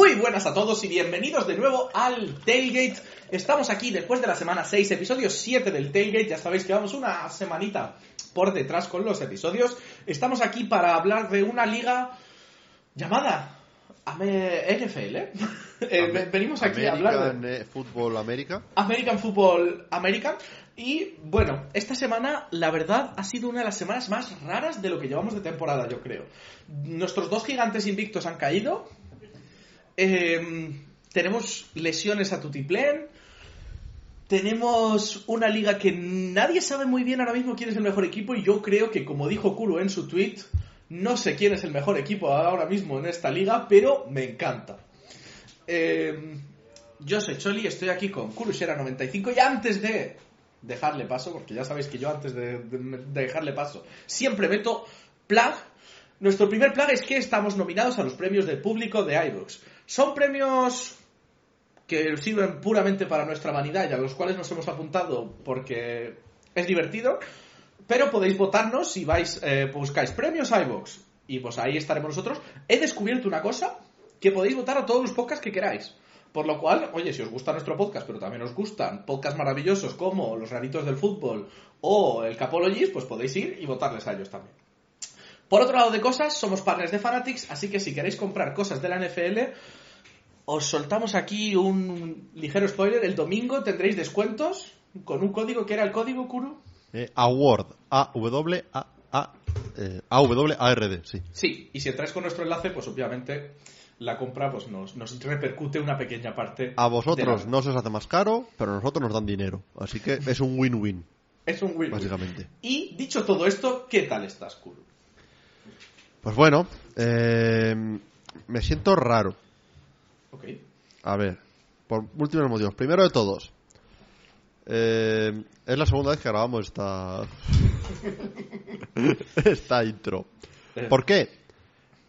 Muy buenas a todos y bienvenidos de nuevo al Tailgate. Estamos aquí después de la semana 6, episodio 7 del Tailgate. Ya sabéis que vamos una semanita por detrás con los episodios. Estamos aquí para hablar de una liga llamada NFL. ¿eh? Eh, venimos aquí a hablar de American Football América. American Football American. Y bueno, esta semana, la verdad, ha sido una de las semanas más raras de lo que llevamos de temporada, yo creo. Nuestros dos gigantes invictos han caído. Eh, tenemos lesiones a Tutiplén. Tenemos una liga que nadie sabe muy bien ahora mismo quién es el mejor equipo. Y yo creo que, como dijo Kuro en su tweet, no sé quién es el mejor equipo ahora mismo en esta liga, pero me encanta. Eh, yo soy Choli, estoy aquí con Kurushera95 y antes de dejarle paso, porque ya sabéis que yo antes de, de- de dejarle paso siempre meto plug. Nuestro primer plug es que estamos nominados a los premios del público de iVoox. Son premios que sirven puramente para nuestra vanidad y a los cuales nos hemos apuntado porque es divertido. Pero podéis votarnos si vais, eh, buscáis premios iVoox y pues ahí estaremos nosotros. He descubierto una cosa, que podéis votar a todos los podcasts que queráis. Por lo cual, oye, si os gusta nuestro podcast, pero también os gustan podcasts maravillosos como Los Raritos del Fútbol o el Capologist, pues podéis ir y votarles a ellos también. Por otro lado de cosas, somos partners de Fanatics, así que si queréis comprar cosas de la NFL, os soltamos aquí un ligero spoiler. El domingo tendréis descuentos con un código que era el código Kuru. Eh, Award. A-W-A-A. Eh, A-W-A-R-D, sí. Sí, y si entráis con nuestro enlace, pues obviamente la compra pues nos, nos repercute una pequeña parte. A vosotros la- no se os hace más caro, pero a nosotros nos dan dinero. Así que es un win-win, Es un win. básicamente. Y dicho todo esto, ¿qué tal estás, Kuru? Pues bueno, eh, me siento raro. Ok. A ver, por múltiples motivos. Primero de todos, eh, es la segunda vez que grabamos esta, esta intro. ¿Por qué?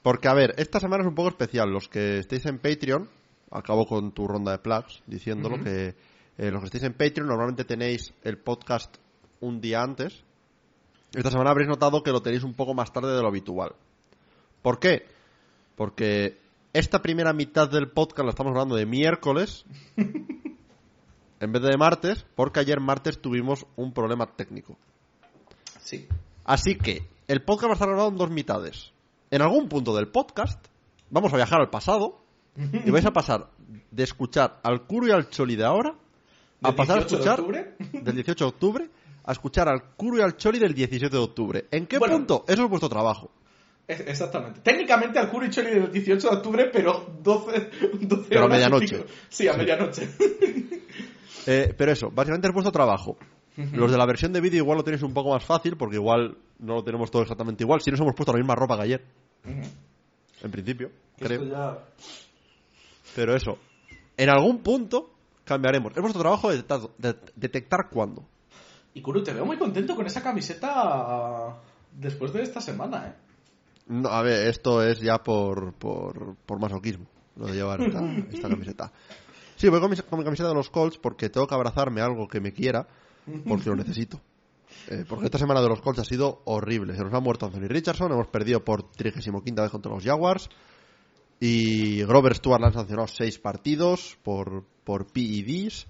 Porque, a ver, esta semana es un poco especial. Los que estéis en Patreon, acabo con tu ronda de plugs diciéndolo, que eh, los que estéis en Patreon normalmente tenéis el podcast un día antes. Esta semana habréis notado que lo tenéis un poco más tarde de lo habitual. ¿Por qué? Porque esta primera mitad del podcast la estamos hablando de miércoles en vez de de martes, porque ayer martes tuvimos un problema técnico. Sí. Así que el podcast va a estar grabado en dos mitades. En algún punto del podcast vamos a viajar al pasado y vais a pasar de escuchar al Curo y al Choli de ahora a ¿Del pasar a 18 de escuchar octubre? del 18 de octubre a escuchar al Curo y al Choli del 17 de octubre. ¿En qué Bueno. punto? Eso es vuestro trabajo. Es- Exactamente. Técnicamente al Kuru y Choli del 18 de octubre, pero 12, 12 Pero a medianoche. Sí, a Sí. medianoche. Eh, pero eso, básicamente es vuestro trabajo. Los de la versión de vídeo igual lo tenéis un poco más fácil porque igual no lo tenemos todo exactamente igual. Si nos hemos puesto la misma ropa que ayer, en principio, creo. Esto ya... Pero eso, en algún punto cambiaremos. Es vuestro trabajo detectar, de- detectar cuándo. Y Kuru, te veo muy contento con esa camiseta después de esta semana, ¿eh? No, a ver, esto es ya por, por, por masoquismo, lo de llevar esta, esta camiseta. Sí, voy con mi, con mi camiseta de los Colts porque tengo que abrazarme a algo que me quiera, porque lo necesito. Eh, porque esta semana de los Colts ha sido horrible. Se nos ha muerto Anthony Richardson, hemos perdido por 35 vez contra los Jaguars. Y Grover Stewart le han sancionado 6 partidos por, por PEDs.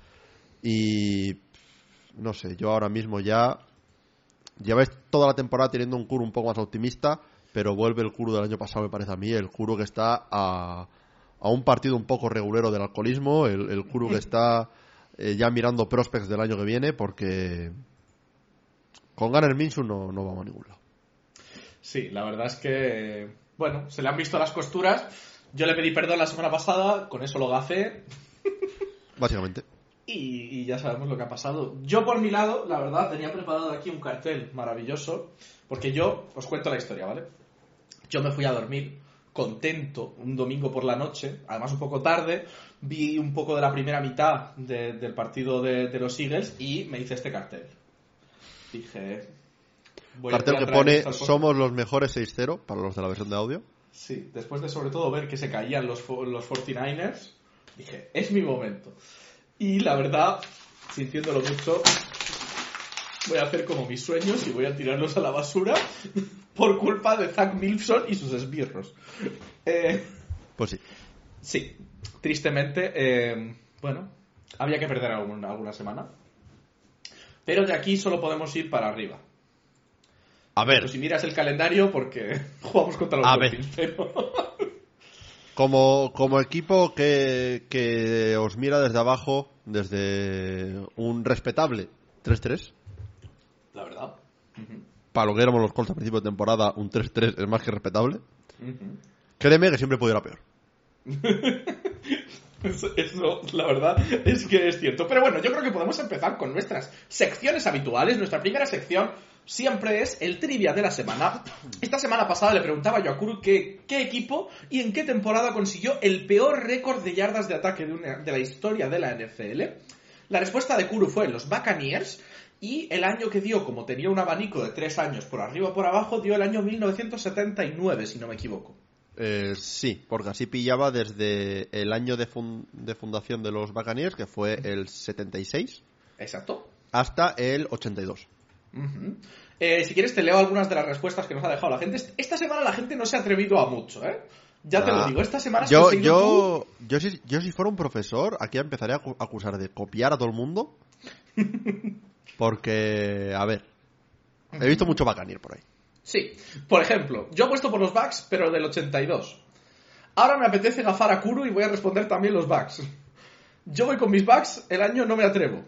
Y no sé, yo ahora mismo ya lleváis toda la temporada teniendo un Kuro un poco más optimista, pero vuelve el Kuro del año pasado, me parece a mí, el Kuro que está a, a un partido un poco regulero del alcoholismo, el, el Kuro que está eh, ya mirando prospects del año que viene, porque con Gunner Minshew no, no vamos a ningún lado. Sí, la verdad es que, bueno, se le han visto las costuras. Yo le pedí perdón la semana pasada, con eso lo gafé Básicamente. y, y ya sabemos lo que ha pasado. Yo por mi lado, la verdad, tenía preparado aquí un cartel maravilloso, porque yo os cuento la historia, ¿vale? Yo me fui a dormir contento un domingo por la noche, además un poco tarde, vi un poco de la primera mitad de- del partido de, de los Eagles y me hice este cartel. Dije... voy Cartel a que pone. Somos los mejores 6-0 para los de la versión de audio. Sí, después de sobre todo ver que se caían los, los 49ers, dije, es mi momento. Y la verdad, sintiéndolo mucho, voy a hacer como mis sueños y voy a tirarlos a la basura por culpa de Zach Milson y sus esbirros. Eh, Pues sí. Sí, tristemente, eh, bueno, había que perder algún- alguna semana. Pero de aquí solo podemos ir para arriba. A ver, Pero si miras el calendario, porque jugamos contra los A ver. Dolphins, pero... como, como equipo que, que os mira desde abajo, desde un respetable 3-3, La para lo que éramos los Colts a principio de temporada, un 3-3 es más que respetable. Créeme que siempre puede ir a peor. Eso, eso, la verdad, es que es cierto. Pero bueno, yo creo que podemos empezar con nuestras secciones habituales. Nuestra primera sección siempre es el trivia de la semana. Esta semana pasada le preguntaba yo a Kuru que- qué equipo y en qué temporada consiguió el peor récord de yardas de ataque de, una- de la historia de la NFL. La respuesta de Kuru fue los Buccaneers. Y el año que dio, como tenía un abanico de tres años por arriba o por abajo, dio el año 1979, si no me equivoco. Eh, sí, porque así pillaba desde el año de, fun- de fundación de los Buccaneers, que fue el 76, Exacto. hasta el 82. Ujú. Eh, si quieres te leo algunas de las respuestas que nos ha dejado la gente. Esta semana la gente no se ha atrevido a mucho, ¿eh? Ya te Ah, lo digo, esta semana Yo, conseguido yo, yo, si, yo si fuera un profesor, aquí acu- a acusar de copiar a todo el mundo. Porque, a ver, he visto mucho Buccaneer por ahí. Sí. Por ejemplo, yo he puesto por los Bucks, pero del 82. Ahora me apetece gafar a Kuru y voy a responder también los Bucks. Yo voy con mis Bucks, el año no me atrevo.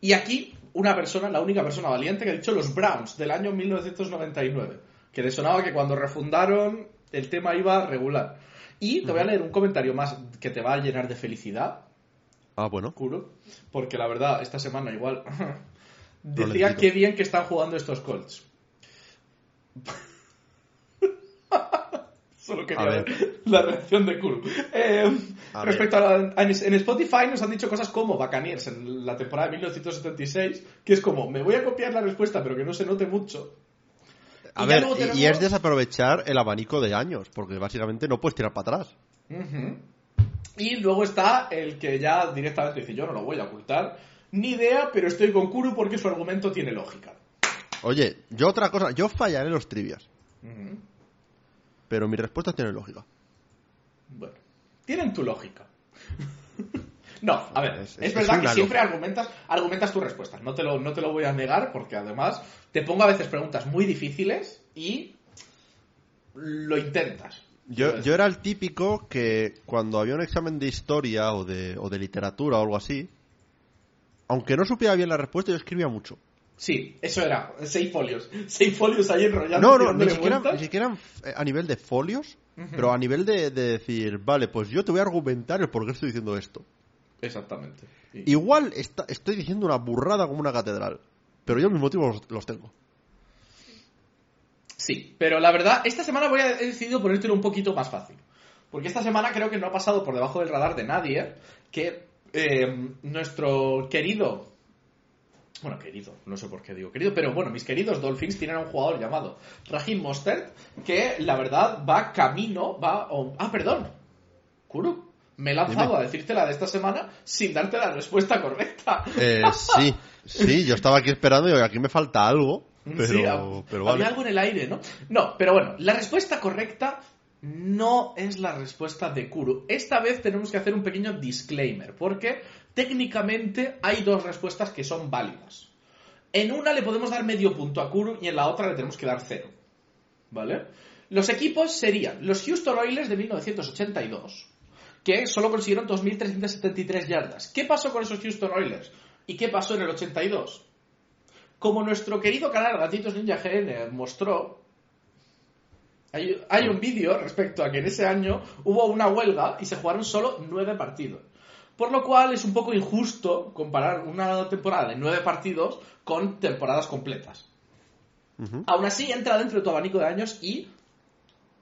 Y aquí, una persona, la única persona valiente que ha dicho los Browns del año 1999. Que le sonaba que cuando refundaron el tema iba regular. Y te voy a leer un comentario más que te va a llenar de felicidad. Ah, bueno. Kuro, porque la verdad, esta semana igual decía necesito. qué bien que están jugando estos Colts. Solo quería A ver. ver la reacción de Kuro. Eh, A respecto a, la- en Spotify nos han dicho cosas como Buccaneers en la temporada de 1976, que es como, me voy a copiar la respuesta, pero que no se note mucho. A Y ver, y- es desaprovechar el abanico de años, porque básicamente no puedes tirar para atrás. Y luego está el que ya directamente dice, yo no lo voy a ocultar, ni idea, pero estoy con Kuru porque su argumento tiene lógica. Oye, yo otra cosa, yo fallaré los trivias, pero mi respuesta tiene lógica. Bueno, tienen tu lógica. no, a ver, Es- es, es- verdad es que siempre lógica. argumentas, argumentas tus respuestas. No te, lo, no te lo voy a negar porque además te pongo a veces preguntas muy difíciles y lo intentas. Yo, yo era el típico que cuando había un examen de historia o de, o de literatura o algo así, aunque no supiera bien la respuesta, yo escribía mucho. Sí, eso era, seis folios. Seis folios ahí enrollando. No, no, ni siquiera, ni siquiera eh, a nivel de folios, pero a nivel de, de decir, vale, pues yo te voy a argumentar el por qué estoy diciendo esto. Exactamente. Igual está- estoy diciendo una burrada como una catedral, pero yo mis motivos los, los tengo. Sí, pero la verdad, esta semana voy a, he decidido ponértelo un poquito más fácil. Porque esta semana creo que no ha pasado por debajo del radar de nadie que eh, nuestro querido. Bueno, querido, no sé por qué digo querido, pero bueno, mis queridos Dolphins tienen a un jugador llamado Raheem Mostert que la verdad va camino, va. o- ah, perdón, Kuru, me he lanzado Dime. a decirte la de esta semana sin darte la respuesta correcta. Eh, sí, sí, yo estaba aquí esperando y aquí me falta algo, pero, Sí, hab- pero había algo en el aire, ¿no? No, pero bueno, la respuesta correcta no es la respuesta de Kuru. Esta vez tenemos que hacer un pequeño disclaimer, porque técnicamente hay dos respuestas que son válidas. En una le podemos dar medio punto a Kuru y en la otra le tenemos que dar cero. ¿Vale? Los equipos serían los Houston Oilers de 1982, que solo consiguieron 2.373 yardas. ¿Qué pasó con esos Houston Oilers? ¿Y qué pasó en el 82? Como nuestro querido canal Gatitos Ninja GN mostró, hay, hay un vídeo respecto a que en ese año hubo una huelga y se jugaron solo nueve partidos. Por lo cual es un poco injusto comparar una temporada de nueve partidos con temporadas completas. Ujú. Aún así entra dentro de tu abanico de años y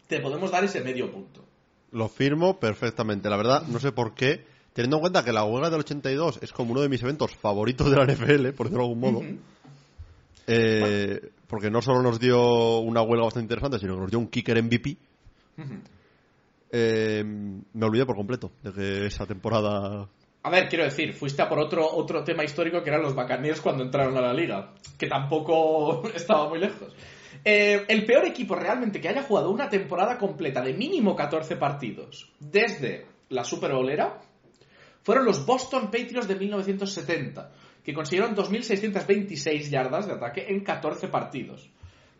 te podemos dar ese medio punto. Lo firmo perfectamente. La verdad, no sé por qué. Teniendo en cuenta que la huelga del 82 es como uno de mis eventos favoritos de la NFL, por decirlo de algún modo. Eh, porque no solo nos dio una huelga bastante interesante, sino que nos dio un kicker MVP. Eh, me olvidé por completo de que esa temporada. A ver, quiero decir, fuiste a por otro, otro tema histórico que eran los Buccaneers cuando entraron a la liga, que tampoco estaba muy lejos. Eh, el peor equipo realmente que haya jugado una temporada completa de mínimo 14 partidos desde la Super Bowl era fueron los Boston Patriots de 1970, que consiguieron 2.626 yardas de ataque en 14 partidos.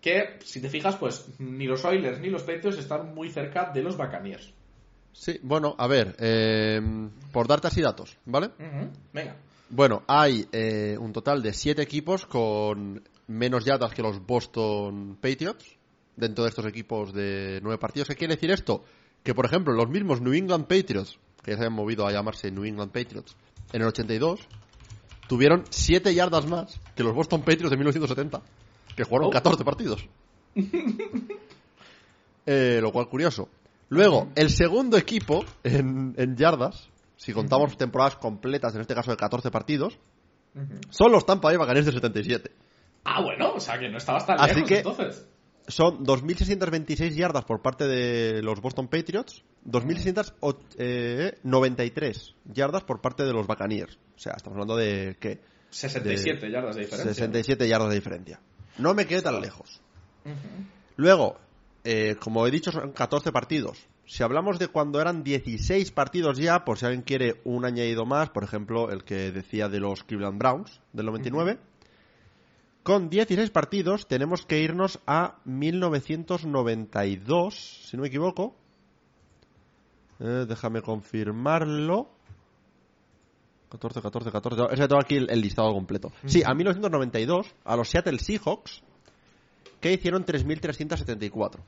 Que, si te fijas, pues ni los Oilers ni los Patriots están muy cerca de los Buccaneers. Sí, bueno, a ver, eh, por darte así datos, ¿vale? Venga. Bueno, hay eh, un total de siete equipos con menos yardas que los Boston Patriots dentro de estos equipos de nueve partidos. ¿Qué quiere decir esto? Que, por ejemplo, los mismos New England Patriots, que ya se habían movido a llamarse New England Patriots, en el 82, tuvieron siete yardas más que los Boston Patriots de 1970, que jugaron Oh. 14 partidos. Eh, lo cual curioso. Luego, el segundo equipo en, en yardas, si contamos temporadas completas, en este caso de 14 partidos, son los Tampa Bay Buccaneers de 77. Ah, bueno, o sea que no estabas tan Así lejos que- entonces. Son 2.626 yardas por parte de los Boston Patriots, 2.693 yardas por parte de los Buccaneers. O sea, estamos hablando de, ¿qué? 67 yardas de diferencia. 67 yardas de diferencia. No me quedé tan lejos. Luego, eh, como he dicho, son 14 partidos. Si hablamos de cuando eran 16 partidos ya, por si alguien quiere un añadido más, por ejemplo, el que decía de los Cleveland Browns del 99, con 16 partidos tenemos que irnos a 1992, si no me equivoco. Eh, déjame confirmarlo. 14, 14, 14. Ese tengo aquí el, el listado completo. Sí, a 1992, a los Seattle Seahawks, que hicieron 3.374.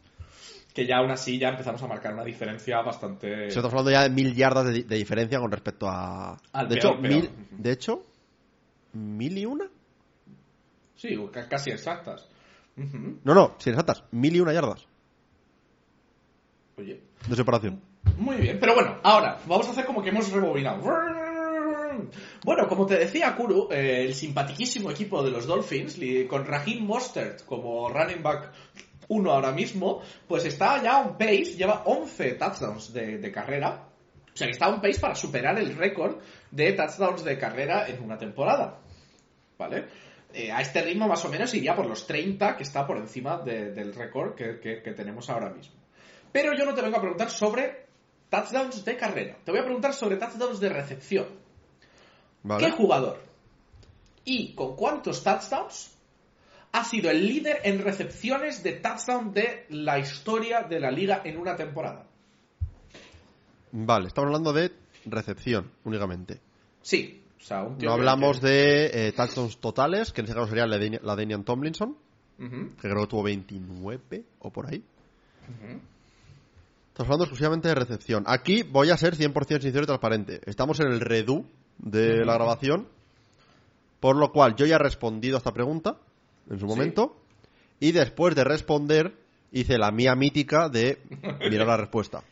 Que ya aún así ya empezamos a marcar una diferencia bastante... Estamos hablando ya de mil yardas de, de diferencia con respecto a. Al de, peor, hecho, peor. Mil, de hecho, mil y una. Sí, ca- casi exactas. No, no, sin exactas, mil y una yardas Oye, de separación. Muy bien. Pero bueno, ahora, vamos a hacer como que hemos rebobinado. Bueno, como te decía Kuru, eh, el simpaticísimo equipo de los Dolphins, con Raheem Mostert como running back uno ahora mismo, pues está ya on pace, lleva 11 touchdowns de, carrera. O sea que está on pace para superar el récord de touchdowns de carrera en una temporada. ¿Vale? Eh, a este ritmo más o menos iría por los 30, que está por encima de- del récord que- que tenemos ahora mismo. Pero yo no te vengo a preguntar sobre touchdowns de carrera. Te voy a preguntar sobre touchdowns de recepción. ¿Vale? ¿Qué jugador y con cuántos touchdowns ha sido el líder en recepciones de touchdown de la historia de la liga en una temporada? Vale, estamos hablando de recepción únicamente. Sí. O sea, un tío No hablamos que- de eh, touchdowns totales, que en ese caso sería la de, la de Tomlinson, que creo que tuvo 29 o por ahí. Estamos hablando exclusivamente de recepción. Aquí voy a ser 100% sincero y transparente. Estamos en el redo de la grabación, por lo cual yo ya he respondido a esta pregunta en su Sí. momento, y después de responder hice la mía mítica de mirar la respuesta.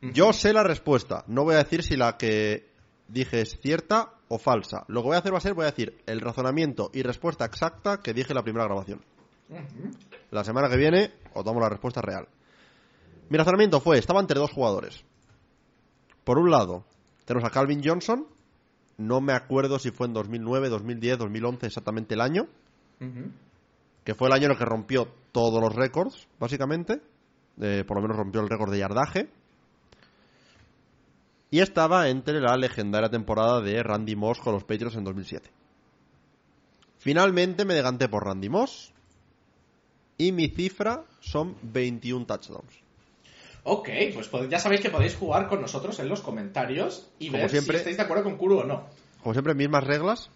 Yo sé la respuesta, no voy a decir si la que dije es cierta o falsa. Lo que voy a hacer va a ser, voy a decir el razonamiento y respuesta exacta que dije en la primera grabación. La semana que viene os damos la respuesta real. Mi razonamiento fue, estaba entre dos jugadores. Por un lado, tenemos a Calvin Johnson. No me acuerdo si fue en 2009, 2010, 2011 exactamente el año. Que fue el año en el que rompió todos los récords, básicamente. Eh, por lo menos rompió el récord de yardaje. Y estaba entre la legendaria temporada de Randy Moss con los Patriots en 2007. Finalmente me decanté por Randy Moss. Y mi cifra son 21 touchdowns. Ok, pues ya sabéis que podéis jugar con nosotros en los comentarios y Como ver siempre. si estáis de acuerdo con Kuro o no. Como siempre, mismas reglas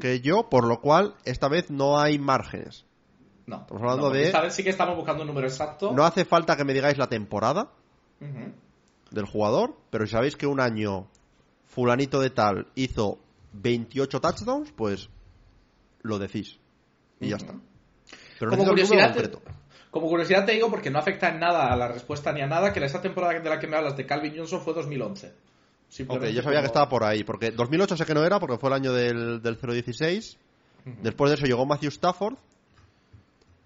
que yo, por lo cual esta vez no hay márgenes. No. Estamos hablando No, de- Esta vez sí que estamos buscando un número exacto. No hace falta que me digáis la temporada del jugador, pero si sabéis que un año fulanito de tal hizo 28 touchdowns, pues lo decís. Y ya está. Pero Como curiosidad. Como curiosidad te digo, porque no afecta en nada a la respuesta ni a nada, que esa temporada de la que me hablas de Calvin Johnson fue 2011. Ok, yo sabía que estaba por ahí, porque 2008 sé que no era, porque fue el año del, del 016. Después de eso llegó Matthew Stafford.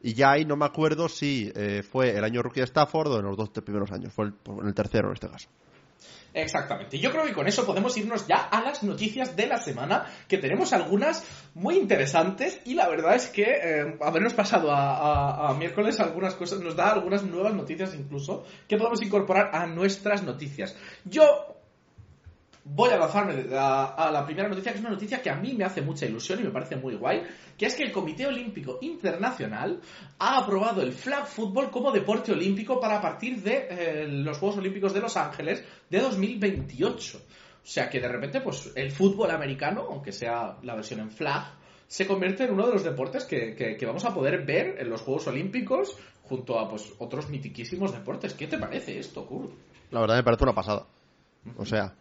Y ya ahí no me acuerdo si eh, fue el año rookie de Stafford o en los dos primeros años. Fue el, en el tercero en este caso. Exactamente. Yo creo que con eso podemos irnos ya a las noticias de la semana, que tenemos algunas muy interesantes y la verdad es que eh, habernos pasado a, a, miércoles algunas cosas nos da algunas nuevas noticias incluso que podemos incorporar a nuestras noticias. Yo voy a lanzarme a, la primera noticia, que es una noticia que a mí me hace mucha ilusión y me parece muy guay, que es que el Comité Olímpico Internacional ha aprobado el flag football como deporte olímpico para partir de eh, los Juegos Olímpicos de Los Ángeles de 2028. O sea que de repente, pues el fútbol americano, aunque sea la versión en flag, se convierte en uno de los deportes que, vamos a poder ver en los Juegos Olímpicos junto a pues otros mitiquísimos deportes. ¿Qué te parece esto, Kurt? La verdad me parece una pasada. O sea,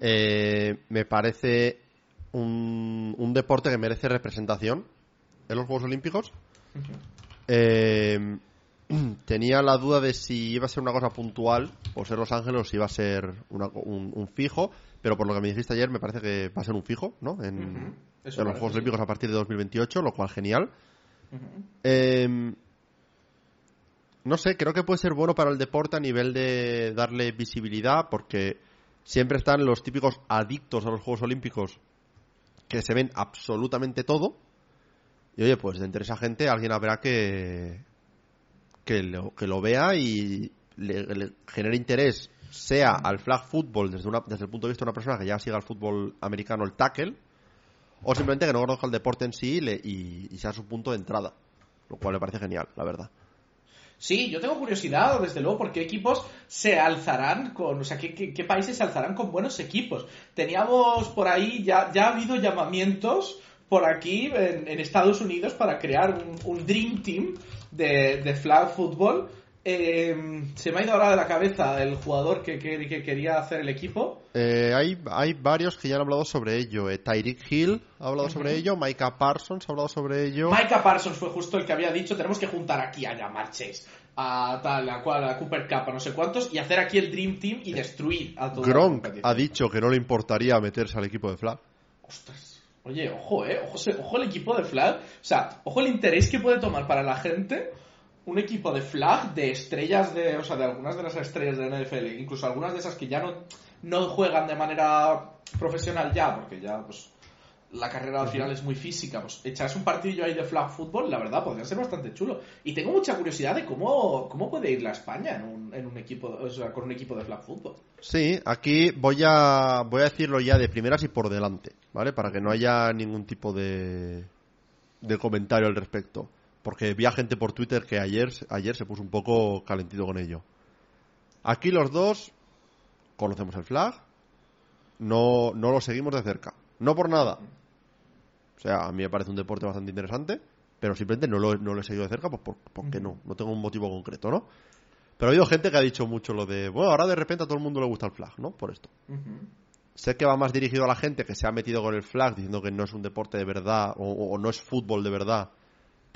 eh, me parece un, deporte que merece representación en los Juegos Olímpicos. Eh, tenía la duda de si iba a ser una cosa puntual o ser Los Ángeles o si iba a ser un, fijo, pero por lo que me dijiste ayer me parece que va a ser un fijo, ¿no? En, los Juegos Olímpicos a partir de 2028, lo cual genial. Em, no sé, creo que puede ser bueno para el deporte a nivel de darle visibilidad porque siempre están los típicos adictos a los Juegos Olímpicos que se ven absolutamente todo. Y oye, pues de entre esa gente alguien habrá que, que, lo, que lo vea y le, genere interés, sea al flag football desde, una, desde el punto de vista de una persona que ya siga el fútbol americano, el tackle, o simplemente que no conozca el deporte en sí y, y sea su punto de entrada. Lo cual me parece genial, la verdad. Sí, yo tengo curiosidad, desde luego, por qué equipos se alzarán con, o sea, qué, países se alzarán con buenos equipos. Teníamos por ahí, ya, ya ha habido llamamientos por aquí en, Estados Unidos para crear un, Dream Team de, de flag football Em, se me ha ido ahora de la cabeza el jugador que, quería hacer el equipo. Eh, hay, hay varios que ya han hablado sobre ello. Eh, Tyreek Hill ha hablado sobre ello. Micah Parsons ha hablado sobre ello. Micah Parsons fue justo el que había dicho: tenemos que juntar aquí a llamar Chase, a tal, a cual, a Cooper Cup, a no sé cuántos, y hacer aquí el Dream Team y destruir a todos. Gronk ha dicho que no le importaría meterse al equipo de Flag. Ostras. Oye, ojo, eh. Ojo, ojo el equipo de Flag. O sea, ojo el interés que puede tomar para la gente un equipo de flag de estrellas de, o sea, de algunas de las estrellas de la NFL, incluso algunas de esas que ya no, no juegan de manera profesional ya, porque ya pues la carrera al final es muy física, pues echarse un partidillo ahí de flag football, la verdad, podría ser bastante chulo. Y tengo mucha curiosidad de cómo, cómo puede ir la España en un, en un equipo, o sea, con un equipo de flag football. Sí, aquí voy a, voy a decirlo ya de primeras y por delante, ¿vale? Para que no haya ningún tipo de, de comentario al respecto. Porque vi a gente por Twitter que ayer, ayer se puso un poco calentito con ello. Aquí los dos conocemos el flag, no, no lo seguimos de cerca. No por nada. O sea, a mí me parece un deporte bastante interesante, pero simplemente no lo, no lo he seguido de cerca, pues por, porque no, no tengo un motivo concreto, ¿no? Pero ha habido gente que ha dicho mucho lo de, bueno, ahora de repente a todo el mundo le gusta el flag, ¿no? Por esto. Sé que va más dirigido a la gente que se ha metido con el flag diciendo que no es un deporte de verdad o no es fútbol de verdad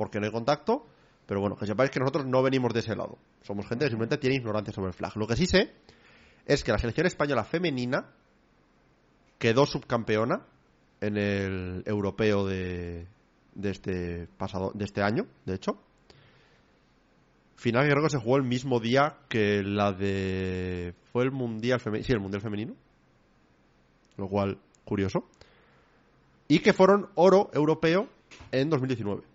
porque no hay contacto. Pero bueno, que sepáis que nosotros no venimos de ese lado. Somos gente que simplemente tiene ignorancia sobre el flag. Lo que sí sé es que la selección española femenina quedó subcampeona en el europeo de, de este pasado de este año, de hecho. Final que creo que se jugó el mismo día que la de fue el mundial femenino, sí, el mundial femenino. Lo cual curioso. Y que fueron oro europeo en 2019.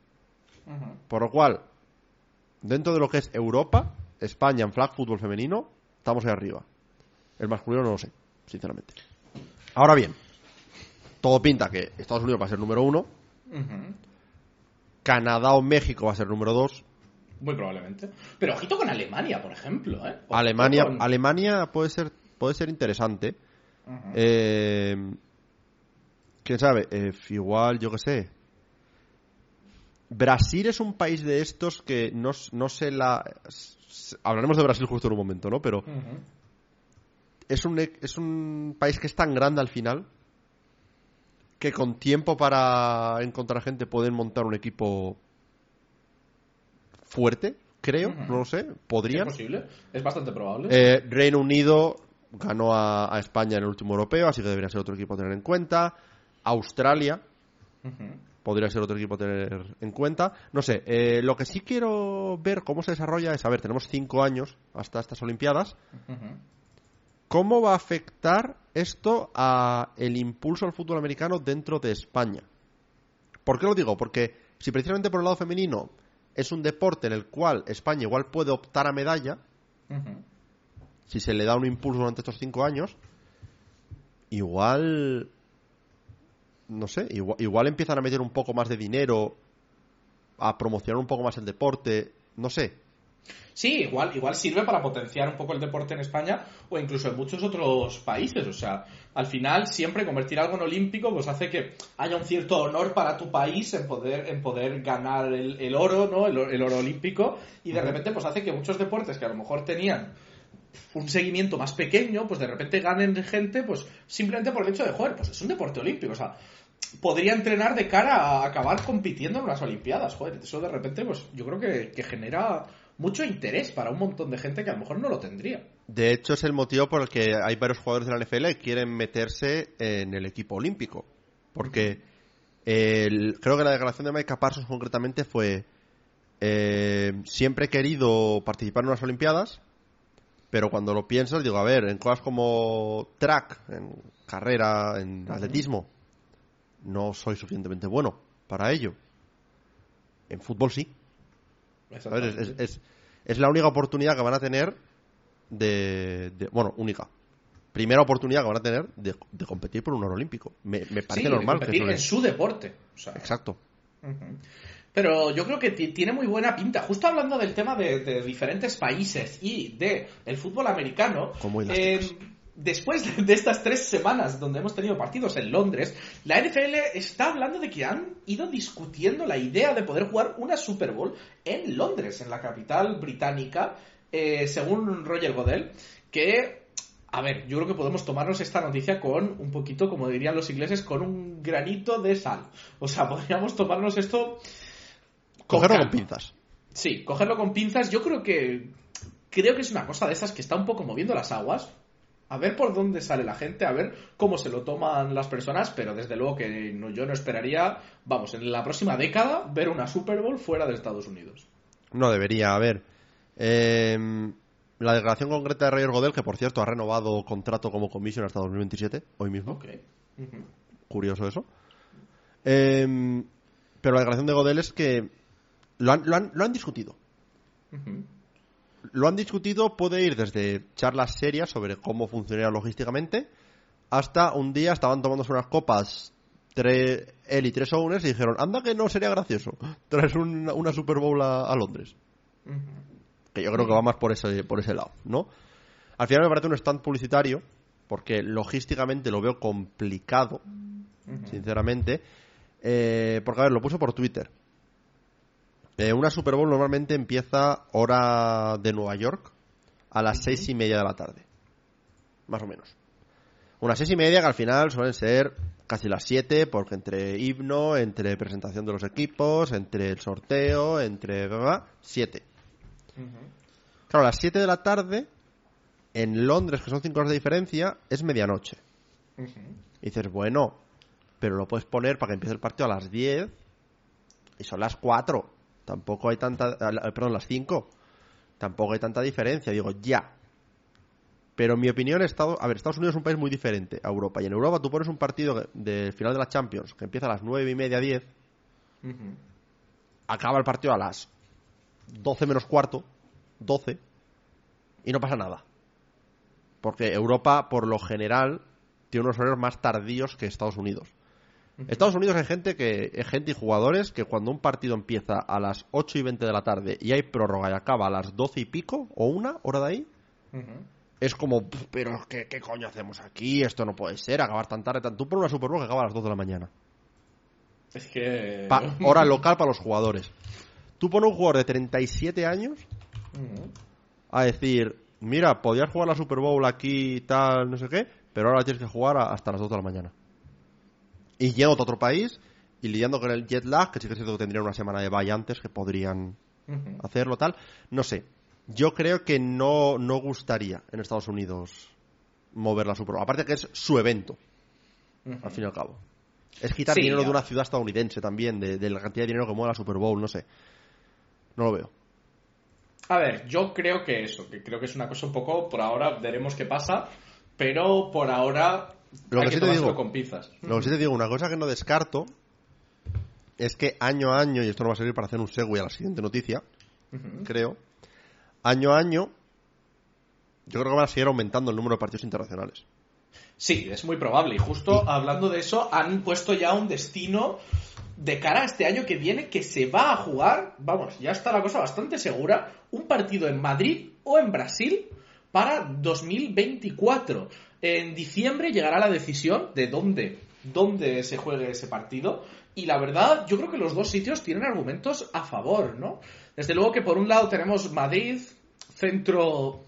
Por lo cual, dentro de lo que es Europa, España en flag fútbol femenino, estamos ahí arriba. El masculino no lo sé, sinceramente. Ahora bien, todo pinta que Estados Unidos va a ser número uno. Canadá o México va a ser número dos. Muy probablemente. Pero ojito con Alemania, por ejemplo. ¿eh? Alemania, Alemania puede ser, puede ser interesante. Eh, quién sabe, eh, igual, yo qué sé, Brasil es un país de estos que no, no se la... Hablaremos de Brasil justo en un momento, ¿no? Pero es, un, es un país que es tan grande al final que con tiempo para encontrar gente pueden montar un equipo fuerte, creo, no lo sé, podrían. Es posible, es bastante probable. Eh, Reino Unido ganó a, España en el último europeo, así que debería ser otro equipo a tener en cuenta. Australia, podría ser otro equipo a tener en cuenta. No sé, eh, lo que sí quiero ver cómo se desarrolla es, a ver, tenemos cinco años hasta estas Olimpiadas. ¿Cómo va a afectar esto a el impulso al fútbol americano dentro de España? ¿Por qué lo digo? Porque si precisamente por el lado femenino es un deporte en el cual España igual puede optar a medalla, si se le da un impulso durante estos cinco años, igual, no sé, igual, igual empiezan a meter un poco más de dinero, a promocionar un poco más el deporte, no sé, Sí, igual, igual sirve para potenciar un poco el deporte en España o incluso en muchos otros países. O sea, al final siempre convertir algo en olímpico pues hace que haya un cierto honor para tu país en poder, en poder ganar el, oro, ¿no? El, oro olímpico. Y de repente pues hace que muchos deportes que a lo mejor tenían un seguimiento más pequeño, pues de repente ganen gente, pues simplemente por el hecho de, joder, pues es un deporte olímpico. O sea, podría entrenar de cara a acabar compitiendo en unas Olimpiadas. Joder, eso de repente, pues yo creo que, genera mucho interés para un montón de gente que a lo mejor no lo tendría. De hecho, es el motivo por el que hay varios jugadores de la NFL que quieren meterse en el equipo olímpico. Porque creo que la declaración de Mike Parsons concretamente fue eh, siempre he querido participar en unas Olimpiadas, pero cuando lo piensas, digo, a ver, en cosas como track, en carrera, en atletismo, no soy suficientemente bueno para ello. En fútbol sí. Es, es, la única oportunidad que van a tener de, Bueno, única. Primera oportunidad que van a tener de, competir por un oro olímpico. Me, parece normal. De competir en su deporte. Exacto. Pero yo creo que tiene muy buena pinta. Justo hablando del tema de, diferentes países y de el fútbol americano, después de estas tres semanas donde hemos tenido partidos en Londres, la NFL está hablando de que han ido discutiendo la idea de poder jugar una Super Bowl en Londres, en la capital británica, eh, según Roger Godel, que a ver, yo creo que podemos tomarnos esta noticia con un poquito, como dirían los ingleses, con un granito de sal. O sea, podríamos tomarnos esto. Cogerlo con pinzas. Sí, cogerlo con pinzas. Yo creo que. Creo que es una cosa de esas que está un poco moviendo las aguas a ver por dónde sale la gente, a ver cómo se lo toman las personas, pero desde luego que yo no esperaría, vamos, en la próxima década ver una Super Bowl fuera de Estados Unidos. No debería, a ver. Em, la declaración concreta de Roger Godel, que por cierto ha renovado contrato como commission hasta 2027, hoy mismo. Curioso eso. Em, pero la declaración de Godel es que lo han, lo han, lo han discutido lo han discutido, puede ir desde charlas serias sobre cómo funcionaría logísticamente, hasta un día estaban tomándose unas copas tres, él y tres owners y dijeron, anda que no sería gracioso traer una, Super Bowl a, Londres. Que yo creo que va más por ese, por ese lado, ¿no? Al final me parece un stand publicitario, porque logísticamente lo veo complicado, sinceramente. Eh, porque, a ver, lo puso por Twitter. Eh, una Super Bowl normalmente empieza hora de Nueva York a las seis y media de la tarde. Más o menos. Unas seis y media que al final suelen ser casi las siete, porque entre himno, entre presentación de los equipos, entre el sorteo, entre... siete. Claro, a las siete de la tarde, en Londres, que son cinco horas de diferencia, es medianoche. Y dices, bueno, pero lo puedes poner para que empiece el partido a las diez y son las cuatro. Tampoco hay tanta. Perdón, las 5. Tampoco hay tanta diferencia. Digo, ya. Pero en mi opinión, Estados, a ver, Estados Unidos es un país muy diferente a Europa. Y en Europa tú pones un partido de final de la Champions que empieza a las 9 y media, 10. Acaba el partido a las 12 menos cuarto, 12. Y no pasa nada. Porque Europa, por lo general, tiene unos horarios más tardíos que Estados Unidos. Estados Unidos hay gente que hay gente y jugadores que cuando un partido empieza a las 8 y 20 de la tarde y hay prórroga y acaba a las 12 y pico o una hora de ahí, es como, pero ¿qué, ¿qué, coño hacemos aquí? Esto no puede ser, acabar tan tarde. Tan... Tú por una Super Bowl que acaba a las 2 de la mañana. Es que... hora local para los jugadores. Tú pones un jugador de 37 años a decir, mira, podías jugar la Super Bowl aquí tal, no sé qué, pero ahora tienes que jugar hasta las 2 de la mañana y yendo a otro país y lidiando con el jet lag, que sí que es cierto que tendrían una semana de vaya antes, que podrían hacerlo tal. No sé. Yo creo que no, no gustaría en Estados Unidos mover la Super Bowl. Aparte que es su evento, al fin y al cabo. Es quitar dinero de una ciudad estadounidense también, de, de, la cantidad de dinero que mueve la Super Bowl, no sé. No lo veo. A ver, yo creo que eso, que creo que es una cosa un poco, por ahora veremos qué pasa, pero por ahora Lo hay que sí te digo- con. Lo que sí te digo, una cosa que no descarto es que año a año, y esto no va a servir para hacer un segue a la siguiente noticia, creo, año a año, yo creo que van a seguir aumentando el número de partidos internacionales. Sí, es muy probable. Y justo hablando de eso, han puesto ya un destino de cara a este año que viene que se va a jugar, vamos, ya está la cosa bastante segura, un partido en Madrid o en Brasil para 2024. En diciembre llegará la decisión de dónde, dónde se juegue ese partido. Y la verdad, yo creo que los dos sitios tienen argumentos a favor, ¿no? Desde luego que por un lado tenemos Madrid, centro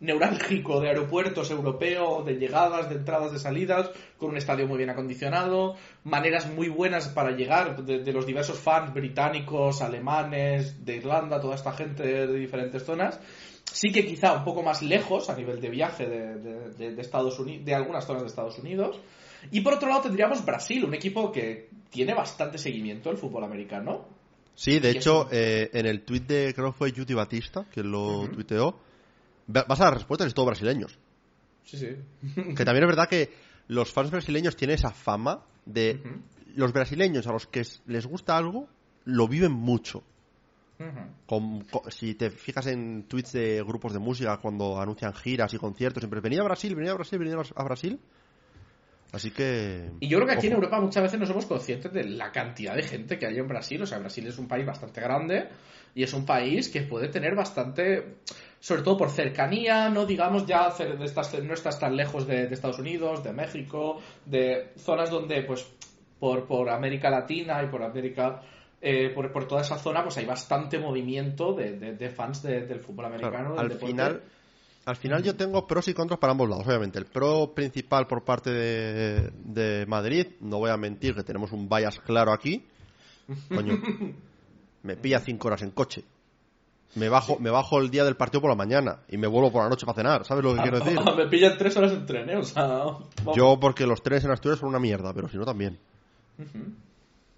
neurálgico de aeropuertos europeo, de llegadas, de entradas, de salidas, con un estadio muy bien acondicionado, maneras muy buenas para llegar de, los diversos fans británicos, alemanes, de Irlanda, toda esta gente de diferentes zonas. Sí que quizá un poco más lejos a nivel de viaje de, de- de- de Estados Unidos, de algunas zonas de Estados Unidos. Y por otro lado tendríamos Brasil, un equipo que tiene bastante seguimiento el fútbol americano. Sí, de hecho, eso- eh, en el tweet de, creo que fue Judy Batista, quien lo tuiteó, va- vas a las respuestas y todos brasileños. Sí, sí. Que también es verdad que los fans brasileños tienen esa fama de los brasileños a los que les gusta algo, lo viven mucho. Con- si te fijas en tweets de grupos de música cuando anuncian giras y conciertos, siempre venid a Brasil, venid a Brasil, venid a Brasil. Así que... Y yo creo que aquí en. Europa muchas veces no somos conscientes de la cantidad de gente que hay en Brasil. O sea, Brasil es un país bastante grande y es un país que puede tener bastante, sobre todo por cercanía, no digamos ya estas- no estás tan lejos de, de Estados Unidos, de México, de zonas donde pues por, por América Latina y por América, eh, por, por toda esa zona pues hay bastante movimiento de, de- de fans de- del fútbol americano. del al final, al final yo tengo pros y contras para ambos lados, obviamente. El pro principal por parte de, de Madrid, no voy a mentir que tenemos un bias claro aquí. Coño, me pilla cinco horas en coche. Me bajo, me bajo el día del partido por la mañana y me vuelvo por la noche para cenar, ¿sabes lo que quiero decir? Me pillan tres horas en tren, ¿eh? O sea, vamos. Yo porque los trenes en Asturias son una mierda, pero si no también.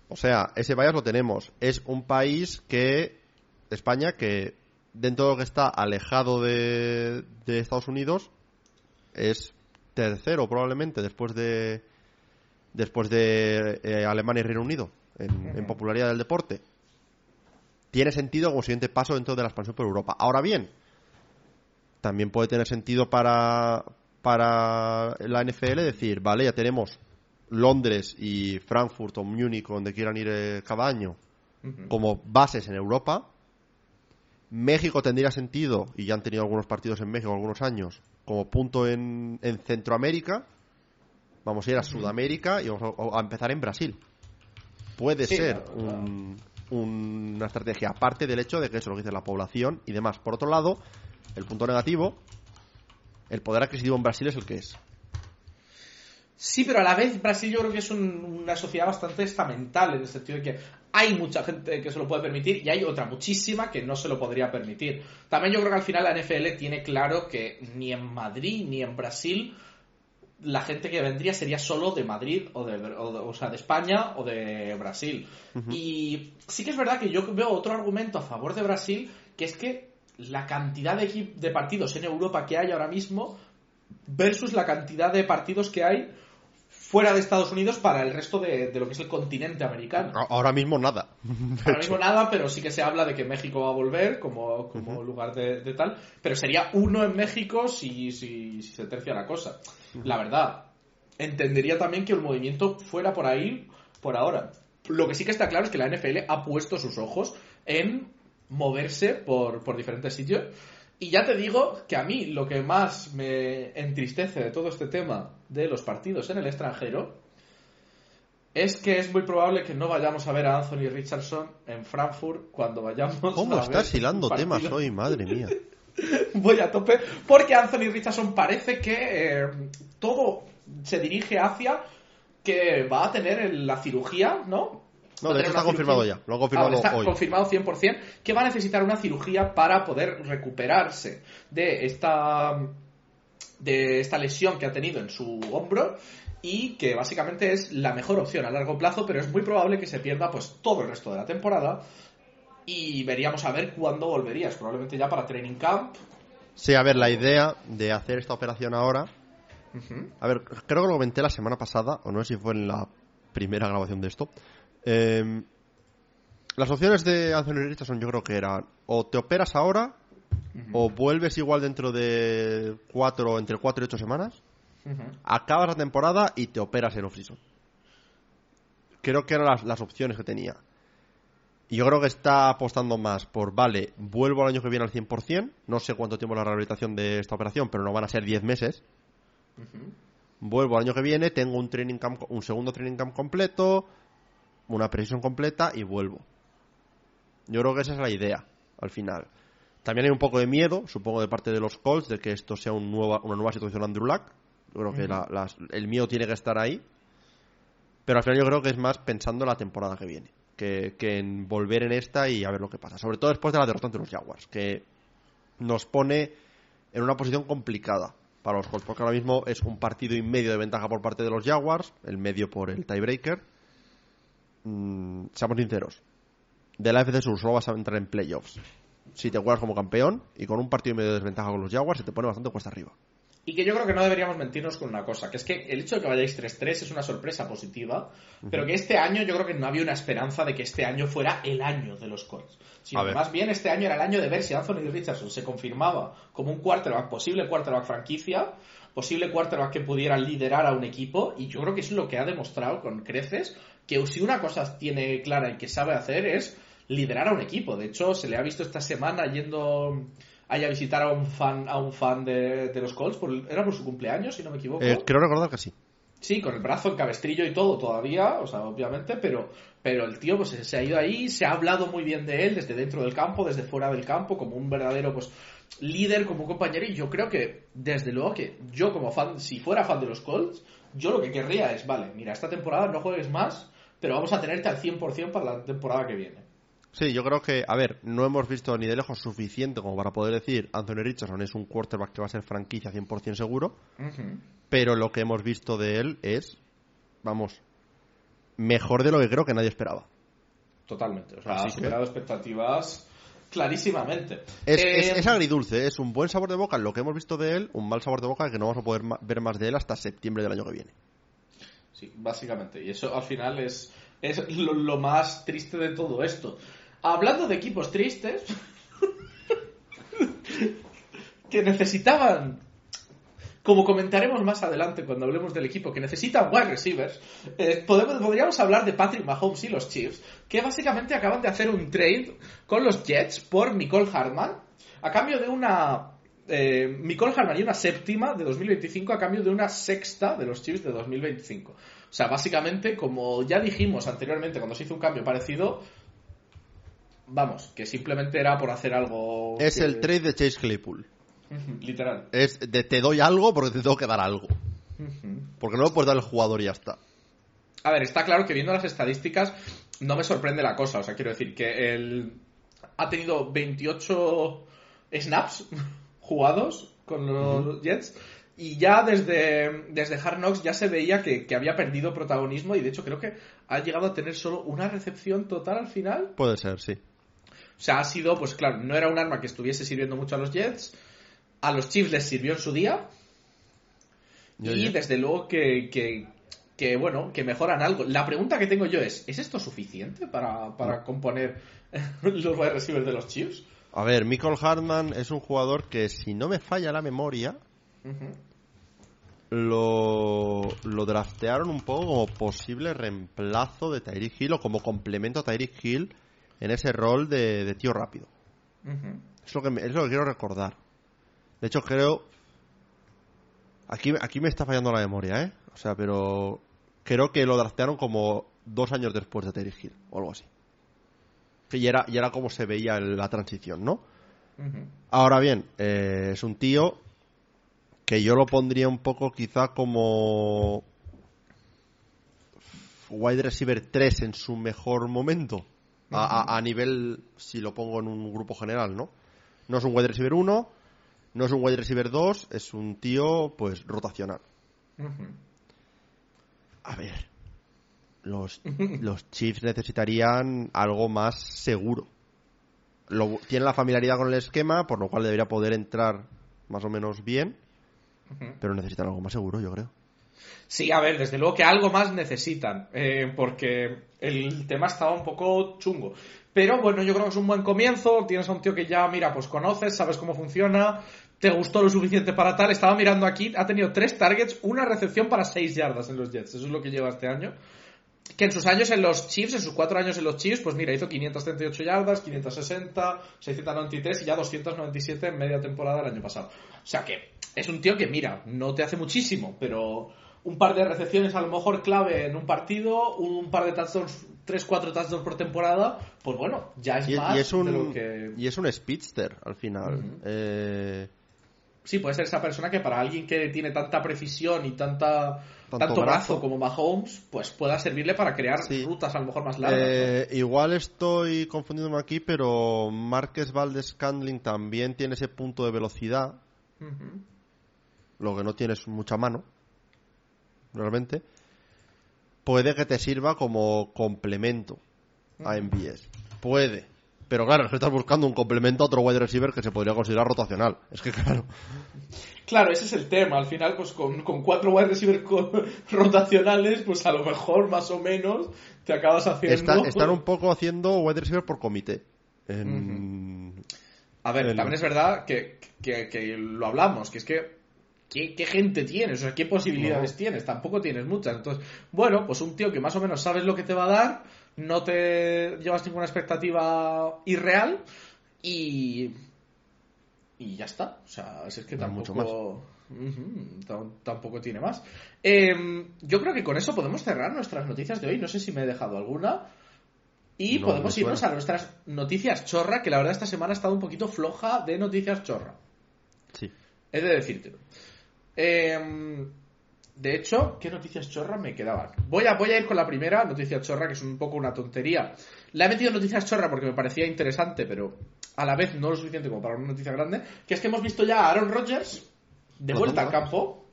O sea, ese bias lo tenemos. Es un país que, España, que dentro de lo que está alejado de, de Estados Unidos, es tercero probablemente después de después de eh, Alemania y Reino Unido en, en popularidad del deporte. Tiene sentido como siguiente paso dentro de la expansión por Europa. Ahora bien, también puede tener sentido para, para la NFL decir, vale, ya tenemos Londres y Frankfurt o Múnich, donde quieran ir eh, cada año, como bases en Europa. México tendría sentido, y ya han tenido algunos partidos en México algunos años, como punto en, en Centroamérica. Vamos a ir a Sudamérica y vamos a, a empezar en Brasil. Puede Sí, ser claro, un- una estrategia, aparte del hecho de que eso lo dice la población y demás. Por otro lado, el punto negativo, el poder adquisitivo en Brasil es el que es. Sí, pero a la vez Brasil yo creo que es un- una sociedad bastante estamental en el sentido de que hay mucha gente que se lo puede permitir y hay otra muchísima que no se lo podría permitir. También yo creo que al final la NFL tiene claro que ni en Madrid ni en Brasil la gente que vendría sería solo de Madrid o de, o de- o sea, de España o de Brasil. Y sí que es verdad que yo veo otro argumento a favor de Brasil, que es que la cantidad de, de partidos en Europa que hay ahora mismo versus la cantidad de partidos que hay fuera de Estados Unidos para el resto de, de lo que es el continente americano. Ahora mismo nada. Ahora mismo nada, pero sí que se habla de que México va a volver como, como lugar de, de tal. Pero sería uno en México si, si, si se tercia la cosa. La verdad, entendería también que el movimiento fuera por ahí por ahora. Lo que sí que está claro es que la NFL ha puesto sus ojos en moverse por, por diferentes sitios. Y ya te digo que a mí lo que más me entristece de todo este tema de los partidos en el extranjero es que es muy probable que no vayamos a ver a Anthony Richardson en Frankfurt cuando vayamos ¿Cómo a estás ver hilando temas hoy? Madre mía. Voy a tope porque Anthony Richardson parece que eh, todo se dirige hacia que va a tener la cirugía, ¿no? No, de hecho está confirmado cirugía. ya. Lo han confirmado Ah, está hoy. confirmado 100% que va a necesitar una cirugía para poder recuperarse de esta de esta lesión que ha tenido en su hombro y que básicamente es la mejor opción a largo plazo, pero es muy probable que se pierda pues todo el resto de la temporada y veríamos a ver cuándo volverías, probablemente ya para training camp. Sí, a ver, la idea de hacer esta operación ahora A ver, creo que lo comenté la semana pasada, o no sé si fue en la primera grabación de esto. Eh, las opciones de Anthony Richardson yo creo que eran o te operas ahora o vuelves igual dentro de cuatro, entre 4 y 8 semanas, acabas la temporada y te operas en off-season. Creo que eran las, las opciones que tenía. Y yo creo que está apostando más por, vale, vuelvo al año que viene al 100%, no sé cuánto tiempo la rehabilitación de esta operación, pero no van a ser 10 meses. Vuelvo al año que viene, tengo un training camp, un segundo training camp completo, una precisión completa y vuelvo. Yo creo que esa es la idea, al final. También hay un poco de miedo, supongo, de parte de los Colts, de que esto sea un nueva, una nueva situación Andrew Luck. Yo creo que la- las- el miedo tiene que estar ahí. Pero al final yo creo que es más pensando en la temporada que viene. Que, que en volver en esta y a ver lo que pasa. Sobre todo después de la derrota ante los Jaguars. Que nos pone en una posición complicada para los Colts. Porque ahora mismo es un partido y medio de ventaja por parte de los Jaguars. El medio por el tiebreaker. Mm, seamos sinceros. De la FC Sur solo vas a entrar en playoffs si te juegas como campeón y con un partido y medio de desventaja con los Jaguars se te pone bastante cuesta arriba. Y que yo creo que no deberíamos mentirnos con una cosa, que es que el hecho de que vayáis 3-3 es una sorpresa positiva, pero que este año yo creo que no había una esperanza de que este año fuera el año de los Colts. Sino más bien este año era el año de ver si Anthony Richardson se confirmaba como un quarterback, posible quarterback franquicia, posible quarterback que pudiera liderar a un equipo, y yo creo que es lo que ha demostrado con creces, que si una cosa tiene clara y que sabe hacer es liderar a un equipo. De hecho, se le ha visto esta semana yendo a visitar a un fan, a un fan de, de los Colts, por, era por su cumpleaños, si no me equivoco. Eh, creo recordar que sí. Sí, con el brazo en cabestrillo y todo todavía, o sea, obviamente, pero, pero el tío pues se ha ido ahí, se ha hablado muy bien de él desde dentro del campo, desde fuera del campo, como un verdadero pues líder, como un compañero, y yo creo que, desde luego que yo como fan, si fuera fan de los Colts, yo lo que querría es, vale, mira, esta temporada no juegues más, pero vamos a tenerte al 100% para la temporada que viene. Sí, yo creo que, a ver, no hemos visto ni de lejos suficiente como para poder decir Anthony Richardson es un quarterback que va a ser franquicia 100% seguro, pero lo que hemos visto de él es, vamos, mejor de lo que creo que nadie esperaba. Totalmente, o sea, Así ha que- superado expectativas clarísimamente. Es, Eh, es- es agridulce, es un buen sabor de boca lo que hemos visto de él, un mal sabor de boca que no vamos a poder ver más de él hasta septiembre del año que viene. Sí, básicamente. Y eso al final es, es lo, más triste de todo esto. Hablando de equipos tristes, que necesitaban, como comentaremos más adelante cuando hablemos del equipo, que necesitan wide receivers, eh, podemos, podríamos hablar de Patrick Mahomes y los Chiefs, que básicamente acaban de hacer un trade con los Jets por Nicole Hartman, a cambio de una... Eh, Hartman y una séptima de 2025 a cambio de una sexta de los Chiefs de 2025. O sea, básicamente, como ya dijimos anteriormente cuando se hizo un cambio parecido, vamos, que simplemente era por hacer algo... Es que- el trade de Chase Claypool. Literal. Es de te doy algo porque te tengo que dar algo. Porque no lo puedes dar al jugador y ya está. A ver, está claro que viendo las estadísticas no me sorprende la cosa. O sea, quiero decir que él ha tenido 28 snaps jugados con los Jets y ya desde, desde Hard Knocks ya se veía que, que había perdido protagonismo y de hecho creo que ha llegado a tener solo una recepción total al final. Puede ser, sí. O sea, ha sido, pues claro, no era un arma que estuviese sirviendo mucho a los Jets. A los Chiefs les sirvió en su día. Y ya. desde luego que, que, que, bueno, que mejoran algo. La pregunta que tengo yo es, ¿es esto suficiente para, para componer los wide receivers de los Chiefs? A ver, Michael Hartman es un jugador que, si no me falla la memoria, lo, lo draftearon un poco como posible reemplazo de Tyreek Hill o como complemento a Tyreek Hill en ese rol de, de tío rápido. Ujú. Es lo, que me- es lo que quiero recordar. De hecho, creo. Aquí, aquí me está fallando la memoria, ¿eh? O sea, pero. Creo que lo draftearon como dos años después de Tyreek Hill o algo así. Y era, y era como se veía la transición, ¿no? Ahora bien, eh, es un tío que yo lo pondría un poco quizá como wide receiver 3 en su mejor momento. A, a- a nivel, si lo pongo en un grupo general, ¿no? No es un wide receiver 1, no es un wide receiver 2, es un tío, pues, rotacional. A ver, los, los Chiefs necesitarían algo más seguro. Lo, tiene la familiaridad con el esquema, por lo cual debería poder entrar más o menos bien. pero necesitan algo más seguro, yo creo. Sí, a ver, desde luego que algo más necesitan, eh, porque el tema estaba un poco chungo. Pero bueno, yo creo que es un buen comienzo. Tienes a un tío que ya, mira, pues conoces, sabes cómo funciona, te gustó lo suficiente para tal. Estaba mirando aquí, ha tenido tres targets, una recepción para seis yardas en los Jets. Eso es lo que lleva este año. Que en sus años en los Chiefs, en sus cuatro años en los Chiefs, pues mira, hizo 538 yardas, 560, 693 y ya 297 en media temporada el año pasado. O sea que es un tío que, mira, no te hace muchísimo, pero un par de recepciones a lo mejor clave en un partido, un par de touchdowns, 3-4 touchdowns por temporada, pues bueno, ya es Y, más y es un, de lo que... y es un speedster al final. Eh, Sí, puede ser esa persona que para alguien que tiene tanta precisión y tanta, Tanto tanto, brazo. brazo. como Mahomes, pues pueda servirle para crear Sí. rutas a lo mejor más largas. ¿no? eh, igual estoy confundiéndome aquí, pero Marques Valdes Candling también tiene ese punto de velocidad, lo que no tienes mucha mano, realmente. Puede que te sirva como complemento a MVS. Puede. Pero claro, es que estás buscando un complemento a otro wide receiver que se podría considerar rotacional. Es que claro. Claro, ese es el tema. Al final, pues con, con cuatro wide receiver co- rotacionales, pues a lo mejor más o menos te acabas haciendo. Está- están un poco haciendo wide receiver por comité. En- A ver, también es verdad que, que- que lo hablamos, que es que. ¿Qué, qué gente tienes? O sea, ¿qué posibilidades No. tienes? Tampoco tienes muchas. Entonces, bueno, pues un tío que más o menos sabes lo que te va a dar, no te llevas ninguna expectativa irreal y. Y ya está. O sea, es que No hay mucho tampoco. Tampoco tiene más. Em, yo creo que con eso podemos cerrar nuestras noticias de hoy. No sé si me he dejado alguna. Y No, podemos irnos a nuestras noticias chorra, que la verdad esta semana ha estado un poquito floja de noticias chorra. Sí. He de decírtelo. Em, de hecho, ¿qué noticias chorra me quedaban? Voy a, voy a ir con la primera noticia chorra, que es un poco una tontería. La he metido en noticias chorra porque me parecía interesante, pero a la vez no lo suficiente como para una noticia grande. Que es que hemos visto ya a Aaron Rodgers de vuelta al campo.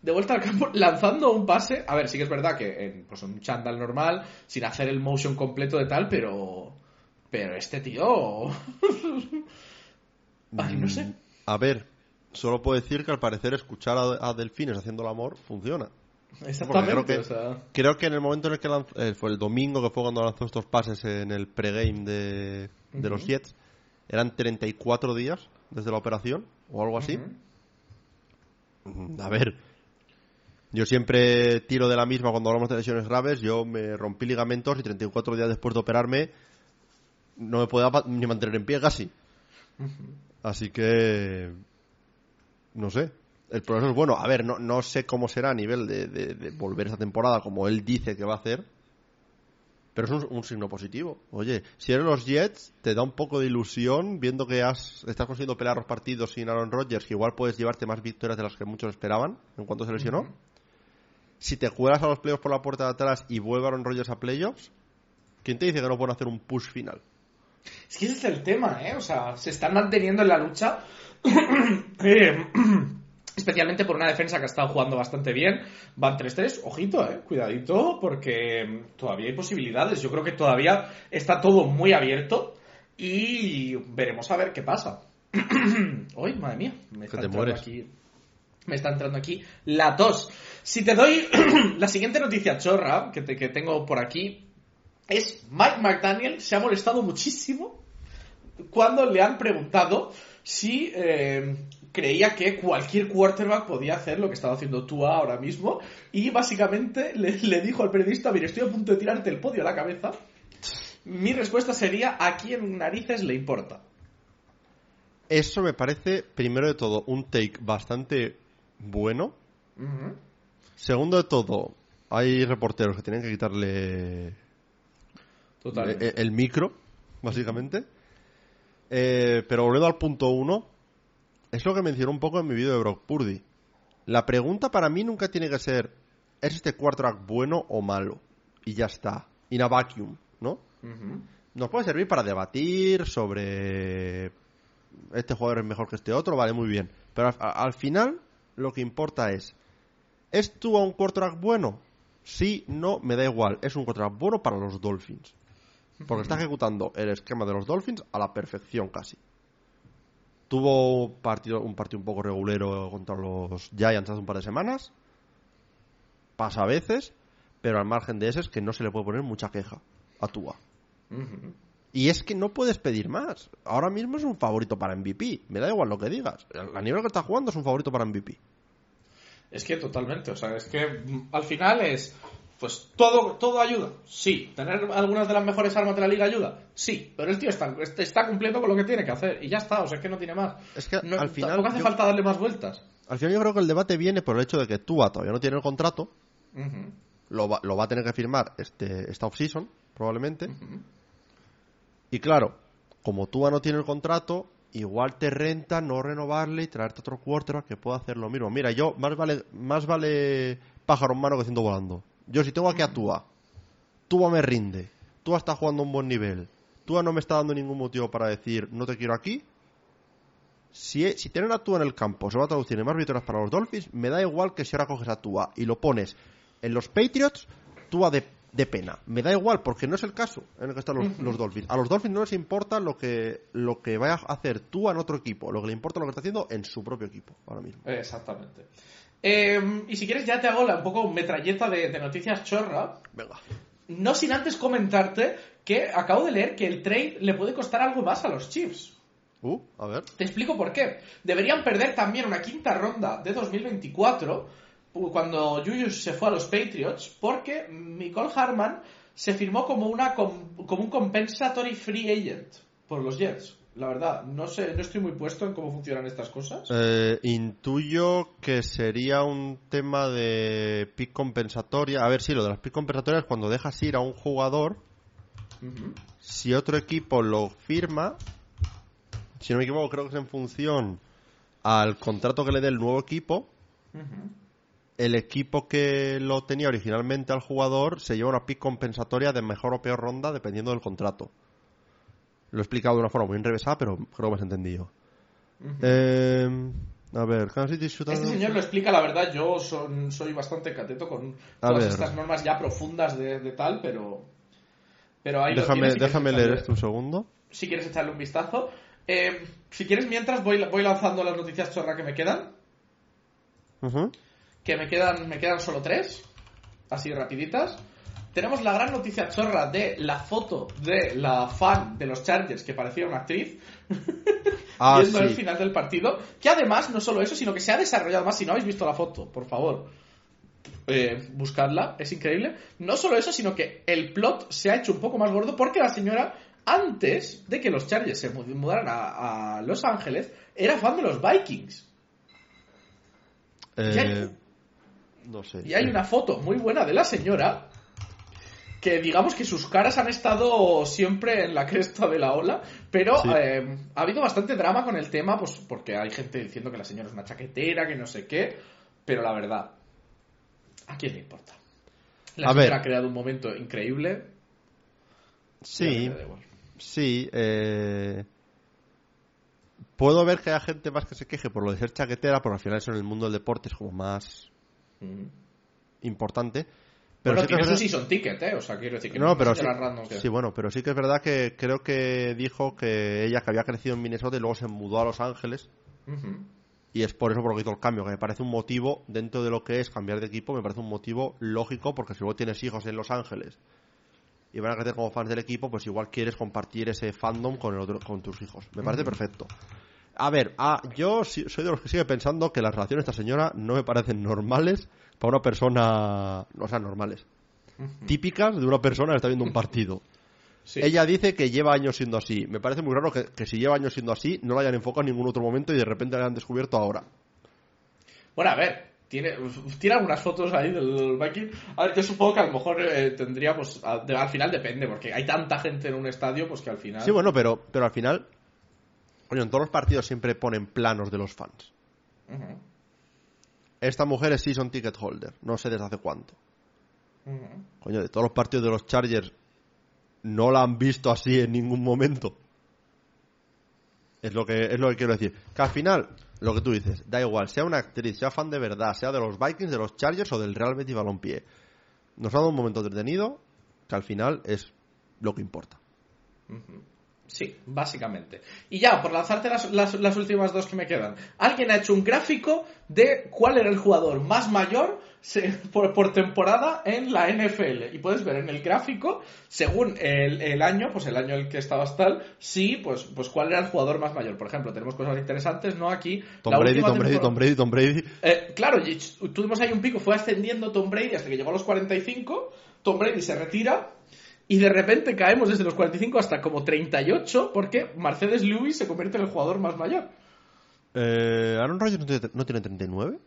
De vuelta al campo, lanzando un pase. A ver, sí que es verdad que en pues, un chándal normal, sin hacer el motion completo de tal, pero. Pero este tío. Ay, no sé. Mm, A ver, solo puedo decir que al parecer escuchar a, a delfines haciendo el amor funciona. Exactamente. creo que- o sea, Creo que en el momento en el que lanzó, eh, fue el domingo que fue cuando lanzó estos pases en el pregame de, de los. Jets, eran 34 días desde la operación o algo así. A ver, yo siempre tiro de la misma cuando hablamos de lesiones graves. Yo me rompí ligamentos y 34 días después de operarme no me podía ni mantener en pie casi. Así que. No sé. El progreso es bueno. A ver, no, no sé cómo será a nivel de, de- de volver esta temporada como él dice que va a hacer. Pero es un, un signo positivo. Oye, si eres los Jets, te da un poco de ilusión viendo que has, estás consiguiendo pelear los partidos sin Aaron Rodgers, que igual puedes llevarte más victorias de las que muchos esperaban en cuanto se lesionó. Si te cuelas a los playoffs por la puerta de atrás y vuelve Aaron Rodgers a playoffs, ¿quién te dice que no pueden hacer un push final? Es que ese es el tema, ¿eh? O sea, se están manteniendo en la lucha. Eh, especialmente por una defensa que ha estado jugando bastante bien. Van 3-3, ojito, ¿eh? Cuidadito, porque todavía hay posibilidades. Yo creo que todavía está todo muy abierto y veremos a ver qué pasa. Uy, madre mía, me está te entrando mueres. aquí. Me está entrando aquí la tos. Si te doy la siguiente noticia chorra que, te- que tengo por aquí, es Mike McDaniel se ha molestado muchísimo cuando le han preguntado si eh, creía que cualquier quarterback podía hacer lo que estaba haciendo Tua ahora mismo y básicamente le, le dijo al periodista, mire, estoy a punto de tirarte el podio a la cabeza. Mi respuesta sería, ¿a quién narices le importa? Eso me parece, primero de todo, un take bastante bueno. Segundo de todo, hay reporteros que tienen que quitarle el, micro, básicamente. Eh, pero volviendo al punto uno, es lo que mencionó un poco en mi vídeo de Brock Purdy. La pregunta para mí nunca tiene que ser, ¿es este quarterback bueno o malo? Y ya está. In a vacuum, ¿no? Nos puede servir para debatir sobre este jugador es mejor que este otro, vale, muy bien. Pero al, al final lo que importa es, ¿es tú a un quarterback bueno? Sí, no, me da igual. Es un quarterback bueno para los Dolphins. Porque está ejecutando el esquema de los Dolphins a la perfección casi. tuvo partido, un partido un poco regulero contra los Giants hace un par de semanas. Pasa a veces, pero al margen de ese es que no se le puede poner mucha queja a Tua. Y es que no puedes pedir más. Ahora mismo es un favorito para MVP. Me da igual lo que digas. A nivel que está jugando es un favorito para MVP. Es que totalmente, o sea, es que mm, al final es, pues todo, todo ayuda, sí. Tener algunas de las mejores armas de la liga ayuda, sí. Pero el tío está, está cumpliendo con lo que tiene que hacer y ya está, o sea, es que no tiene más. Es que No- al final tampoco hace yo- falta darle más vueltas. Al final yo creo que el debate viene por el hecho de que Tua todavía no tiene el contrato. Lo va, lo va a tener que firmar este, esta off-season, probablemente. Y claro, como Tua no tiene el contrato, igual te renta no renovarle y traerte otro quarterback que pueda hacer lo mismo. Mira, yo, más vale, más vale pájaro en mano que ciento volando. Yo si tengo aquí a Tua, Tua me rinde, Tua está jugando a un buen nivel, Tua no me está dando ningún motivo para decir no te quiero aquí. Si, si tener a Tua en el campo se va a traducir en más victorias para los Dolphins, me da igual que si ahora coges a Tua y lo pones en los Patriots, Tua de, de pena. Me da igual, porque no es el caso en el que están los, los Dolphins. A los Dolphins no les importa lo que, lo que vaya a hacer Tua en otro equipo. Lo que le importa es lo que está haciendo en su propio equipo ahora mismo. Exactamente. Eh, y si quieres ya te hago la, un poco metralleta de, de noticias chorra. Venga. No sin antes comentarte que acabo de leer que el trade le puede costar algo más a los Chiefs. Uh, a ver. Te explico por qué. Deberían perder también una quinta ronda de 2024 cuando Julius se fue a los Patriots porque Nicole Harman se firmó como, una, com- como un compensatory free agent por los Jets. La verdad, no sé, no estoy muy puesto en cómo funcionan estas cosas. Eh, intuyo que sería un tema de pick compensatoria. A ver, sí, lo de las pick compensatorias es cuando dejas ir a un jugador, si otro equipo lo firma, si no me equivoco, creo que es en función al contrato que le dé el nuevo equipo, el equipo que lo tenía originalmente al jugador se lleva una pick compensatoria de mejor o peor ronda dependiendo del contrato. Lo he explicado de una forma muy enrevesada, pero creo que me has entendido. Eh, a ver, Kansas City Shootout- Este señor lo explica, la verdad, yo son- soy bastante cateto con A todas ver. estas normas ya profundas de, de tal, pero... Pero ahí Déjame, déjame leer esto un segundo. si quieres echarle un vistazo. Eh, si quieres, mientras voy, voy lanzando las noticias chorra que me quedan. Que me quedan, me quedan solo tres. Así rapiditas. Tenemos la gran noticia chorra de la foto de la fan de los Chargers que parecía una actriz Ah, viendo el sí. final del partido. Que además, no solo eso, sino que se ha desarrollado más. Si no habéis visto la foto, por favor, eh, buscadla, es increíble. No solo eso, sino que el plot se ha hecho un poco más gordo porque la señora, antes de que los Chargers se mud- mudaran a, a Los Ángeles, era fan de los Vikings. Eh, hay- no sé. Y hay una foto muy buena de la señora que digamos que sus caras han estado siempre en la cresta de la ola, pero Sí. eh, ha habido bastante drama con el tema, pues porque hay gente diciendo que la señora es una chaquetera, que no sé qué, pero la verdad, ¿a quién le importa? La A señora ver. ha creado un momento increíble. Sí, sí. eh, Puedo ver que haya gente más que se queje por lo de ser chaquetera, porque al final eso en el mundo del deporte es como más importante. Pero bueno, sí tiene su verdad- season ticket, ¿eh? O sea, quiero decir que No, es pero sí, random que- sí, bueno, pero sí que es verdad que creo que dijo que ella que había crecido en Minnesota y luego se mudó a Los Ángeles y es por eso por lo que hizo el cambio, que me parece un motivo dentro de lo que es cambiar de equipo, me parece un motivo lógico porque si luego tienes hijos en Los Ángeles y van a crecer como fans del equipo, pues igual quieres compartir ese fandom con el otro, con tus hijos. Me parece perfecto. A ver, ah, yo soy de los que sigue pensando que las relaciones de esta señora no me parecen normales para una persona, o sea, normales, típicas de una persona que está viendo un partido. Sí. Ella dice que lleva años siendo así. Me parece muy raro que, que si lleva años siendo así no la hayan enfocado en ningún otro momento y de repente la hayan descubierto ahora. Bueno, a ver, tiene, tiene algunas fotos ahí del Viking. A ver, yo supongo que a lo mejor eh, tendría, pues, a- de- al final depende, porque hay tanta gente en un estadio, pues que al final... Sí, bueno, pero, pero al final, coño, en todos los partidos siempre ponen planos de los fans. Esta mujer es season ticket holder, no sé desde hace cuánto. Coño, de todos los partidos de los Chargers no la han visto así en ningún momento. Es lo que es lo que quiero decir. Que al final, lo que tú dices, da igual, sea una actriz, sea fan de verdad, sea de los Vikings, de los Chargers o del Real Betis Balompié. Nos ha dado un momento entretenido que al final es lo que importa. Sí, básicamente. Y ya, por lanzarte las, las- las últimas dos que me quedan. Alguien ha hecho un gráfico de cuál era el jugador más mayor se- por, por temporada en la NFL. Y puedes ver en el gráfico, según el, el año, pues el año en el que estabas tal, sí, pues, pues cuál era el jugador más mayor. Por ejemplo, tenemos cosas interesantes, ¿no? Aquí. Tom la Brady, Tom Brady, Tom Brady, Tom Brady. eh, claro, tuvimos ahí un pico, fue ascendiendo Tom Brady hasta que llegó a los 45, Tom Brady se retira y de repente caemos desde los 45 hasta como 38 porque Mercedes Lewis se convierte en el jugador más mayor. Eh, ¿Aaron Rodgers no tiene, no tiene 39?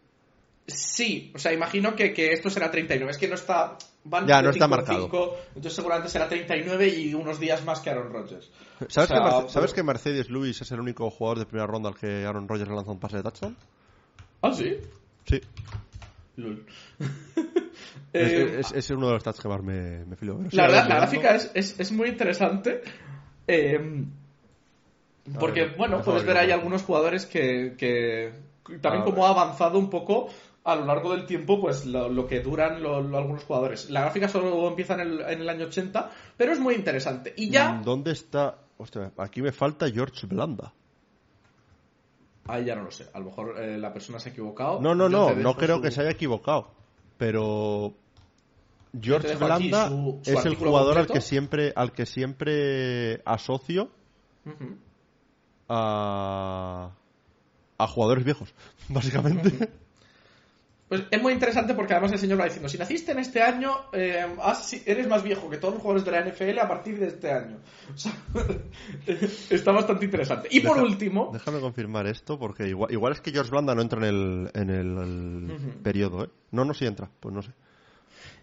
Sí, o sea, imagino que, que esto será 39, es que no está... Van Ya, no está marcado. cinco, entonces seguramente será 39 y unos días más que Aaron Rodgers. ¿Sabes, O sea, que, Merce- ¿Sabes que Mercedes Lewis es el único jugador de primera ronda al que Aaron Rodgers le lanza un pase de touchdown? Ah, sí. Sí. Es, Eh, es- es uno de los stats que más me, me filo. La verdad, la gráfica es, es, es muy interesante. eh, porque, ver, bueno, puedes ver ahí algunos jugadores que, que también A como ha avanzado un poco a lo largo del tiempo, pues lo, lo que duran lo- lo- algunos jugadores. La gráfica solo empieza en el, en el año 80, pero es muy interesante. Y ya... Mm, ¿Dónde está? Hostia, aquí me falta George Blanda. Ahí ya no lo sé. A lo mejor eh, la persona se ha equivocado. No, no, no, no creo su- que se haya equivocado. Pero George Blanda su- su es el jugador al que siempre al que siempre asocio a a jugadores viejos, básicamente. Pues es muy interesante porque además el señor va diciendo, si naciste en este año, eh, has- si- eres más viejo que todos los jugadores de la NFL a partir de este año. O sea, está bastante interesante. Y por último, Déjame confirmar esto porque igual, igual es que George Blanda no entra en el, en el, periodo, ¿eh? No, no, sí entra, pues no sé.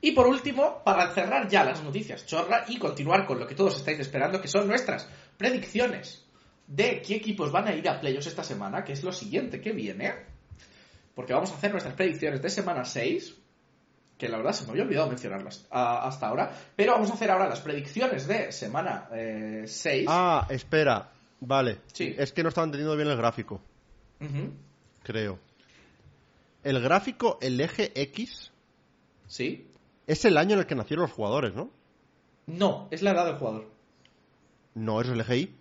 y por último, para cerrar ya las noticias chorra y continuar con lo que todos estáis esperando, que son nuestras predicciones de qué equipos van a ir a playoffs esta semana, que es lo siguiente que viene. Porque vamos a hacer nuestras predicciones de semana 6, que la verdad se me había olvidado mencionarlas hasta ahora, pero vamos a hacer ahora las predicciones de semana eh, 6. Ah, espera, vale. Sí. Es que no estaba entendiendo bien el gráfico, creo. El gráfico, el eje X, Sí. es el año en el que nacieron los jugadores, ¿no? No, es la edad del jugador. No, eso es el eje Y.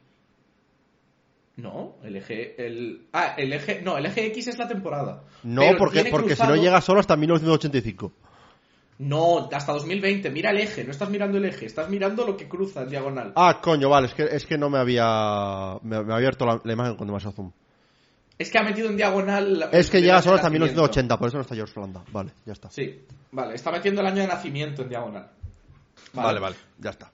No, el eje. El... Ah, el eje. No, el eje X es la temporada. No, Pero porque, porque si no llega solo hasta 1985. No, hasta 2020. Mira el eje, no estás mirando el eje, estás mirando lo que cruza en diagonal. Ah, coño, vale, es que, es que no me había. Me, me había abierto la, la imagen cuando me has zoom. Es que ha metido en diagonal. la- Es que llega solo hasta nacimiento. 1980, por eso no está George Blanda. Vale, ya está. Sí, vale, está metiendo el año de nacimiento en diagonal. ya está.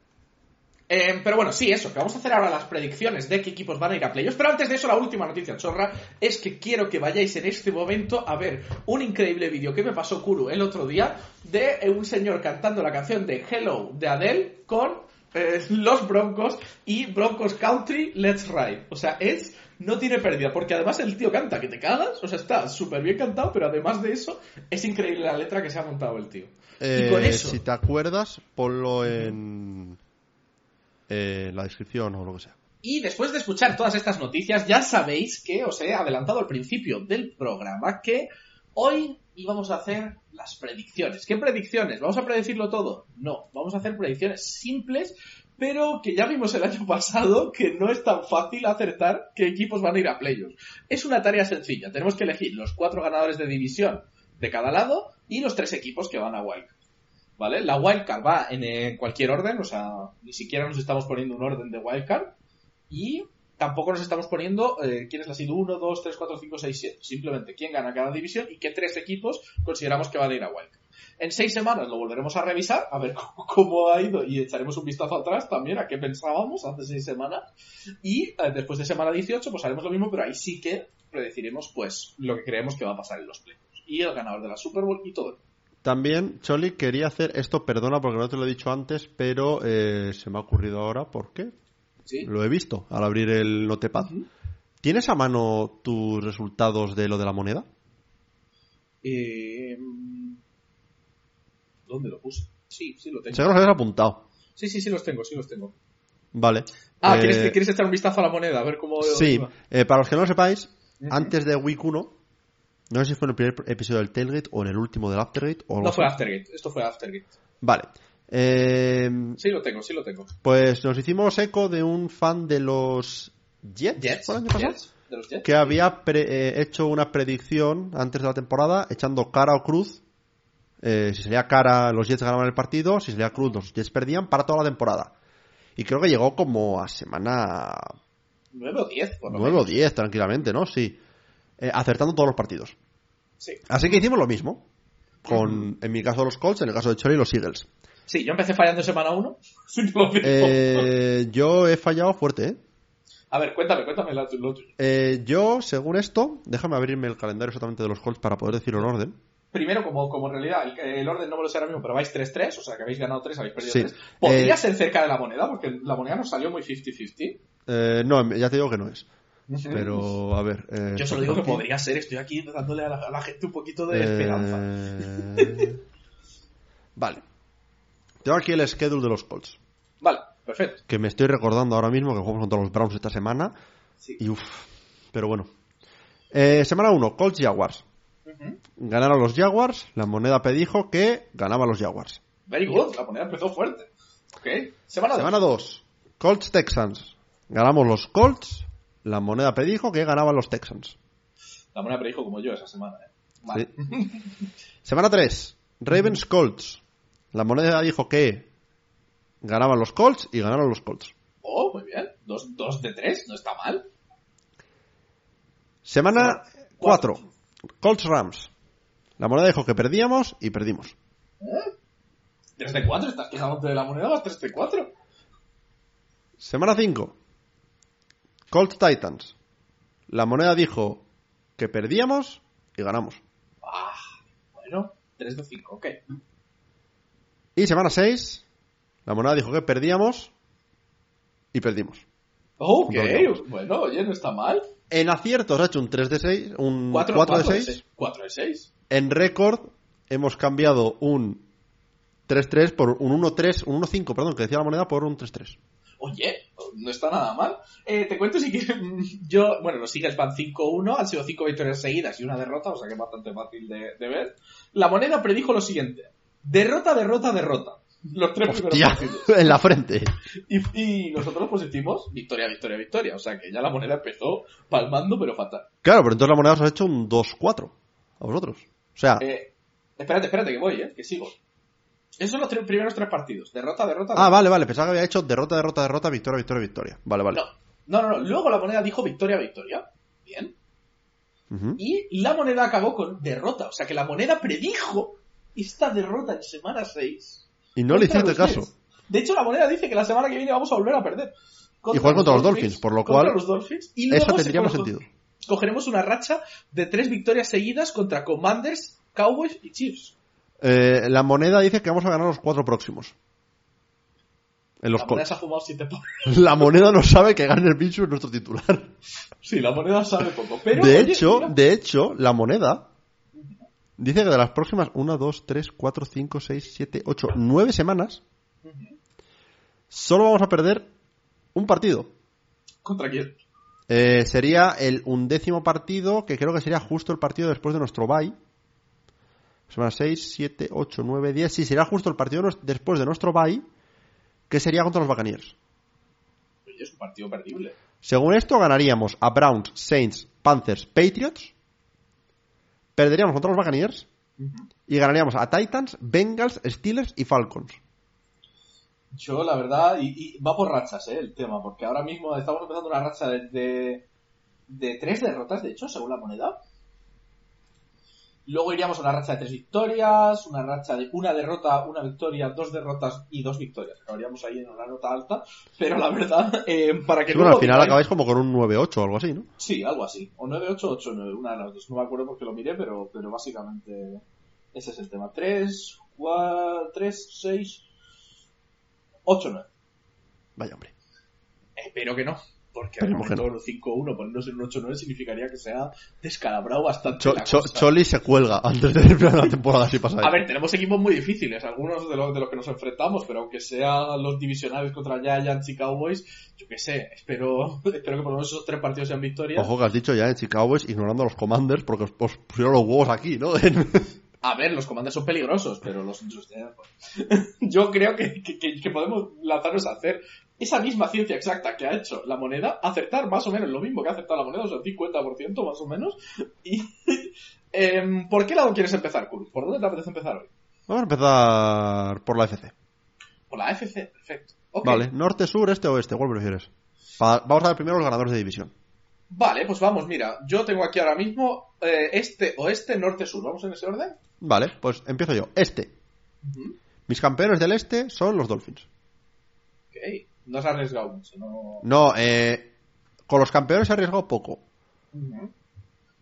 Eh, pero bueno, sí, eso, que vamos a hacer ahora las predicciones de qué equipos van a ir a playoffs. Pero antes de eso, la última noticia chorra es que quiero que vayáis en este momento a ver un increíble vídeo que me pasó Kuru el otro día de un señor cantando la canción de Hello de Adele con eh, los Broncos y Broncos Country Let's Ride. O sea, es. No tiene pérdida, porque además el tío canta que te cagas, o sea, está súper bien cantado, pero además de eso, es increíble la letra que se ha montado el tío. y con Eh, eso. Si te acuerdas, ponlo en. En la descripción o lo que sea. Y después de escuchar todas estas noticias, ya sabéis que os he adelantado al principio del programa que hoy íbamos a hacer las predicciones. ¿Qué predicciones? ¿Vamos a predecirlo todo? No, vamos a hacer predicciones simples, pero que ya vimos el año pasado que no es tan fácil acertar qué equipos van a ir a playoffs. Es una tarea sencilla. Tenemos que elegir los cuatro ganadores de división de cada lado y los tres equipos que van a Wildcard. ¿Vale? La Wildcard va en eh, cualquier orden, o sea, ni siquiera nos estamos poniendo un orden de Wildcard. Y tampoco nos estamos poniendo eh, quién es la sido 1, 2, 3, 4, 5, 6, 7. Simplemente quién gana cada división y qué tres equipos consideramos que van a ir a Wildcard. En seis semanas lo volveremos a revisar, a ver cómo, ha ido y echaremos un vistazo atrás también a qué pensábamos hace seis semanas. Y eh, después de semana 18, pues haremos lo mismo, pero ahí sí que predeciremos pues lo que creemos que va a pasar en los playoffs. Y el ganador de la Super Bowl y todo. También, Choli, quería hacer esto, perdona porque no te lo he dicho antes, pero eh, se me ha ocurrido ahora, ¿por qué? ¿Sí? Lo he visto al abrir el Notepad. ¿Tienes a mano tus resultados de lo de la moneda? Eh, ¿Dónde lo puse? Sí, sí lo tengo. Sé que los habías apuntado. Sí, sí, sí los tengo, sí los tengo. Vale. Ah, Eh, ¿quieres, ¿quieres echar un vistazo a la moneda? A ver cómo... Sí, eh, para los que no lo sepáis, antes de Week 1, no sé si fue en el primer episodio del Tailgate o en el último del Aftergate o No fue así. Aftergate, esto fue Aftergate. Vale. Eh, Sí lo tengo, sí lo tengo. pues nos hicimos eco de un fan de los Jets, Jets, ¿fue el año pasado? Jets, de los Jets. que había pre- eh, hecho una predicción antes de la temporada echando cara o cruz. Eh, si salía cara, los Jets ganaban el partido. Si salía cruz, los Jets perdían para toda la temporada. Y creo que llegó como a semana 9 o 10, por lo 9 o menos. 10, tranquilamente, ¿no? Sí. Eh, acertando todos los partidos. Sí. Así que hicimos lo mismo. Con, en mi caso, los Colts, en el caso de Chori, los Eagles. Sí, yo empecé fallando en semana 1. Eh, yo he fallado fuerte, ¿eh? A ver, cuéntame, cuéntame la- lo tuyo. Eh, Yo, según esto, déjame abrirme el calendario exactamente de los Colts para poder decirlo en orden. Primero, como, como en realidad el, el orden no me lo sé ahora mismo, pero vais 3-3, o sea que habéis ganado 3, habéis perdido Sí. 3. Podría Eh, ser cerca de la moneda, porque la moneda nos salió muy 50-50. Eh, no, ya te digo que no es. Pero, a ver. eh, Yo solo digo que aquí- podría ser, estoy aquí dándole a la, a la gente un poquito de esperanza. Eh, Vale. Tengo aquí el schedule de los Colts. Vale, perfecto. Que me estoy recordando ahora mismo que jugamos contra los Browns esta semana. Sí. Y uff. Pero bueno. Eh, semana 1, Colts Jaguars. Ganaron los Jaguars. La moneda predijo que ganaban los Jaguars. Very good, la moneda empezó fuerte. Ok, semana 2. Semana 2, Colts Texans. Ganamos los Colts. La moneda predijo que ganaban los Texans. La moneda predijo como yo esa semana. ¿eh? Vale. Sí. Semana 3, Ravens Colts. La moneda dijo que ganaban los Colts y ganaron los Colts. Oh, muy bien. 2 dos, de 3, no está mal. Semana Cuatro. 4, Colts Rams. La moneda dijo que perdíamos y perdimos. 3 de 4, estás quejándote de la moneda, vas 3 de 4. Semana 5, Colts Titans. La moneda dijo que perdíamos y ganamos. Ah, bueno, 3 de 5, ok. Y semana 6, la moneda dijo que perdíamos y perdimos. Ok, bueno, oye, no está mal. En aciertos ha hecho un 3 de 6, un 4, 4, de 6. 4 de 6. En récord hemos cambiado un 3-3 por un 1-3, un 1-5, perdón, que decía la moneda por un 3-3. Oye, no está nada mal. Eh, te cuento si quieres. Yo, bueno, los Eagles van 5-1, han sido 5 victorias seguidas y una derrota, o sea que es bastante fácil de, de ver. La moneda predijo lo siguiente: derrota, derrota, derrota. Los tres primeros Hostia, partidos. en la frente. Y, y nosotros pues hicimos victoria, victoria, victoria. O sea que ya la moneda empezó palmando, pero fatal. Claro, pero entonces la moneda os ha hecho un 2-4 a vosotros. O sea, Eh, espérate, espérate, que voy, eh, que sigo. Esos son los tres- primeros tres partidos: derrota, derrota, ah, vale, vale, pensaba que había hecho derrota, derrota, derrota, victoria, victoria, victoria. Vale, vale. No, no, no, no. Luego la moneda dijo victoria, victoria. Bien. Y la moneda acabó con derrota. O sea que la moneda predijo esta derrota en semana 6. Y no le hiciste caso. De hecho, la moneda dice que la semana que viene vamos a volver a perder. Y jugar contra los Dolphins, por lo cual, los Dolphins. Y luego Eso se- tendría más sentido. Cogeremos una racha de tres victorias seguidas contra Commanders, Cowboys y Chiefs. Eh, la moneda dice que vamos a ganar los cuatro próximos. En los la moneda se ha fumado siete La moneda no sabe que Garner Minshew es nuestro titular. Sí, la moneda sabe poco. Pero, de oye, hecho, mira, de hecho, la moneda dice que de las próximas 1, 2, 3, 4, 5, 6, 7, 8, 9 semanas, solo vamos a perder un partido. ¿Contra quién? Eh, sería el undécimo partido, que creo que sería justo el partido después de nuestro bye. Semana 6, 7, 8, 9, 10. Sí, sería justo el partido después de nuestro bye, que sería contra los Buccaneers. Es un partido perdible. Según esto, ganaríamos a Browns, Saints, Panthers, Patriots. Perderíamos contra los Buccaneers. Y ganaríamos a Titans, Bengals, Steelers y Falcons. Yo, la verdad, y, y va por rachas, ¿eh? El tema, porque ahora mismo estamos empezando una racha de, de, de tres derrotas, de hecho, según la moneda. Luego iríamos a una racha de tres victorias, una racha de una derrota, una victoria, dos derrotas y dos victorias. Acabaríamos ahí en una nota alta, pero la verdad, eh, para que Sí, bueno, luego al final digáis- acabáis como con un 9-8 o algo así, ¿no? Sí, algo así. O 9-8 o 8-9, una de las dos. No me acuerdo porque lo miré, pero, pero básicamente ese es el tema. 3, 4, 3, 6, 8-9. Vaya hombre. Espero que no. Porque Esperemos que realmente un 5-1 ponernos en un 8-9 significaría que se ha descalabrado bastante Cho- la Cho- cosa. Choli se cuelga antes de terminar la temporada si pasa A eso. ver, tenemos equipos muy difíciles, algunos de los, de los que nos enfrentamos, pero aunque sean los divisionales contra Giants y Cowboys, yo qué sé, espero, espero que por lo menos esos tres partidos sean victorias. Ojo que has dicho ya en Chicago Cowboys ignorando a los Commanders porque os, os pusieron los huevos aquí, ¿no? A ver, los comandos son peligrosos, pero los Yo creo que, que, que, podemos lanzarnos a hacer esa misma ciencia exacta que ha hecho la moneda, acertar más o menos lo mismo que ha acertado la moneda, o sea, 50% más o menos. Y, eh, ¿Por qué lado quieres empezar, Kurt? ¿Por dónde te apetece empezar hoy? Vamos a empezar por la FC. Por la FC, perfecto. Vale, norte, sur, este, oeste, ¿cuál prefieres? vamos a ver primero los ganadores de división. Vale, pues vamos, mira, yo tengo aquí ahora mismo eh, este, oeste, norte, sur. ¿Vamos en ese orden? Vale, pues empiezo yo. Este. Mis campeones del este son los Dolphins. Ok, no se ha arriesgado mucho, ¿no? No, eh, con los campeones se ha arriesgado poco.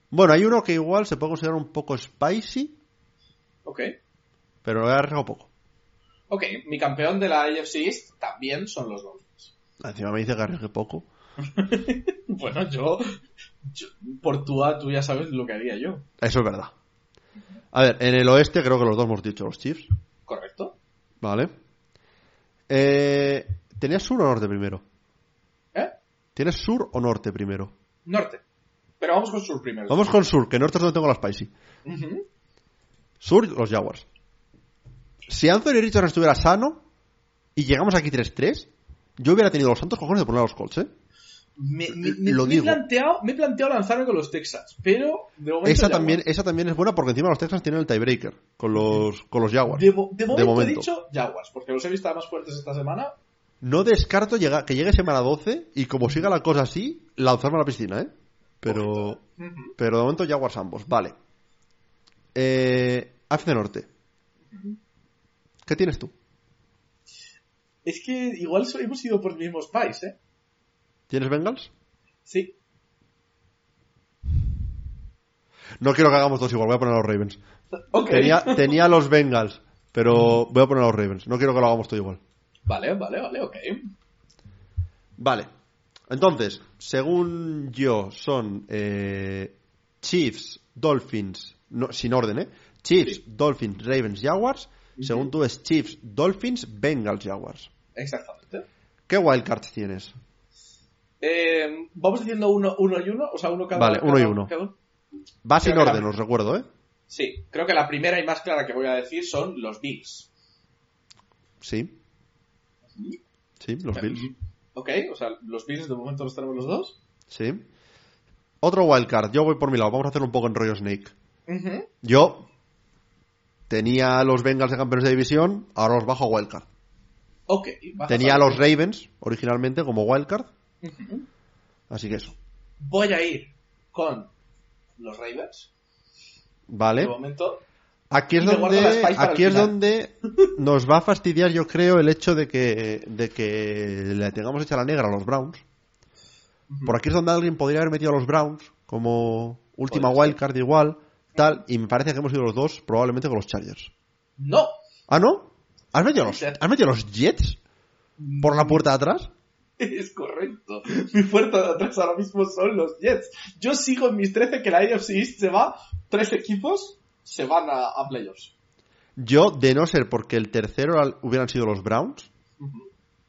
Bueno, hay uno que igual se puede considerar un poco spicy. Ok. Pero lo he arriesgado poco. Ok, mi campeón de la AFC East también son los Dolphins. Encima me dice que arriesgue poco. bueno, yo, por tu A, tú ya sabes lo que haría yo. Eso es verdad. A ver, en el oeste creo que los dos hemos dicho los Chiefs. Correcto. Vale. Eh, ¿Tenías sur o norte primero? ¿Eh? ¿Tienes sur o norte primero? Norte. Pero vamos con sur primero. Vamos con sur, que norte es donde tengo la spicy. Sur, los Jaguars. Si Anthony Richardson estuviera sano y llegamos aquí 3-3, yo hubiera tenido los santos cojones de poner a los Colts, ¿eh? Me, he planteado, me he planteado lanzarme con los Texans, pero de momento. Esa también, esa también es buena porque encima los Texans tienen el tiebreaker con los, con los Jaguars. De, momento, he dicho Jaguars, porque los he visto más fuertes esta semana. No descarto que llegue semana 12 y como siga la cosa así, lanzarme a la piscina, ¿eh? Pero, pero de momento Jaguars ambos, vale. Eh, AFC Norte. ¿Qué tienes tú? Es que igual hemos ido por el mismo Spice, ¿eh? ¿Tienes Bengals? Sí. No quiero que hagamos dos igual, voy a poner a los Ravens. Okay. Tenía, los Bengals, pero voy a poner a los Ravens. No quiero que lo hagamos todo igual. Vale, vale, vale, ok. Vale. Entonces, según yo, son eh, Chiefs, Dolphins, no, sin orden, ¿eh? Chiefs, Dolphins, Ravens, Jaguars según tú es Chiefs, Dolphins, Bengals, Jaguars. Exactamente. ¿Qué wildcards tienes? Eh, vamos diciendo uno, uno y uno, o sea, uno cada Vale, uno y uno. Va sin orden, os recuerdo, ¿eh? Sí, creo que la primera y más clara que voy a decir son los Bills. Sí. Sí, los Bills. Ok, o sea, los Bills de momento los tenemos los dos. Sí. Otro wildcard, yo voy por mi lado, vamos a hacer un poco en rollo Snake. Yo Tenía los Bengals de campeones de división, ahora los bajo a Wildcard. Ok. Tenía a los Ravens originalmente como Wildcard. Así que eso. Voy a ir con los Ravens. Vale. De momento. Aquí es donde, aquí es donde nos va a fastidiar, yo creo, el hecho de que, de que le tengamos hecha la negra a los Browns. Por aquí es donde alguien podría haber metido a los Browns como última wildcard igual tal, y me parece que hemos ido los dos probablemente con los Chargers. No. ¿Ah, no? ¿Has metido los, ¿has metido los Jets por la puerta de atrás? Es correcto. Mi puerta de atrás ahora mismo son los Jets. Yo sigo en mis 13 que la AFC East se va, tres equipos se van a, playoffs. Yo, de no ser porque el tercero hubieran sido los Browns,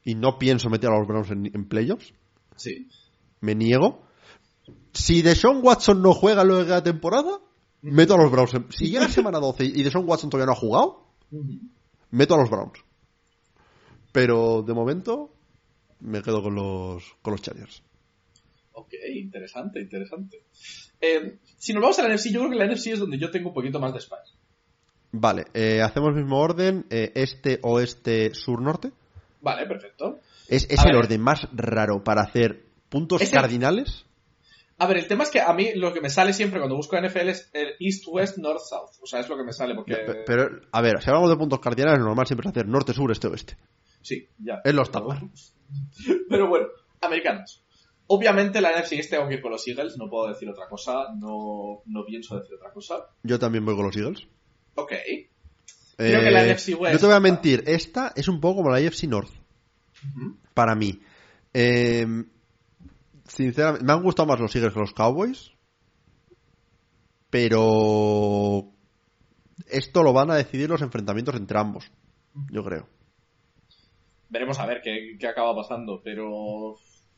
y no pienso meter a los Browns en, en playoffs, sí. me niego. Si Deshaun Watson no juega luego de la temporada, meto a los Browns. Si llega semana 12 y Deshaun Watson todavía no ha jugado, meto a los Browns. Pero de momento me quedo con los, con los Chargers. Ok, interesante, interesante. Eh, si nos vamos a la NFC, yo creo que la NFC es donde yo tengo un poquito más de espacio. Vale, eh, hacemos el mismo orden, eh, este, oeste, sur, norte. Vale, perfecto. Es, el orden más raro para hacer puntos cardinales. A ver, el tema es que a mí lo que me sale siempre cuando busco NFL es el East, West, North, South. O sea, es lo que me sale porque... Pero, a ver, si hablamos de puntos cardinales, lo normal siempre es hacer norte, sur, este, oeste. Sí, ya. Es los tapas. Pero bueno, americanos. Obviamente la NFC este tengo que ir con los Eagles, no puedo decir otra cosa, no, no pienso decir otra cosa. Yo también voy con los Eagles. Ok. Creo que la eh, NFC West... No te voy a mentir, esta es un poco como la NFC North. Para mí. Eh, sinceramente, me han gustado más los Eagles que los Cowboys. Pero esto lo van a decidir los enfrentamientos entre ambos, yo creo. Veremos a ver qué, acaba pasando, pero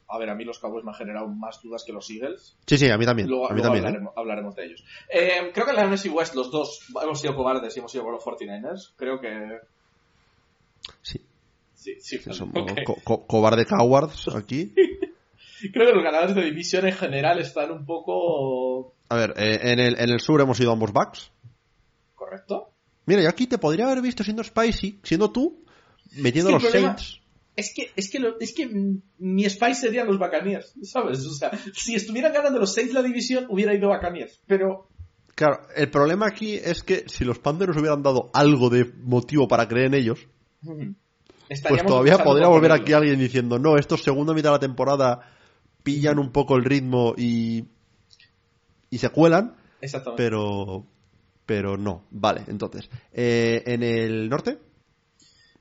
A ver, a mí los Cowboys me han generado más dudas que los Eagles. Sí, sí, a mí también. Luego, a mí luego también. ¿eh? hablaremos, de ellos. Eh, creo que en la NFC West los dos hemos sido cobardes y hemos ido con los 49ers. Creo que... Sí, Sí, sí. sí, somos ok. co- co- cobarde cowards aquí. Creo que los ganadores de división en general están un poco... A ver, eh, en, el, en el sur hemos ido ambos backs. ¿Correcto? Mira, yo aquí te podría haber visto siendo Spicy, siendo tú, metiendo Es los que el problema- Saints. Es que, es que, lo- es que mi Spice serían los Buccaneers, ¿sabes? O sea, si estuvieran ganando los Saints la división, hubiera ido Buccaneers. Pero Claro, el problema aquí es que si los Panthers hubieran dado algo de motivo para creer en ellos, pues todavía podría volver aquí alguien diciendo, no, estos segunda mitad de la temporada pillan un poco el ritmo y, y se cuelan, Exactamente. pero pero no. Vale, entonces, eh, en el norte,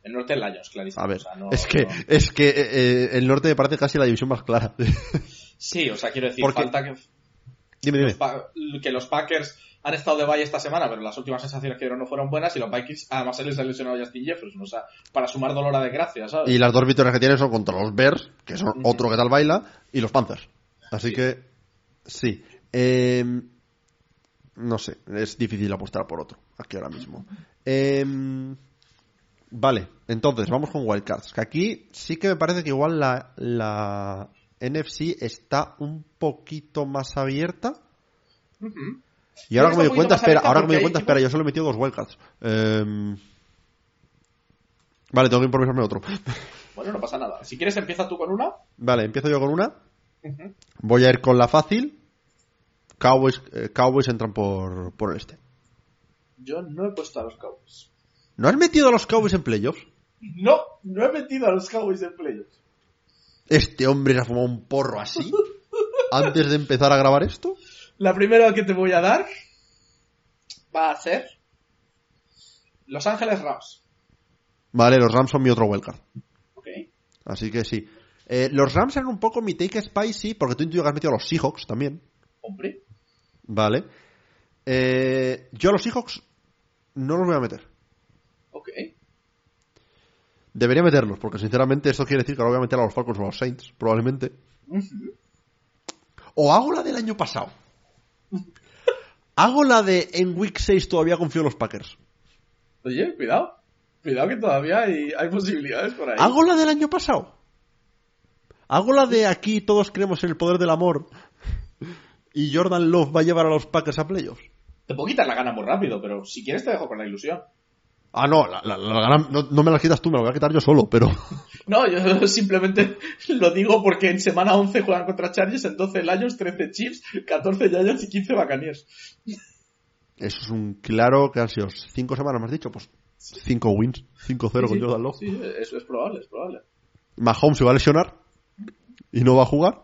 El norte del Lions, clarísimo. a ver, O sea, no- es que no- es que eh, eh, el norte me parece casi la división más clara. Sí, o sea, quiero decir, Porque- falta que, dime, dime. los Pa- que los Packers han estado de valle esta semana, pero las últimas sensaciones que dieron no fueron buenas y los Vikings, además se les ha lesionado Justin Jefferson, o sea, para sumar dolor a desgracia, ¿sabes? Y las dos victorias que tienen son contra los Bears, que son otro que tal baila, y los Panthers. Así Sí. que, sí. Eh, no sé, es difícil apostar por otro aquí ahora mismo. Eh, vale, entonces vamos con Wildcards. Que aquí sí que me parece que igual la, la NFC está un poquito más abierta. Y ahora que me doy cuenta, espera, ahora que me doy cuenta, espera, yo solo he metido dos Wildcards. Eh, vale, tengo que improvisarme otro. Bueno, no pasa nada. Si quieres, empieza tú con una. Vale, empiezo yo con una. Voy a ir con la fácil. Cowboys, eh, Cowboys entran por, por el este. Yo no he puesto a los Cowboys. ¿No has metido a los Cowboys en playoffs? No, no he metido a los Cowboys en playoffs. ¿Este hombre se ha fumado un porro así? ¿Antes de empezar a grabar esto? La primera que te voy a dar va a ser Los Ángeles Rams. Vale, los Rams son mi otro wildcard. Ok. Así que sí. Eh, los Rams eran un poco mi take spicy, porque tú intuyo que has metido a los Seahawks también. Hombre. Vale. Eh, yo a los Seahawks no los voy a meter. Ok. Debería meterlos, porque sinceramente esto quiere decir que ahora voy a meter a los Falcons o a los Saints, probablemente. O hago la del año pasado. Hago la de en Week 6 todavía confío en los Packers. Oye, cuidado. Cuidado que todavía hay, hay posibilidades por ahí. Hago la del año pasado. Hago la de aquí todos creemos en el poder del amor. Y Jordan Love va a llevar a los Packers a playoffs. Te puedo quitar la gana muy rápido, pero si quieres te dejo con la ilusión. Ah, no, la, la- la gana- no, no me la quitas tú, me la voy a quitar yo solo, pero. No, yo simplemente lo digo porque en semana 11 juegan contra Chargers, en 12 Lions, 13 Chiefs, 14 Giants y 15 Buccaneers. Eso es un claro que han sido cinco semanas, me has dicho, pues cinco wins, 5-0 con Sí, Jordan Love. Sí, eso es probable, es probable. Mahomes se va a lesionar y no va a jugar.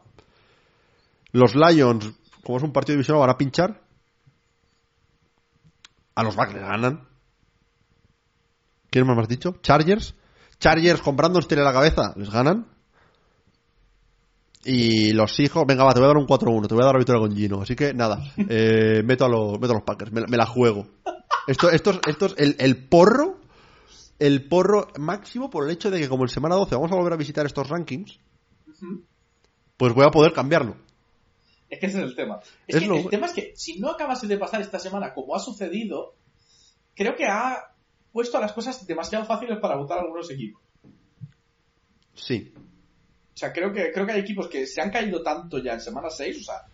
Los Lions, como es un partido divisional, van a pinchar. A los Bucks les ganan. ¿Quién más me has dicho? Chargers. Chargers con Brandon Staley a la cabeza, les ganan. Y los hijos, venga, va, te voy a dar un 4-1, te voy a dar la victoria con Gino. Así que nada, eh, meto, a los, meto a los Packers, me, la- me la juego. Esto, esto, es- esto es el, el porro, el porro máximo por el hecho de que como en semana 12 vamos a volver a visitar estos rankings, pues voy a poder cambiarlo. Es que ese es el tema. Es, Es que lo- el tema es que si no acabase de pasar esta semana como ha sucedido, creo que ha puesto las cosas demasiado fáciles para votar a algunos equipos. Sí. O sea, creo que, creo que hay equipos que se han caído tanto ya en semana 6, o sea,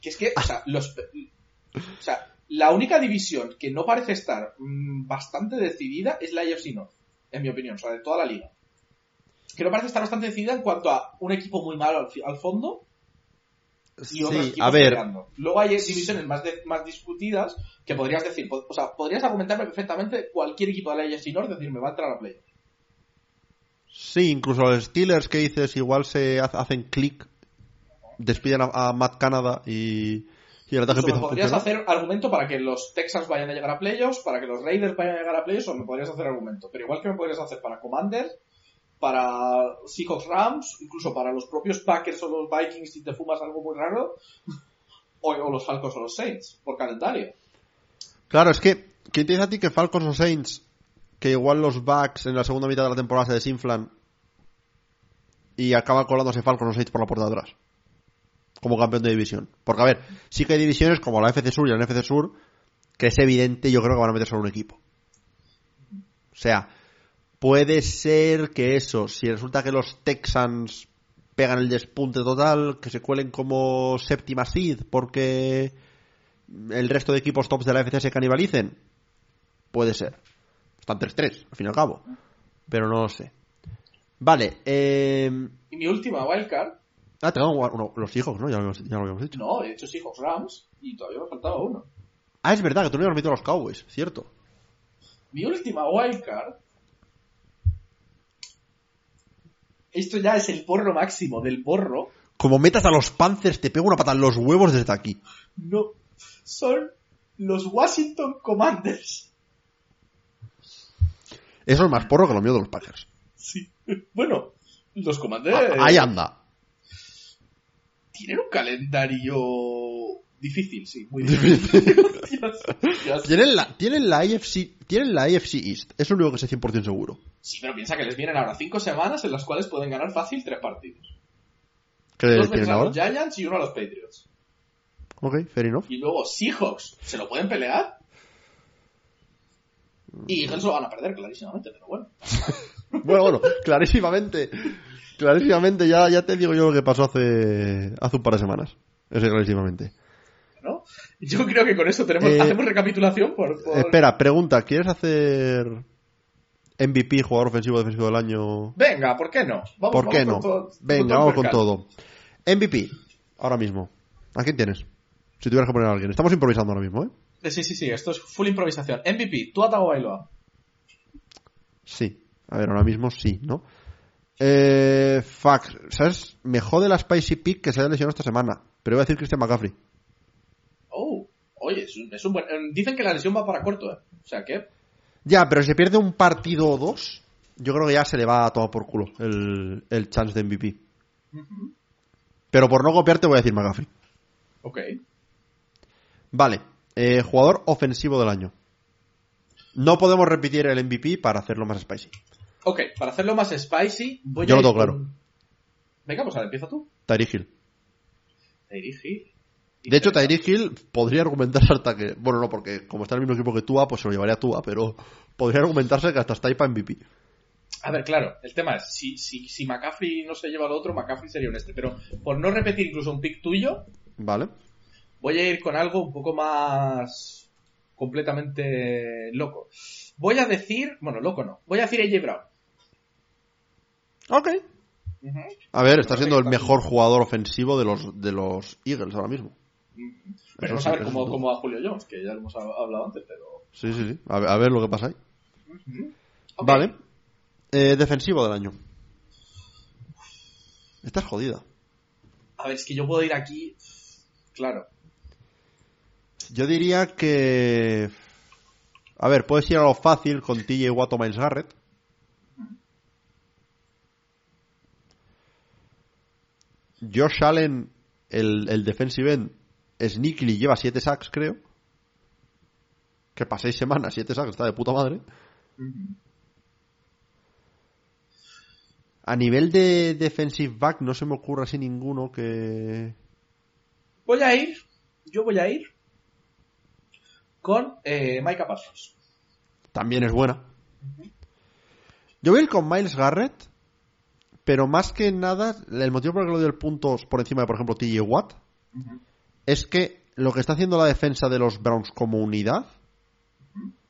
que es que, o sea, los, o sea, la única división que no parece estar mm, bastante decidida es la AFC North, en mi opinión, o sea, de toda la liga. Que no parece estar bastante decidida en cuanto a un equipo muy malo al, al fondo y otros Sí, equipos a ver. Luego hay divisiones más, de- más discutidas que podrías decir, o sea, podrías argumentarme perfectamente cualquier equipo de la AFC North, decir, me va a entrar a play. sí, incluso los Steelers que dices igual se ha- hacen clic, despiden a, a Matt Canada y, y el ataque empieza podrías hacer argumento para que los Texans vayan a llegar a playoffs, para que los Raiders vayan a llegar a playoffs, o me podrías hacer argumento. Pero igual que me podrías hacer para Commanders, para Seahawks Rams, incluso para los propios Packers o los Vikings si te fumas algo muy raro, o, los Falcons o los Saints, por calendario. Claro, es que, ¿quién te dice a ti que Falcons o Saints, que igual los Bucks en la segunda mitad de la temporada se desinflan y acaba colándose Falcons o Saints por la puerta de atrás. Como campeón de división. Porque, a ver, sí que hay divisiones como la FC Sur y la NFC Sur que es evidente, yo creo que van a meter solo un equipo. O sea, puede ser que eso, si resulta que los Texans pegan el despunte total, que se cuelen como séptima seed porque el resto de equipos tops de la FC se canibalicen. Puede ser. Están 3-3, al fin y al cabo. Pero no lo sé. Vale, eh... Y mi última wildcard. Ah, tengo uno, los hijos, ¿no? Ya lo, ya lo habíamos dicho. No, he hecho Seahawks Rams y todavía me faltaba uno. Ah, es verdad que tú no habías metido a los Cowboys, cierto. Mi última wildcard. Esto ya es el porro máximo del porro. Como metas a los Panthers, te pego una pata en los huevos desde aquí. No. Son los Washington Commanders. Eso es más porro que lo mío de los Packers. Sí. Bueno, los Commanders. Ah, ahí anda. Tienen un calendario difícil, sí, muy difícil. Dios, Dios. Tienen la, tienen la AFC, tienen la AFC East. Es lo único que sé 100% seguro. Sí, pero piensa que les vienen ahora cinco semanas en las cuales pueden ganar fácil tres partidos. ¿Qué Dos tienen veces a ahora? los Giants y uno a los Patriots. Ok, fair enough. Y luego Seahawks, ¿se lo pueden pelear? Y Eagles lo van a perder, clarísimamente, pero bueno. Bueno, bueno, clarísimamente. Clarísimamente, ya, ya te digo yo lo que pasó hace, hace un par de semanas. Ese clarísimamente. ¿No? Yo creo que con eso tenemos, Eh, hacemos recapitulación por... por- Espera, pregunta, ¿quieres hacer MVP, jugador ofensivo defensivo del año? Venga, ¿por qué no? Vamos, ¿Por qué no? con todo- Venga, vamos con todo. MVP, ahora mismo. ¿A quién tienes? Si tuvieras que poner a alguien. Estamos improvisando ahora mismo, ¿eh? Eh, Sí, sí, sí, esto es full improvisación. MVP, tú Atago Bailoa. Sí. A ver, ahora mismo sí, ¿no? Eh, fuck, ¿sabes? Me jode la Spicy Pick que se haya lesionado esta semana. Pero iba a decir Christian McCaffrey. Oh, oye, es un, es un buen... eh, Dicen que la lesión va para corto, ¿eh? O sea que... Ya, pero si se pierde un partido o dos, yo creo que ya se le va a tomar por culo el, el chance de MVP. Pero por no copiarte voy a decir McCaffrey. Ok. Vale, eh, jugador ofensivo del año. No podemos repetir el MVP para hacerlo más spicy. Ok, para hacerlo más spicy, voy Yo a lo ir tengo con- claro. Venga, pues ahora empieza tú. Tyreek Hill. Tyreek Hill. De hecho, Tyreek Hill podría argumentarse hasta que. Bueno, no, porque como está en el mismo equipo que Tua, pues se lo llevaría a Tua, pero podría argumentarse que hasta está ahí para MVP. A ver, claro, el tema es, si, si, si McCaffrey no se lleva al otro, McCaffrey sería un este. Pero por no repetir incluso un pick tuyo, Vale. voy a ir con algo un poco más completamente loco. Voy a decir, bueno, loco no, voy a decir AJ Brown. Ok. A ver, está siendo el mejor jugador ofensivo de los, de los Eagles ahora mismo. Sí, saber eso cómo, cómo a Julio Jones, que ya lo hemos hab- hablado antes, pero... Sí, sí, sí. A ver, a ver lo que pasa ahí. Vale. Eh, defensivo del año. Estás jodida. A ver, es que yo puedo ir aquí... Claro. Yo diría que. A ver, puedes ir a lo fácil con TJ Watt o Miles Garrett. Josh Allen, el, el defensive end, Sneaky lleva 7 sacks, creo. Que para 6 semanas, 7 sacks, está de puta madre. A nivel de defensive back, no se me ocurre así ninguno que. Voy a ir, yo voy a ir con eh, Micah Parsons. también es buena. Yo voy a ir con Miles Garrett, pero más que nada, el motivo por el que le doy el punto por encima de, por ejemplo, TJ Watt, es que lo que está haciendo la defensa de los Browns como unidad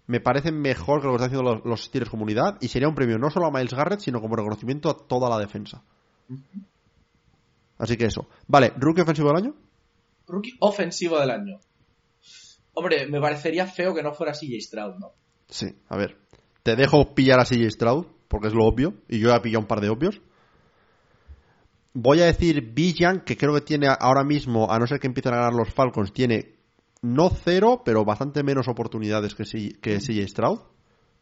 me parece mejor que lo que están haciendo los, los Steelers como unidad y sería un premio no solo a Miles Garrett, sino como reconocimiento a toda la defensa. Así que eso. Vale, rookie ofensivo del año. Rookie ofensivo del año. Hombre, me parecería feo que no fuera CJ Stroud, ¿no? Sí, a ver. Te dejo pillar a CJ Stroud, porque es lo obvio, y yo he pillado un par de obvios. Voy a decir Villan, que creo que tiene ahora mismo, a no ser que empiecen a ganar los Falcons, tiene no cero, pero bastante menos oportunidades que, C- que CJ Stroud,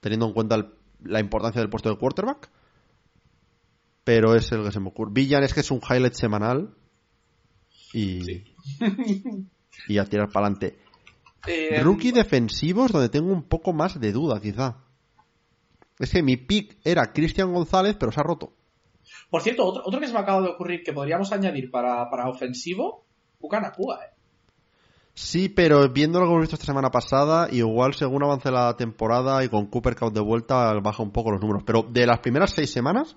teniendo en cuenta el- la importancia del puesto de quarterback. Pero es el que se me ocurre. Villan es que es un highlight semanal y, y a tirar para adelante. Eh, Rookie defensivos donde tengo un poco más de duda, quizá. Es que mi pick era Cristian González, pero se ha roto. Por cierto, otro, otro que se me acaba de ocurrir que podríamos añadir para, para ofensivo, Pucanacua, ¿eh? Sí, pero viendo lo que hemos visto esta semana pasada, igual según avance la temporada y con Cooper Cup de vuelta, baja un poco los números. Pero de las primeras seis semanas,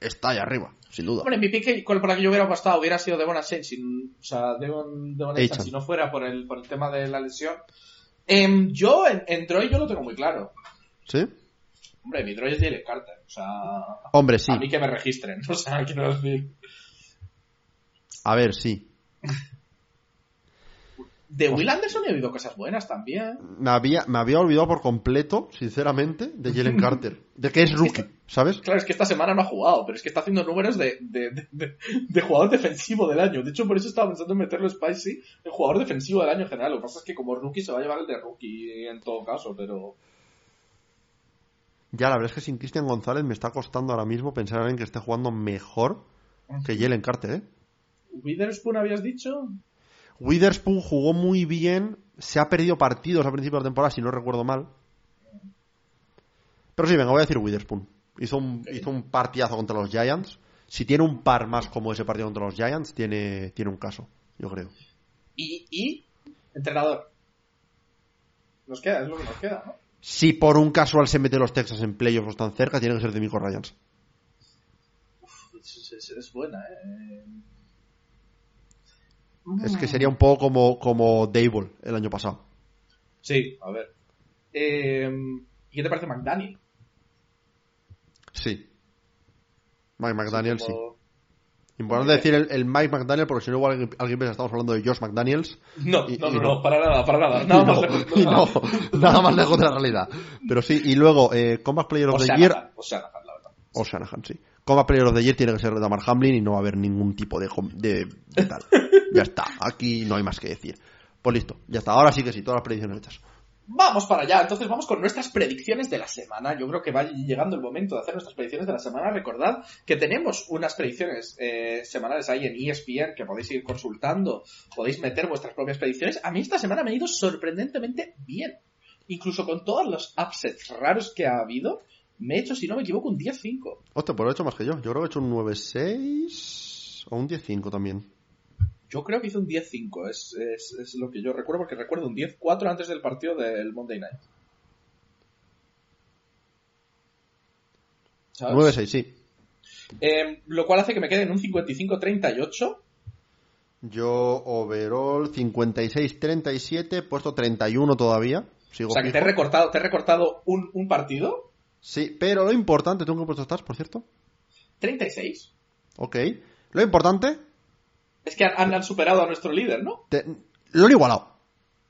está ahí arriba, sin duda. Hombre, mi pique con la que yo hubiera apostado hubiera sido Devon sin, o sea, Devon, Devon si no fuera por el, por el tema de la lesión. Em, yo, en, en Droid, yo lo tengo muy claro. ¿Sí? Hombre, mi Droid es Jalen Carter, o sea, Hombre, sí. a mí que me registren, o sea, quiero decir. A ver, sí. De Will Anderson he oído cosas buenas también. Me había, me había olvidado por completo, sinceramente, de Jalen Carter. De que es rookie, ¿sabes? Claro, es que esta semana no ha jugado, pero es que está haciendo números de, de, de, de- de jugador defensivo del año. De hecho, por eso estaba pensando en meterlo Spicy en jugador defensivo del año en general. Lo que pasa es que como rookie se va a llevar el de rookie en todo caso, pero... Ya, la verdad es que sin Cristian González me está costando ahora mismo pensar en alguien que esté jugando mejor que Jalen Carter, ¿eh? ¿Witherspoon habías dicho? Witherspoon jugó muy bien, se ha perdido partidos a principio de temporada, si no recuerdo mal. Pero sí, venga, voy a decir Witherspoon. Hizo un, hizo un partidazo contra los Giants. Si tiene un par más como ese partido contra los Giants, tiene, tiene un caso, yo creo. Y, y entrenador. Nos queda, es lo que nos queda, ¿no? Si por un casual se mete los Texas en playoffs o están cerca, tiene que ser de Mico Ryans. Es, es- es buena, ¿eh? Es que sería un poco como, como Dable el año pasado. Sí, a ver. Eh, ¿Y qué te parece McDaniel? Sí. Mike McDaniel, sí. como- Importante decir el, el Mike McDaniel, porque si no, igual alguien, piensa estamos hablando de Josh McDaniels. No, Y- no, y no, no. para nada, para nada. Nada más lejos, y no, nada más lejos de la realidad. Pero sí, y luego, eh, Comeback Player of O the sea, Year, o sea, la verdad. o Shanahan, sí. Comeback Player of the Year tiene que ser Damar Hamlin y no va a haber ningún tipo de, de, de tal. ya está, aquí no hay más que decir. Pues listo, ya está. Ahora sí que sí, todas las predicciones hechas. Vamos para allá, entonces vamos con nuestras predicciones de la semana. Yo creo que va llegando el momento de hacer nuestras predicciones de la semana. Recordad que tenemos unas predicciones eh, semanales ahí en ESPN que podéis ir consultando, podéis meter vuestras propias predicciones. A mí esta semana me ha ido sorprendentemente bien. Incluso con todos los upsets raros que ha habido, me he hecho, si no me equivoco, un 10-5. Hostia, pues lo he hecho más que yo. Yo creo que he hecho un 9-6 o un 10-5 también. Yo creo que hice un 10-5, es, es, es lo que yo recuerdo, porque recuerdo un 10-4 antes del partido del Monday Night. ¿Sabes? 9-6, sí. Eh, lo cual hace que me quede en un 55-38. Yo, overall, 56-37, puesto 31 todavía. Sigo O sea que te he recortado, te he recortado un, un partido. Sí, pero lo importante, ¿tú en qué puesto estás, por cierto? 36. Ok. Lo importante, Es que han, han superado a nuestro líder, ¿no? te- lo han igualado.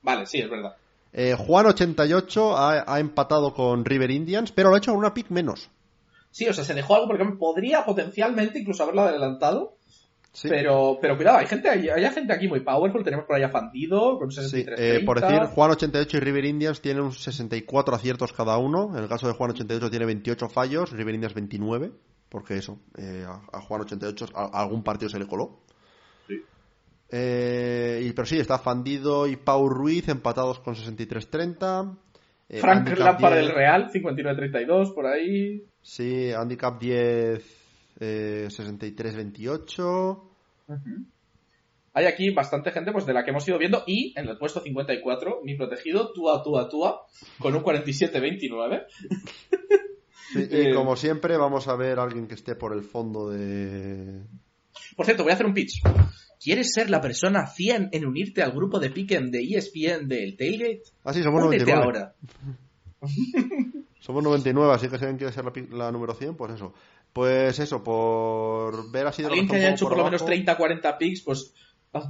Vale, sí, es verdad. Eh, Juan88 ha, ha empatado con River Indians, pero lo ha hecho con una pick menos. Sí, o sea, se dejó algo porque podría potencialmente incluso haberlo adelantado. Sí. Pero, pero cuidado, hay gente, hay, hay gente aquí muy powerful. Tenemos por ahí a Fandido con Sí, 63 eh, por decir, Juan88 y River Indians tienen un 64 aciertos cada uno. En el caso de Juan88 tiene 28 fallos, River Indians 29. Porque eso, eh, a, a Juan88 a- algún partido se le coló. Eh, y, pero sí, está Fandido y Pau Ruiz empatados con 63-30. Eh, Frank Lampard 10, del Real, 59-32, por ahí. Sí, handicap 10, eh, 63-28. Hay aquí bastante gente pues de la que hemos ido viendo y en el puesto 54, mi protegido, Tua Tua Tua, con un 47-29. Sí, Eh, y como siempre, vamos a ver a alguien que esté por el fondo de. Por cierto, voy a hacer un pitch. ¿Quieres ser la persona 100 en unirte al grupo de Piquen de ESPN del Tailgate? Ah, sí, somos Únete 99. ahora. Somos 99, así que si alguien quiere ser la, la número 100, pues eso. Pues eso, por ver así de Alguien que haya hecho por lo menos 30-40 picks, pues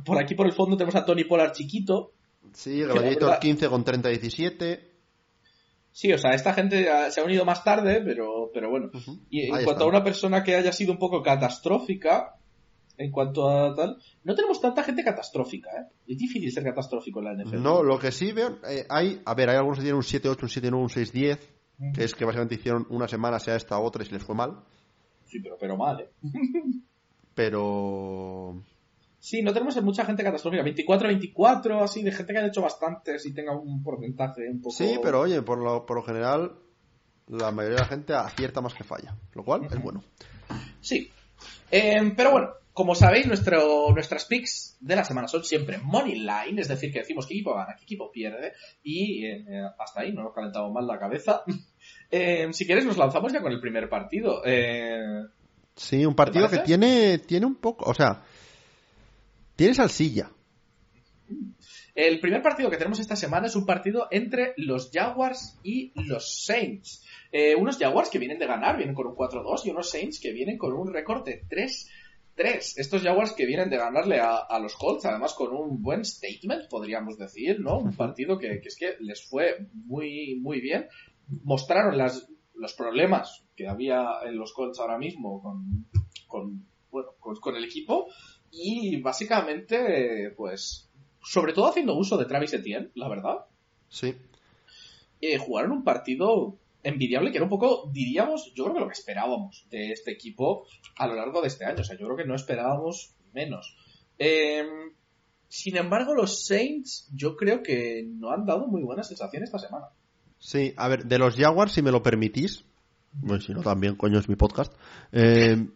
por aquí por el fondo tenemos a Tony Pollard chiquito. Sí, la Gladiator verdad- 15 con 30-17. Sí, o sea, esta gente ah, se ha unido más tarde, pero, pero bueno. Ujú. Y en Ahí cuanto está. a una persona que haya sido un poco catastrófica, en cuanto a tal, no tenemos tanta gente catastrófica, ¿eh? Es difícil ser catastrófico en la NFL. No, lo que sí veo, eh, hay, a ver, hay algunos que tienen un 7-8, un 7-9, un 6-10, que es que básicamente hicieron una semana, sea esta otra, y se les fue mal. Sí, pero, pero mal, ¿eh? Pero. Sí, no tenemos mucha gente catastrófica. 24-24, así, de gente que haya hecho bastantes y tenga un porcentaje un poco... Sí, pero oye, por lo, por lo general, la mayoría de la gente acierta más que falla, lo cual es bueno. Sí. Eh, pero bueno, como sabéis, nuestro, nuestras picks de la semana son siempre money line, es decir, que decimos qué equipo gana, qué equipo pierde, y eh, hasta ahí no nos calentamos mal la cabeza. Eh, si quieres, nos lanzamos ya con el primer partido. Eh, Sí, un partido que tiene, tiene un poco, o sea, tiene salsilla. el primer partido que tenemos esta semana es un partido entre los Jaguars y los Saints. Eh, unos Jaguars que vienen de ganar, vienen con un 4-2, y unos Saints que vienen con un récord de 3-3. Estos Jaguars que vienen de ganarle a, a los Colts, además con un buen statement, podríamos decir, ¿no? Un partido que, que es que les fue muy, muy bien. Mostraron las, los problemas que había en los Colts ahora mismo con, con, bueno, con, con el equipo y básicamente, pues, sobre todo haciendo uso de Travis Etienne, la verdad, Sí. eh, jugaron un partido envidiable que era un poco, diríamos, yo creo que lo que esperábamos de este equipo a lo largo de este año. O sea, yo creo que no esperábamos menos. Eh, sin embargo, los Saints yo creo que no han dado muy buena sensación esta semana. Sí, a ver, de los Jaguars, si me lo permitís, bueno, si no también, coño, es mi podcast, eh,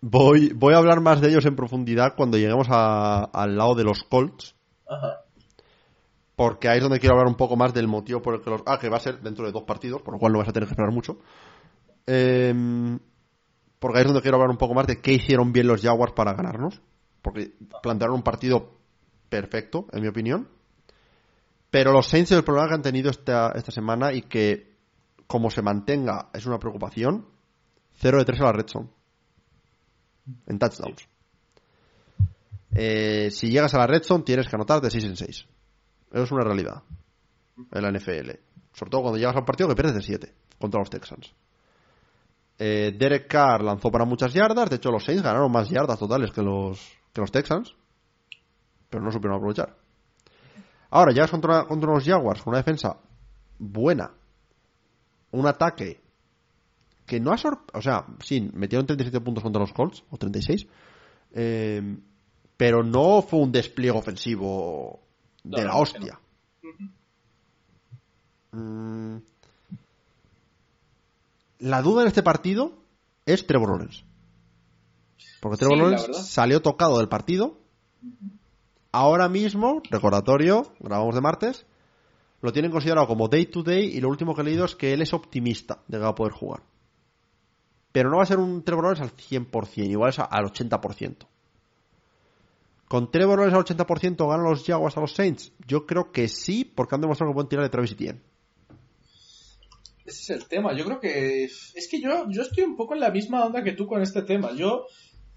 voy, voy a hablar más de ellos en profundidad cuando lleguemos a- al lado de los Colts, Ajá. Porque ahí es donde quiero hablar un poco más del motivo por el que los... Ah, que va a ser dentro de dos partidos, por lo cual no vas a tener que esperar mucho. Eh, porque ahí es donde quiero hablar un poco más de qué hicieron bien los Jaguars para ganarnos, porque plantearon un partido perfecto, en mi opinión. Pero los Saints el problema que han tenido esta, esta semana y que, como se mantenga, es una preocupación, 0 de 3 a la red zone. En touchdowns. Eh, si llegas a la red zone, tienes que anotar de 6 en 6. Es una realidad. En la NFL. Sobre todo cuando llegas a un partido que pierdes de 7 contra los Texans. Eh, Derek Carr lanzó para muchas yardas. De hecho, los Saints ganaron más yardas totales que los, que los Texans. Pero no supieron aprovechar. Ahora, llegas contra, contra unos Jaguars con una defensa buena. Un ataque que no ha sorprendido. O sea, sí, metieron 37 puntos contra los Colts, o 36. eh, pero no fue un despliegue ofensivo de la hostia. Mm. La duda en este partido es Trevor Lawrence. Porque Trevor Sí, la Lawrence salió tocado del partido. Ahora mismo, recordatorio, grabamos de martes, lo tienen considerado como day to day y lo último que he leído es que él es optimista de que va a poder jugar. Pero no va a ser un Trevor Lawrence al 100%, igual es al 80%. ¿Con Trevor Lawrence al 80% ganan los Jaguars a los Saints? Yo creo que sí, porque han demostrado que pueden tirar de Travis Etienne. Ese es el tema. Yo creo que. Es que yo, yo estoy un poco en la misma onda que tú con este tema. Yo.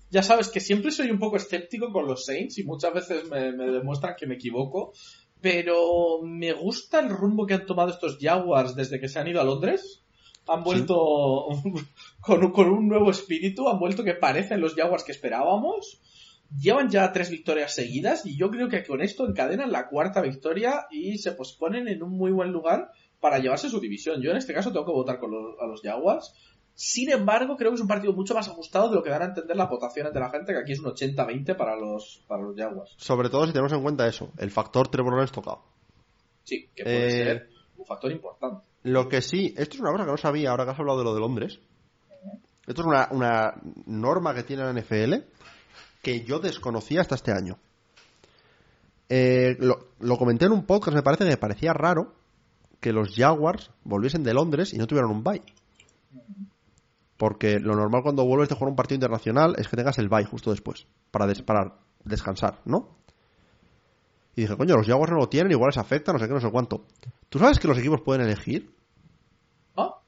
Ya sabes que siempre soy un poco escéptico con los Saints y muchas veces me, me demuestran que me equivoco. Pero me gusta el rumbo que han tomado estos Jaguars desde que se han ido a Londres. Han vuelto con, con un nuevo espíritu, han vuelto que parecen los Jaguars que esperábamos. Llevan ya tres victorias seguidas y yo creo que con esto encadenan la cuarta victoria y se posponen en un muy buen lugar para llevarse su división. Yo en este caso tengo que votar con los, a los Jaguars. Sin embargo, creo que es un partido mucho más ajustado de lo que dan a entender las votaciones de la gente, que aquí es un 80-20 para los, para los Jaguars. Sobre todo si tenemos en cuenta eso, el factor Trevor Lawrence tocado. Sí, que puede Eh, ser un factor importante. Lo que sí, esto es una cosa que no sabía ahora que has hablado de lo de Londres. Esto es una, una norma que tiene la NFL que yo desconocía hasta este año. Eh, lo, lo comenté en un podcast, me parece que me parecía raro que los Jaguars volviesen de Londres y no tuvieran un bye. Porque lo normal cuando vuelves de jugar un partido internacional es que tengas el bye justo después, para, des- para descansar, ¿no? Y dije, coño, los Jaguars no lo tienen, igual les afecta, no sé qué, no sé cuánto. ¿Tú sabes que los equipos pueden elegir? ¿Ah?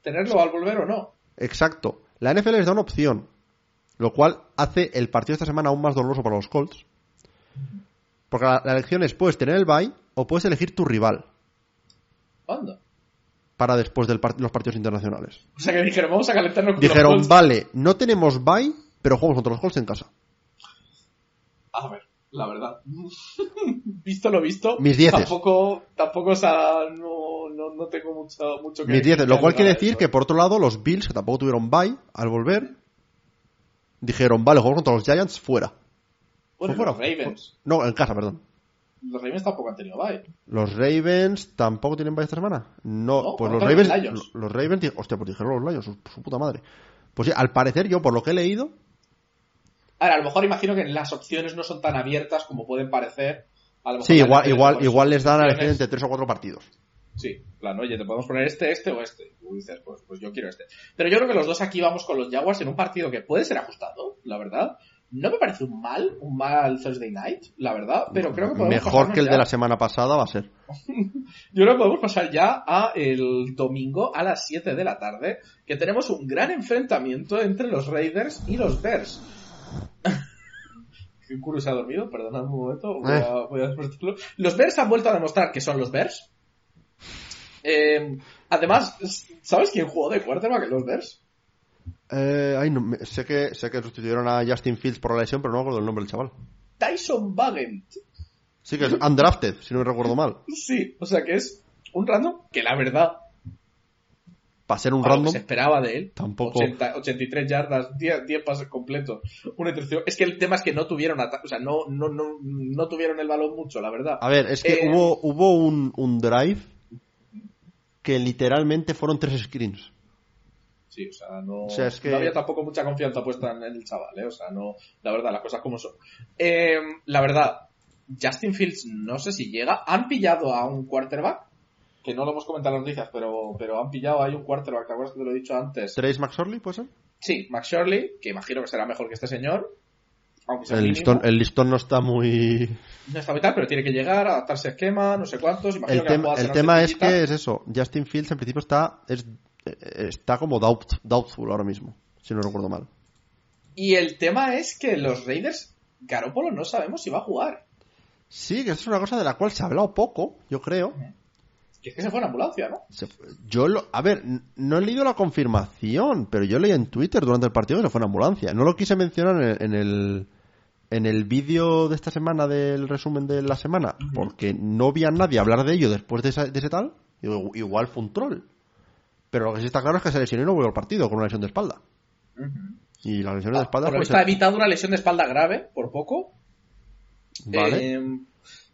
¿Tenerlo al volver o no? Exacto. La NFL les da una opción, lo cual hace el partido esta semana aún más doloroso para los Colts. Porque la, la elección es, puedes tener el bye o puedes elegir tu rival Anda. para después de los partidos internacionales. O sea que dijeron, vamos a calentarnos con Dijeron, los Colts. vale, no tenemos bye, pero jugamos contra los Colts en casa. A ver, la verdad. visto lo visto. Mis dieces. Tampoco, tampoco, o sea, no, no, no tengo mucho, mucho que Mis decir 10, lo cual de quiere de decir eso. que por otro lado los Bills, que tampoco tuvieron bye al volver, dijeron, vale, jugamos contra los Giants fuera. Bueno, ¿Fue los fuera? Ravens. No, en casa, perdón. Los Ravens tampoco han tenido bye. ¿Los Ravens tampoco tienen bye esta semana? No, No, pues los Ravens. los. Los Ravens. Hostia, pues dijeron los Lions, su, su puta madre. Pues sí, al parecer yo, por lo que he leído, Ahora, a lo mejor imagino que las opciones no son tan abiertas como pueden parecer. A lo mejor sí, igual, igual, igual les dan a elegir entre tres o cuatro partidos. Sí, plan, oye, te podemos poner este, este o este. Y dices, pues, pues yo quiero este. Pero yo creo que los dos aquí vamos con los Jaguars en un partido que puede ser ajustado, la verdad. No me parece un mal, un mal Thursday night, la verdad, pero creo que podemos Mejor que el ya- de la semana pasada va a ser. Yo creo que podemos pasar ya a el domingo a las 7 de la tarde, que tenemos un gran enfrentamiento entre los Raiders y los Bears. Kuro se ha dormido, perdonad un momento, voy Eh. a, voy a despertarlo. Los Bears han vuelto a demostrar que son los Bears. Eh, además, ¿sabes quién jugó de quarterback en los Bears? Eh, ay, no, me- sé, que, sé que sustituyeron a Justin Fields por la lesión, pero no me acuerdo el nombre del chaval. Tyson Bagent. Sí, que es undrafted, si no me recuerdo mal. Sí, o sea que es un random que la verdad Para ser un que random, se esperaba de él. tampoco. 80, 83 yardas, 10, 10 pases completos, una intercepción. Es que el tema es que no tuvieron o sea, no, no, no, no tuvieron el balón mucho, la verdad. A ver, es que Eh, hubo, hubo un, un drive que literalmente fueron tres screens. Sí, o sea, no, O sea, es que- no había tampoco mucha confianza puesta en el chaval, ¿eh? O sea, no, la verdad, las cosas como son. Eh, la verdad, Justin Fields no sé si llega. Han pillado a un quarterback, que no lo hemos comentado en las noticias, pero, pero han pillado ahí un quarterback, ¿te acuerdas que te lo he dicho antes? ¿Trace McSorley, puede ser? Sí, Max Shirley, que imagino que será mejor que este señor. Aunque sea El mínimo. listón, el listón no está muy... No está vital, pero tiene que llegar, adaptarse a esquema, no sé cuántos. Imagino El, que jugada el tema es que es eso. Justin Fields en principio está es, eh, está como doubt, doubtful ahora mismo, si no recuerdo mal. Y el tema es que los Raiders, Garoppolo no sabemos si va a jugar. Sí, que eso es una cosa de la cual se ha hablado poco, yo creo. Que es que se fue en ambulancia, ¿no? Se fue- yo lo, a ver, no he leído la confirmación, pero yo leí en Twitter durante el partido que se fue en ambulancia. No lo quise mencionar en el, en el, en el vídeo de esta semana del resumen de la semana, porque no vi a nadie hablar de ello después de, esa- de ese tal. Igual fue un troll. Pero lo que sí está claro es que se lesionó y no volvió al partido con una lesión de espalda. Y la lesión de espalda Ah, lo pues, visto ha evitado una lesión de espalda grave, por poco. Vale. Eh,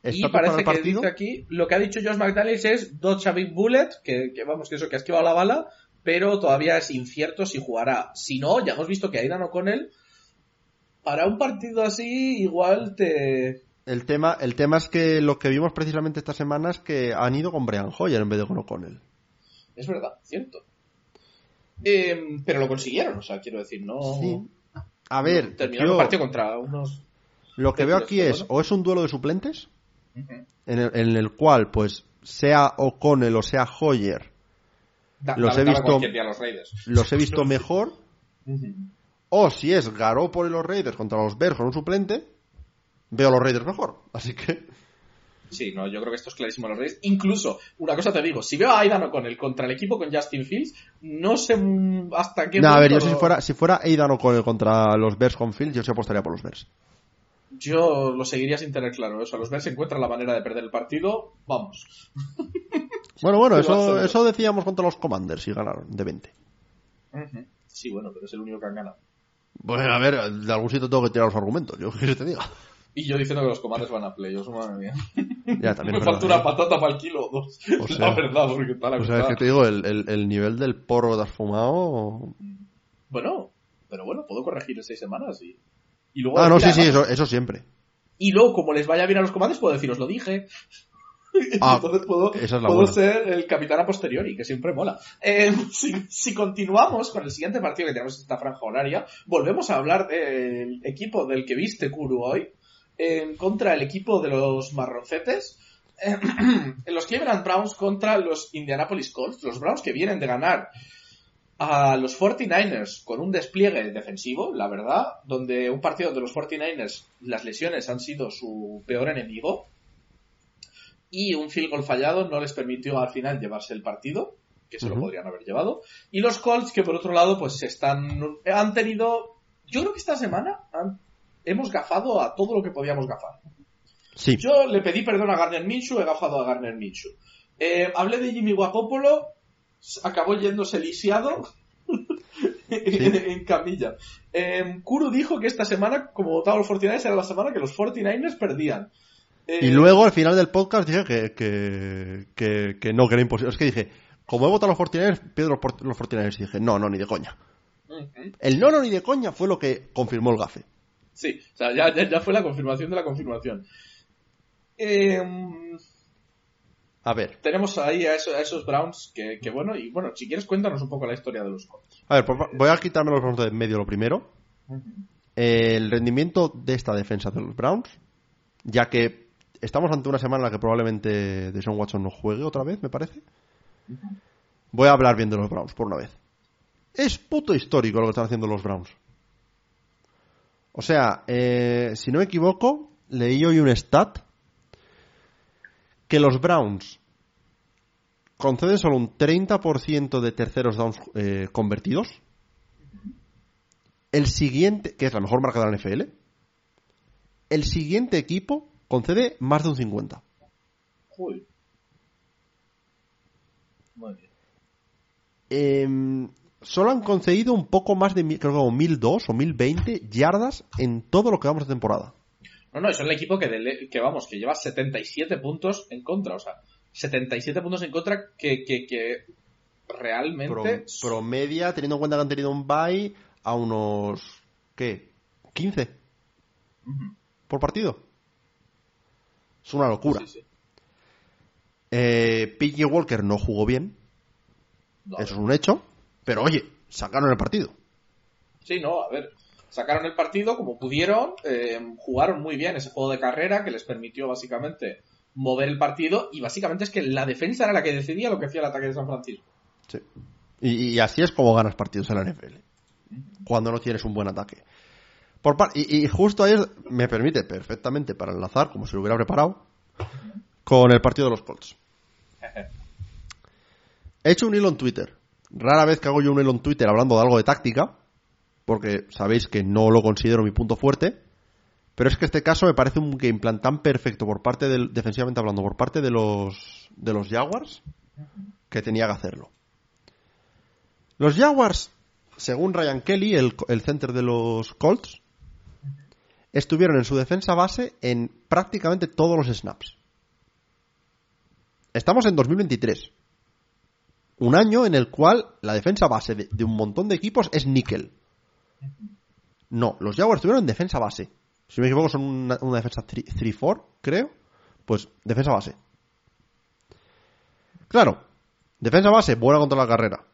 y ¿Está parece que dice aquí, lo que ha dicho Josh McDaniels es Dodge a Big Bullet, que, que vamos, que eso, que ha esquivado la bala, pero todavía es incierto si jugará. Si no, ya hemos visto que Aidan O'Connell, para un partido así, igual te, El tema, el tema es que lo que vimos precisamente esta semana es que han ido con Brian Hoyer en vez de con O'Connell. Es verdad, cierto. Eh, pero lo consiguieron, o sea, quiero decir, no. Sí. A ver, terminaron yo- el partido contra unos. lo que veo aquí es o es un duelo de suplentes en el, en el cual pues sea O'Connell o sea Hoyer Da- Los da he visto- los Raiders. los he visto mejor Ujú. O si es Garoppolo y los Raiders contra los Bears con un suplente veo a los Raiders mejor así que Sí, no, yo creo que esto es clarísimo los Raiders. Incluso, una cosa te digo, si veo a Aidan O'Connell contra el equipo con Justin Fields, no sé hasta qué no, a ver yo punto si fuera si fuera Aidan O'Connell contra los Bears con Fields yo sí apostaría por los Bears Yo lo seguiría sin tener claro. O sea, los Bears encuentran la manera de perder el partido, vamos. bueno bueno eso eso decíamos contra los Commanders y ganaron de 20 Sí, bueno, pero es el único que han ganado. Bueno a ver de algún sitio tengo que tirar los argumentos yo qué que te diga Y yo diciendo que los comandos van a playoffs, madre mía. ya también Me falta una patata para el kilo o dos. O sea- la verdad, porque está la O sea, es que te digo, el, el- el nivel del porro que te has fumado. Bueno, pero bueno, puedo corregir en seis semanas y... y luego Ah, no, sí, sí, eso siempre. Y luego, como les vaya bien a los comandos, puedo decir, os lo dije. Ah, Entonces puedo, esa es la puedo buena. ser el capitán a posteriori, que siempre mola. Eh, si, si continuamos con el siguiente partido que tenemos en esta franja horaria, volvemos a hablar del equipo del que viste Kuru hoy, en contra el equipo de los marroncetes, eh, en los Cleveland Browns contra los Indianapolis Colts, los Browns que vienen de ganar a los 49ers con un despliegue defensivo, la verdad, donde un partido de los 49ers las lesiones han sido su peor enemigo y un field goal fallado no les permitió al final llevarse el partido, que se lo Ujú. podrían haber llevado. Y los Colts que por otro lado pues están han tenido yo creo que esta semana han- hemos gafado a todo lo que podíamos gafar. Sí. Yo le pedí perdón a Garner Minshew, he gafado a Garner Minshew. Eh, hablé de Jimmy Guapopolo, acabó yéndose lisiado en, en camilla. Eh, Kuru dijo que esta semana, como votaban los 49ers, era la semana que los 49ers perdían. Eh, Y luego al final del podcast dije que, que, que, que no, que era imposible. Es que dije, como he votado a los 49ers, pierdo los, los 49ers. Y dije, no, no, ni de coña. El no, no, ni de coña fue lo que confirmó el gafe. Sí, o sea, ya, ya, ya fue la confirmación de la confirmación. Em, A ver, tenemos ahí a, eso- a esos Browns que, que bueno, y bueno, si quieres cuéntanos un poco la historia de los Colts. a ver, voy a quitarme los Browns de en medio lo primero. El rendimiento de esta defensa de los Browns, ya que estamos ante una semana en la que probablemente Deshaun Watson no juegue otra vez, me parece. Voy a hablar bien de los Browns por una vez. Es puto histórico lo que están haciendo los Browns. O sea, eh, si no me equivoco, leí hoy un stat que los Browns conceden solo un 30% de terceros downs eh, convertidos. El siguiente, que es la mejor marca de la NFL, el siguiente equipo concede más de un 50. Joder. Muy bien. Solo han concedido un poco más de, creo que como 1002 o 1020 yardas en todo lo que vamos de temporada. No, no, es el equipo que, dele- que vamos, que lleva 77 puntos en contra, o sea, 77 puntos en contra que, que, que realmente... Pro- promedia, teniendo en cuenta que han tenido un bye, a unos. ¿Qué? 15 Ujú. por partido. Es una locura. Sí, sí. Eh, PJ Walker no jugó bien, No, eso es un hecho, pero oye, sacaron el partido. Sí, no, a ver, sacaron el partido como pudieron, eh, jugaron muy bien ese juego de carrera que les permitió básicamente mover el partido y básicamente es que la defensa era la que decidía lo que hacía el ataque de San Francisco. Sí. Y, y así es como ganas partidos en la NFL. Cuando no tienes un buen ataque. Y, justo ahí me permite perfectamente para enlazar, como si lo hubiera preparado, con el partido de los Colts. He hecho un hilo en Twitter. Rara vez que hago yo un hilo en Twitter hablando de algo de táctica, porque sabéis que no lo considero mi punto fuerte. Pero es que este caso me parece un game plan tan perfecto por parte del, defensivamente hablando, por parte de los, de los Jaguars, que tenía que hacerlo. Los Jaguars, según Ryan Kelly, el, el center de los Colts, estuvieron en su defensa base en prácticamente todos los snaps. Estamos en 2023. Un año en el cual la defensa base de, un montón de equipos es níquel. No, los Jaguars estuvieron en defensa base. Si me equivoco, son una, una defensa 3-4, creo. Pues defensa base. Claro, defensa base, buena contra la carrera.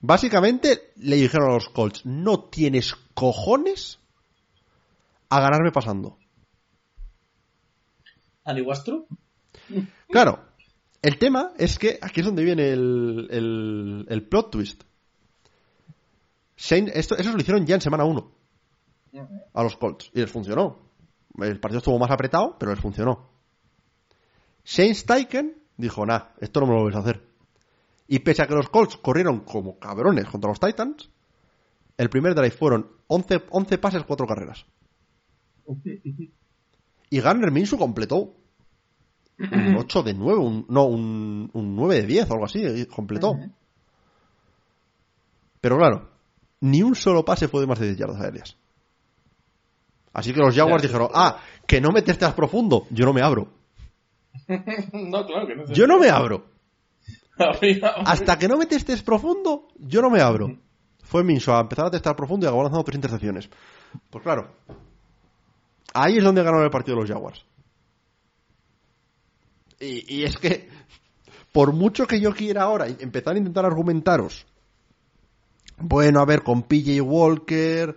Básicamente le dijeron a los Colts, no tienes cojones a ganarme pasando. ¿And it was true? Claro, el tema es que aquí es donde viene el, el, el plot twist. Shane, esto, eso lo hicieron ya en semana 1 a los Colts y les funcionó. El partido estuvo más apretado, pero les funcionó. Shane Steichen dijo, nah, esto no me lo vais a hacer. Y pese a que los Colts corrieron como cabrones contra los Titans, el primer drive fueron 11, 11 pases, 4 carreras. Y Garner Minshew completó un 8 de 9, un, no, un, un 9 de 10 o algo así, completó. Pero claro, ni un solo pase fue de más de 10 yardas aéreas. Así que los Jaguars dijeron, ah, que no me testas profundo, yo no me abro. no, claro que no. Yo no me abro. Hasta que no me testes profundo, yo no me abro. Fue Minshew a empezar a testar profundo y acabó lanzando tres intercepciones. Pues claro, ahí es donde ganaron el partido los Jaguars. Y, y es que, por mucho que yo quiera ahora empezar a intentar argumentaros, bueno, a ver, con PJ Walker,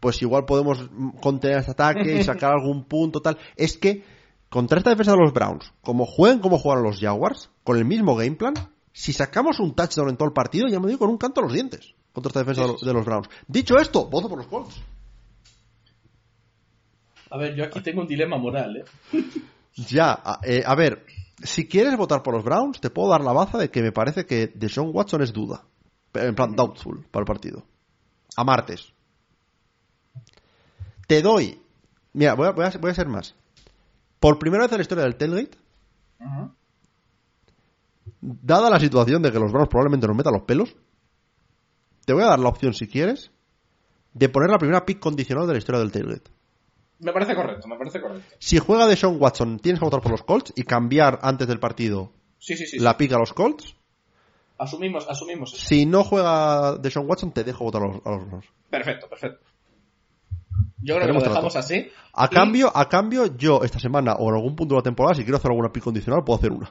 pues igual podemos contener este ataque y sacar algún punto, tal. Es que, contra esta defensa de los Browns, como jueguen como juegan los Jaguars, con el mismo game plan, si sacamos un touchdown en todo el partido, ya me digo con un canto a los dientes contra esta defensa de los Browns. Dicho esto, voto por los Colts. A ver, yo aquí tengo un dilema moral, ¿eh? Ya, a, eh, a ver, si quieres votar por los Browns, te puedo dar la baza de que me parece que Deshaun Watson es duda. Pero En plan, doubtful para el partido. A martes. Te doy. Mira, voy a, voy a- voy a ser más. Por primera vez en la historia del Tailgate, dada la situación de que los Browns probablemente nos metan los pelos, te voy a dar la opción, si quieres, de poner la primera pick condicional de la historia del Tailgate. Me parece correcto, me parece correcto. Si juega de Sean Watson, tienes que votar por los Colts y cambiar antes del partido Sí, sí, sí. la sí. pick a los Colts. Asumimos, asumimos. eso. Si no juega Deshaun Watson, te dejo votar a los, a los Browns. Perfecto, perfecto. Yo creo que lo trato. dejamos así. A Y- cambio, a cambio, yo esta semana o en algún punto de la temporada, si quiero hacer alguna pick condicional, puedo hacer una.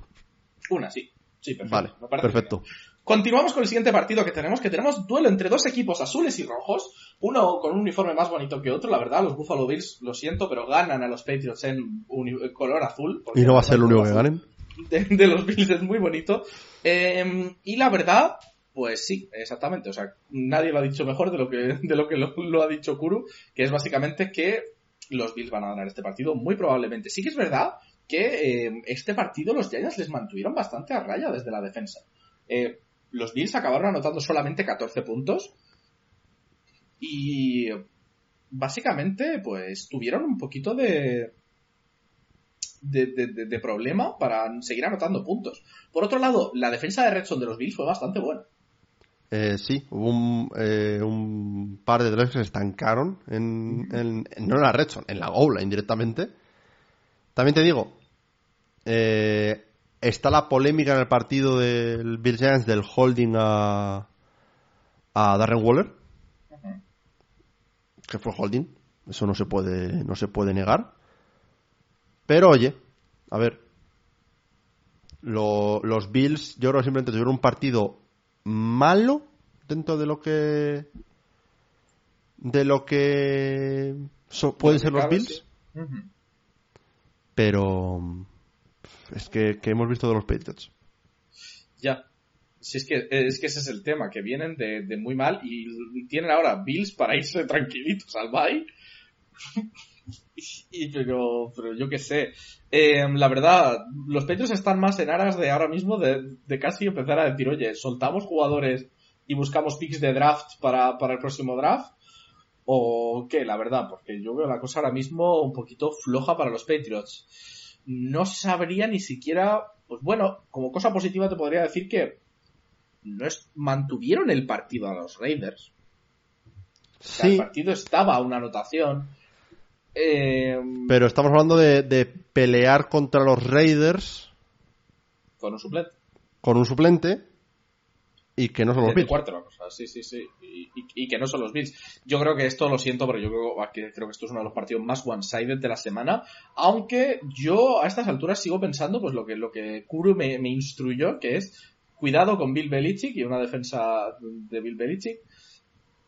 Una, sí. Sí, perfecto. Vale, perfecto. bien. Continuamos con el siguiente partido que tenemos, que tenemos duelo entre dos equipos azules y rojos, uno con un uniforme más bonito que otro, la verdad, los Buffalo Bills, lo siento, pero ganan a los Patriots en color azul. Y no va a ser el único que ganen. De, de los Bills es muy bonito. Eh, y la verdad, pues sí, exactamente, o sea, nadie lo ha dicho mejor de lo que, de lo, que lo, lo ha dicho Kuru, que es básicamente que los Bills van a ganar este partido, muy probablemente. Sí que es verdad que eh, este partido los Giants les mantuvieron bastante a raya desde la defensa. Eh, los Bills acabaron anotando solamente 14 puntos y básicamente pues tuvieron un poquito de de, de- problema para seguir anotando puntos. Por otro lado, la defensa de Redstone de los Bills fue bastante buena. Eh, sí, hubo un, eh, un par de drives que se estancaron en, en- no en la red zone, en la goal line directamente. También te digo, eh, está la polémica en el partido del Bill Giants del holding a, a Darren Waller, que fue holding, eso no se puede, no se puede negar. Pero oye, a ver, lo- los Bills yo creo que simplemente tuvieron un partido malo dentro de lo que de lo que so- pueden ser los Bills sí. Pero es que, que hemos visto de los Patriots Ya. Si es que, es que ese es el tema, que vienen de, de muy mal y tienen ahora Bills para irse tranquilitos al bye. y, pero, pero yo qué sé. Eh, la verdad, los Patriots están más en aras de ahora mismo de, de casi empezar a decir, oye, soltamos jugadores y buscamos picks de draft para, para el próximo draft. ¿O qué? La verdad, porque yo veo la cosa ahora mismo un poquito floja para los Patriots. No sabría ni siquiera, pues bueno, como cosa positiva te podría decir que no es, mantuvieron el partido a los Raiders. O sea, el sí partido estaba a una anotación. Eh, pero estamos hablando de, de pelear contra los Raiders con un suplente. con un suplente y que no son los Bills quarterback, o sea, sí, sí, sí. Y, y- y que no son los Bills. Yo creo que esto lo siento, pero yo creo que, creo que esto es uno de los partidos más one-sided de la semana. Aunque yo a estas alturas sigo pensando, pues lo que, lo que Kuro me, me instruyó, que es cuidado con Bill Belichick y una defensa de Bill Belichick.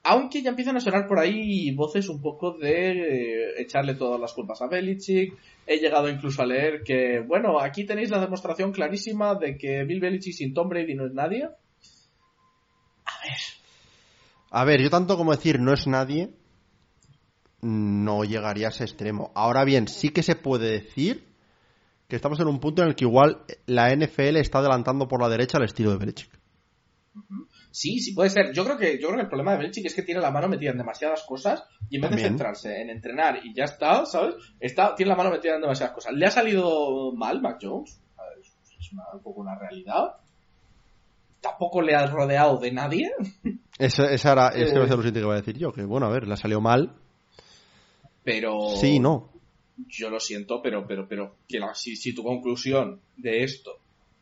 Aunque ya empiezan a sonar por ahí voces un poco de eh, echarle todas las culpas a Belichick. He llegado incluso a leer que, bueno, aquí tenéis la demostración clarísima de que Bill Belichick sin Tom Brady no es nadie. A ver, yo tanto como decir no es nadie, no llegaría a ese extremo. Ahora bien, sí que se puede decir que estamos en un punto en el que igual la NFL está adelantando por la derecha al estilo de Belichick. Sí, sí puede ser. Yo creo que yo creo que el problema de Belichick es que tiene la mano metida en demasiadas cosas y en vez de centrarse en entrenar y ya está, ¿sabes? Está tiene la mano metida en demasiadas cosas. Le ha salido mal Mac Jones, es una- un poco una realidad. Tampoco le ha rodeado de nadie. Eso, esa era, ese Eh. lo siguiente que iba a decir yo, que bueno, a ver, le ha salido mal. Pero Sí, no. Yo lo siento, pero pero pero que la- si, si tu conclusión de esto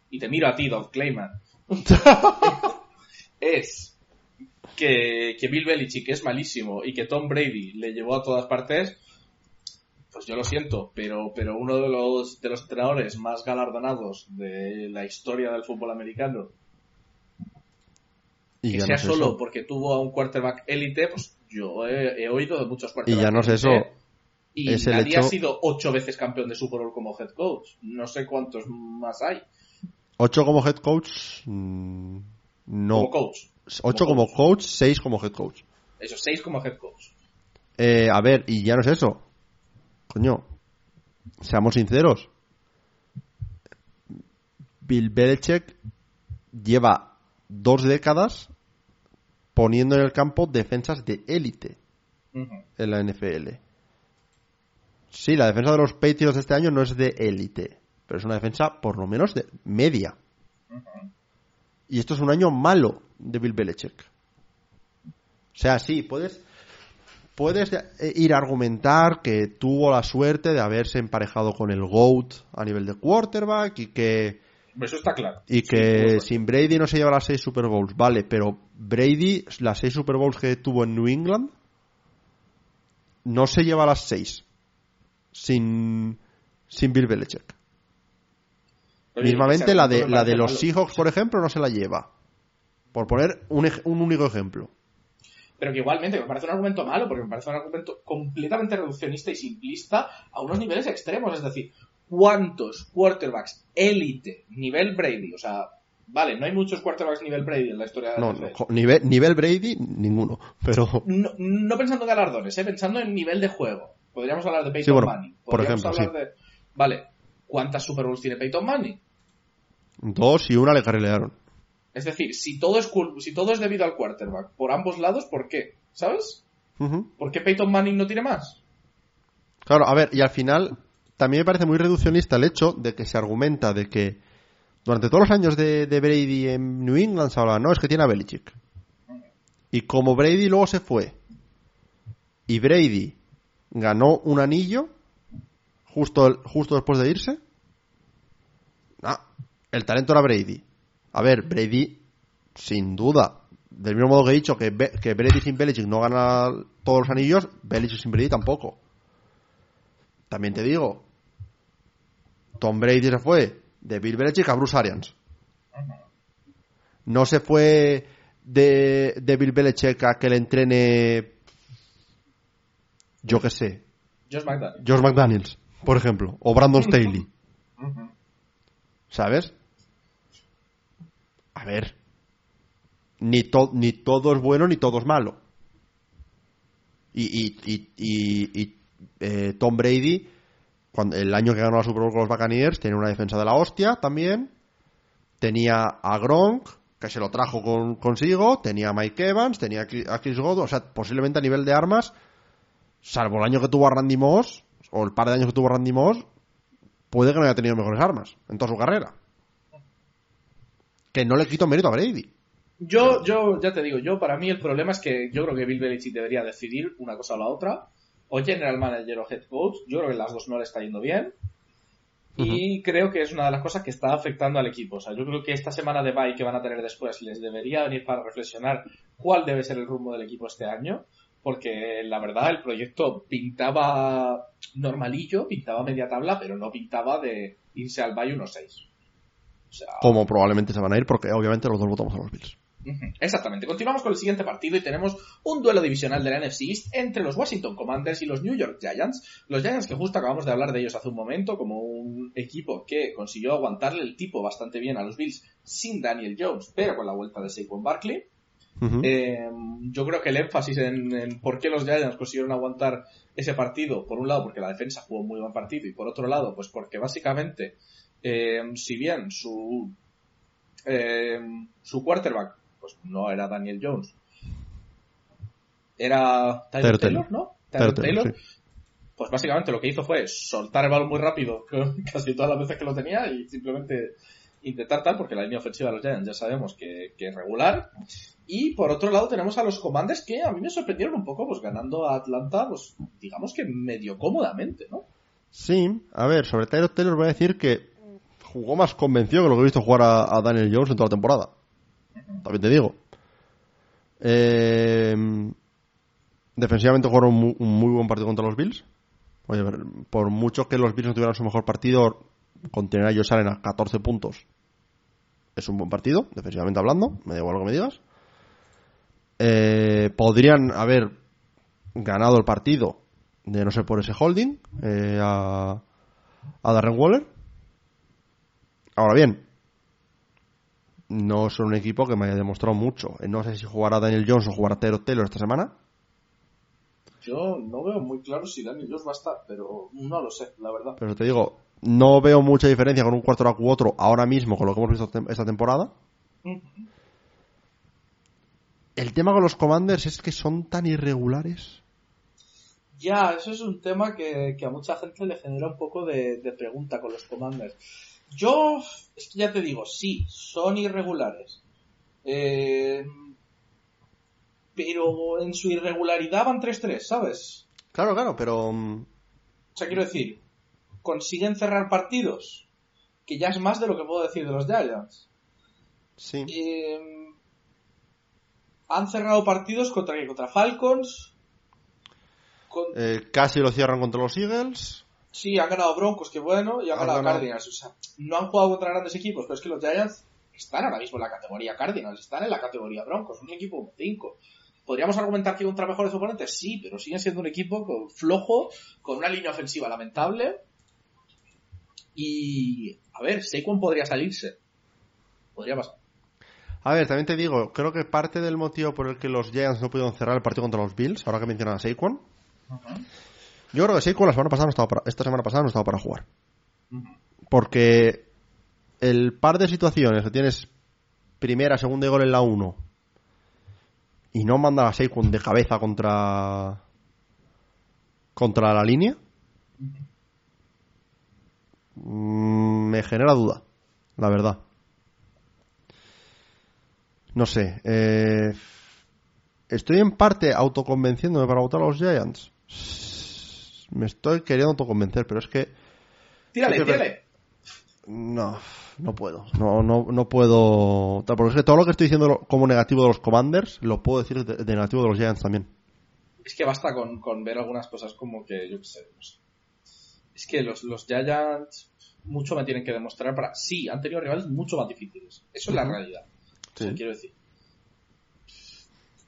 y te miro a ti, Doug Clayman, es que, que Bill Belichick es malísimo y que Tom Brady le llevó a todas partes, pues yo lo siento, pero, pero uno de los, de los entrenadores más galardonados de la historia del fútbol americano, Y que sea no es solo eso. porque tuvo a un quarterback élite, pues yo he, he oído de muchos quarterbacks. Y ya no es eso. Y Es nadie hecho- ha sido ocho veces campeón de Super Bowl como head coach. No sé cuántos más hay. Ocho como head coach, mm, no. Como coach. Ocho como coach, seis como head coach. Eso, seis como head coach. Eh, a ver, y ya no es eso. Coño, seamos sinceros. Bill Belichick lleva dos décadas poniendo en el campo defensas de élite en la NFL. Sí, la defensa de los Patriots este año no es de élite, pero es una defensa por lo menos de media. Y esto es un año malo de Bill Belichick. O sea, sí, puedes, puedes eh, ir a argumentar que tuvo la suerte de haberse emparejado con el GOAT a nivel de quarterback y que Eso está claro. Y que sin Brady no se lleva las seis Super Bowls, vale, pero Brady, las seis Super Bowls que tuvo en New England, no se lleva las seis sin, sin Bill Belichick. Mismamente la de, la de los Seahawks, por ejemplo, no se la lleva. Por poner un, un único ejemplo. Pero que igualmente me parece un argumento malo, porque me parece un argumento completamente reduccionista y simplista a unos niveles extremos. Es decir, ¿cuántos quarterbacks élite, nivel Brady? O sea, vale, no hay muchos quarterbacks nivel Brady en la historia de la no, no, nivel, nivel Brady, ninguno. Pero... No, pensando en galardones, ¿eh? pensando en nivel de juego. Podríamos hablar de Peyton Manning. Por ejemplo, sí. Vale, ¿cuántas Super Bowls tiene Peyton Manning? Dos y una le carrilearon. Es decir, si todo es si todo es debido al quarterback por ambos lados, ¿por qué? ¿Sabes? ¿Por qué Peyton Manning no tiene más? Claro, a ver, y al final también me parece muy reduccionista el hecho de que se argumenta de que durante todos los años de, Brady en New England se hablaba, no, es que tiene a Belichick. Y como Brady luego se fue y Brady ganó un anillo justo, justo después de irse, el talento era Brady. A ver, Brady, sin duda, del mismo modo que he dicho que, que Brady sin Belichick no gana todos los anillos, Belichick sin Brady tampoco. También te digo, Tom Brady se fue de Bill Belichick a Bruce Arians. No se fue de, de Bill Belichick a que le entrene, yo qué sé, Josh McDaniels. Josh McDaniels, por ejemplo, o Brandon Staley. ¿Sabes? A ver, ni, ni todo es bueno ni todo es malo. Y, y, eh, Tom Brady, cuando, el año que ganó la Super Bowl con los Buccaneers, tenía una defensa de la hostia también. Tenía a Gronk, que se lo trajo consigo. Tenía a Mike Evans, tenía a Chris Godwin. O sea, posiblemente a nivel de armas, salvo el año que tuvo a Randy Moss, o el par de años que tuvo Randy Moss, puede que no haya tenido mejores armas en toda su carrera. Que no le quito mérito a Brady. Yo, yo, ya te digo, yo para mí el problema es que yo creo que Bill Belichick debería decidir una cosa o la otra, o general manager o head coach, yo creo que las dos no le está yendo bien, y creo que es una de las cosas que está afectando al equipo. O sea, yo creo que esta semana de bye que van a tener después les debería venir para reflexionar cuál debe ser el rumbo del equipo este año, porque la verdad el proyecto pintaba normalillo, pintaba media tabla, pero no pintaba de irse al bye 1-6. Como probablemente se van a ir porque obviamente los dos votamos a los Bills. Exactamente. Continuamos con el siguiente partido y tenemos un duelo divisional de la NFC East entre los Washington Commanders y los New York Giants. Los Giants que justo acabamos de hablar de ellos hace un momento como un equipo que consiguió aguantarle el tipo bastante bien a los Bills sin Daniel Jones, pero con la vuelta de Saquon Barkley. Eh, yo creo que el énfasis en, en, por qué los Giants consiguieron aguantar ese partido, por un lado porque la defensa jugó un muy buen partido y por otro lado pues porque básicamente eh, si bien su, eh, su quarterback pues no era Daniel Jones, era Tyler Taylor, ¿no? Tyler Taylor. Pues básicamente lo que hizo fue soltar el balón muy rápido casi todas las veces que lo tenía y simplemente intentar tal, porque la línea ofensiva de los Giants ya sabemos que, es regular. Y por otro lado tenemos a los Commanders que a mí me sorprendieron un poco, pues ganando a Atlanta, pues digamos que medio cómodamente, ¿no? Sí, a ver, sobre Tyler Taylor voy a decir que jugó más convencido que lo que he visto jugar a, Daniel Jones en toda la temporada. También te digo. Eh, defensivamente jugaron un muy, buen partido contra los Bills. Oye, por mucho que los Bills no tuvieran su mejor partido, con a salen a 14 puntos. Es un buen partido, defensivamente hablando. Me da igual lo que me digas. Eh, podrían haber ganado el partido de no ser por ese holding eh, a, a Darren Waller Ahora bien, no son un equipo que me haya demostrado mucho. No sé si jugará Daniel Jones o jugará Taylor Taylor esta semana. Yo no veo muy claro si Daniel Jones va a estar, pero no lo sé, la verdad. Pero te digo, no veo mucha diferencia con un cuarto u otro ahora mismo con lo que hemos visto esta temporada. El tema con los Commanders es que son tan irregulares. Ya, eso es un tema que, a mucha gente le genera un poco de pregunta con los Commanders. Yo, es que ya te digo, sí, son irregulares. Eh, pero en su irregularidad van 3-3, ¿sabes? Claro, claro, pero... Mm, o sea, quiero decir, consiguen cerrar partidos que ya es más de lo que puedo decir de los Giants. Sí. Eh, han cerrado partidos contra, contra Falcons. con- Eh, casi lo cierran contra los Eagles. Sí, han ganado Broncos, que bueno, y han Han ganado ganado. Cardinals. O sea, no han jugado contra grandes equipos, pero es que los Giants están ahora mismo en la categoría Cardinals, están en la categoría Broncos, un equipo 5. ¿Podríamos argumentar que contra mejores oponentes? Sí, pero siguen siendo un equipo flojo, con una línea ofensiva lamentable. Y, a ver, Saquon podría salirse. Podría pasar. A ver, también te digo, creo que parte del motivo por el que los Giants no pudieron cerrar el partido contra los Bills, ahora que mencionan a Saquon, yo creo que Saquon la semana pasada no estaba para, esta semana pasada no estaba para jugar. Porque el par de situaciones que tienes primera, segunda y gol en la 1 y no manda a Saquon de cabeza contra contra la línea me genera duda, la verdad. No sé. eh, estoy en parte autoconvenciéndome para votar a los Giants. Me estoy queriendo autoconvencer, pero es que Tírale, que- tírale. no, no puedo. No, no, no puedo. Porque es que todo lo que estoy diciendo como negativo de los Commanders lo puedo decir de, de negativo de los Giants también. Es que basta con, con ver algunas cosas como que, yo qué sé, no sé. Es que los, los Giants mucho me tienen que demostrar para... Sí, han tenido rivales mucho más difíciles. Eso es la realidad. Sí. O sea, quiero decir.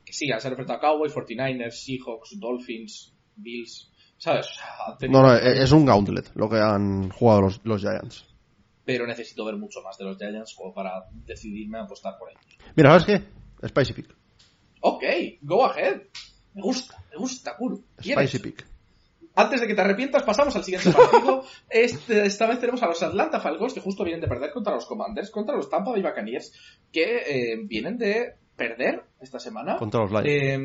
Que sí, han enfrentado a Cowboys, 49ers, Seahawks, Dolphins, Bills. ¿Sabes? O sea, No, no, es un gauntlet lo que han jugado los, los Giants. Pero necesito ver mucho más de los Giants como para decidirme a apostar por ellos. Mira, ¿sabes qué? Spicy Pick. Ok, go ahead. Me gusta, me gusta. ¿Quieres? Spicy Pick. Antes de que te arrepientas, pasamos al siguiente partido. Este- esta vez tenemos a los Atlanta Falcons, que justo vienen de perder contra los Commanders, contra los Tampa Bay Buccaneers, que eh, vienen de perder esta semana. Contra los Lions. Eh,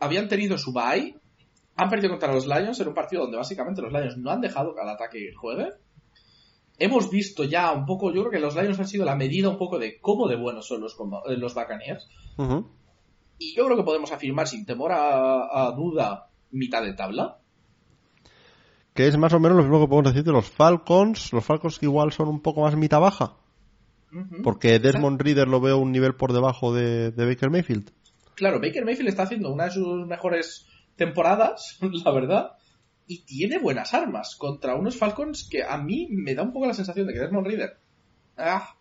habían tenido su bye, han perdido contra los Lions en un partido donde básicamente los Lions no han dejado que el ataque juegue. Hemos visto ya un poco, yo creo que los Lions han sido la medida un poco de cómo de buenos son los, eh, los Buccaneers. Y yo creo que podemos afirmar sin temor a, a duda mitad de tabla. Que es más o menos lo mismo que podemos decir de los Falcons. Los Falcons que igual son un poco más mitad baja. Porque Desmond Reader lo veo un nivel por debajo de, de Baker Mayfield. Claro, Baker Mayfield está haciendo una de sus mejores temporadas, la verdad, y tiene buenas armas contra unos Falcons que a mí me da un poco la sensación de que Desmond Reader ah,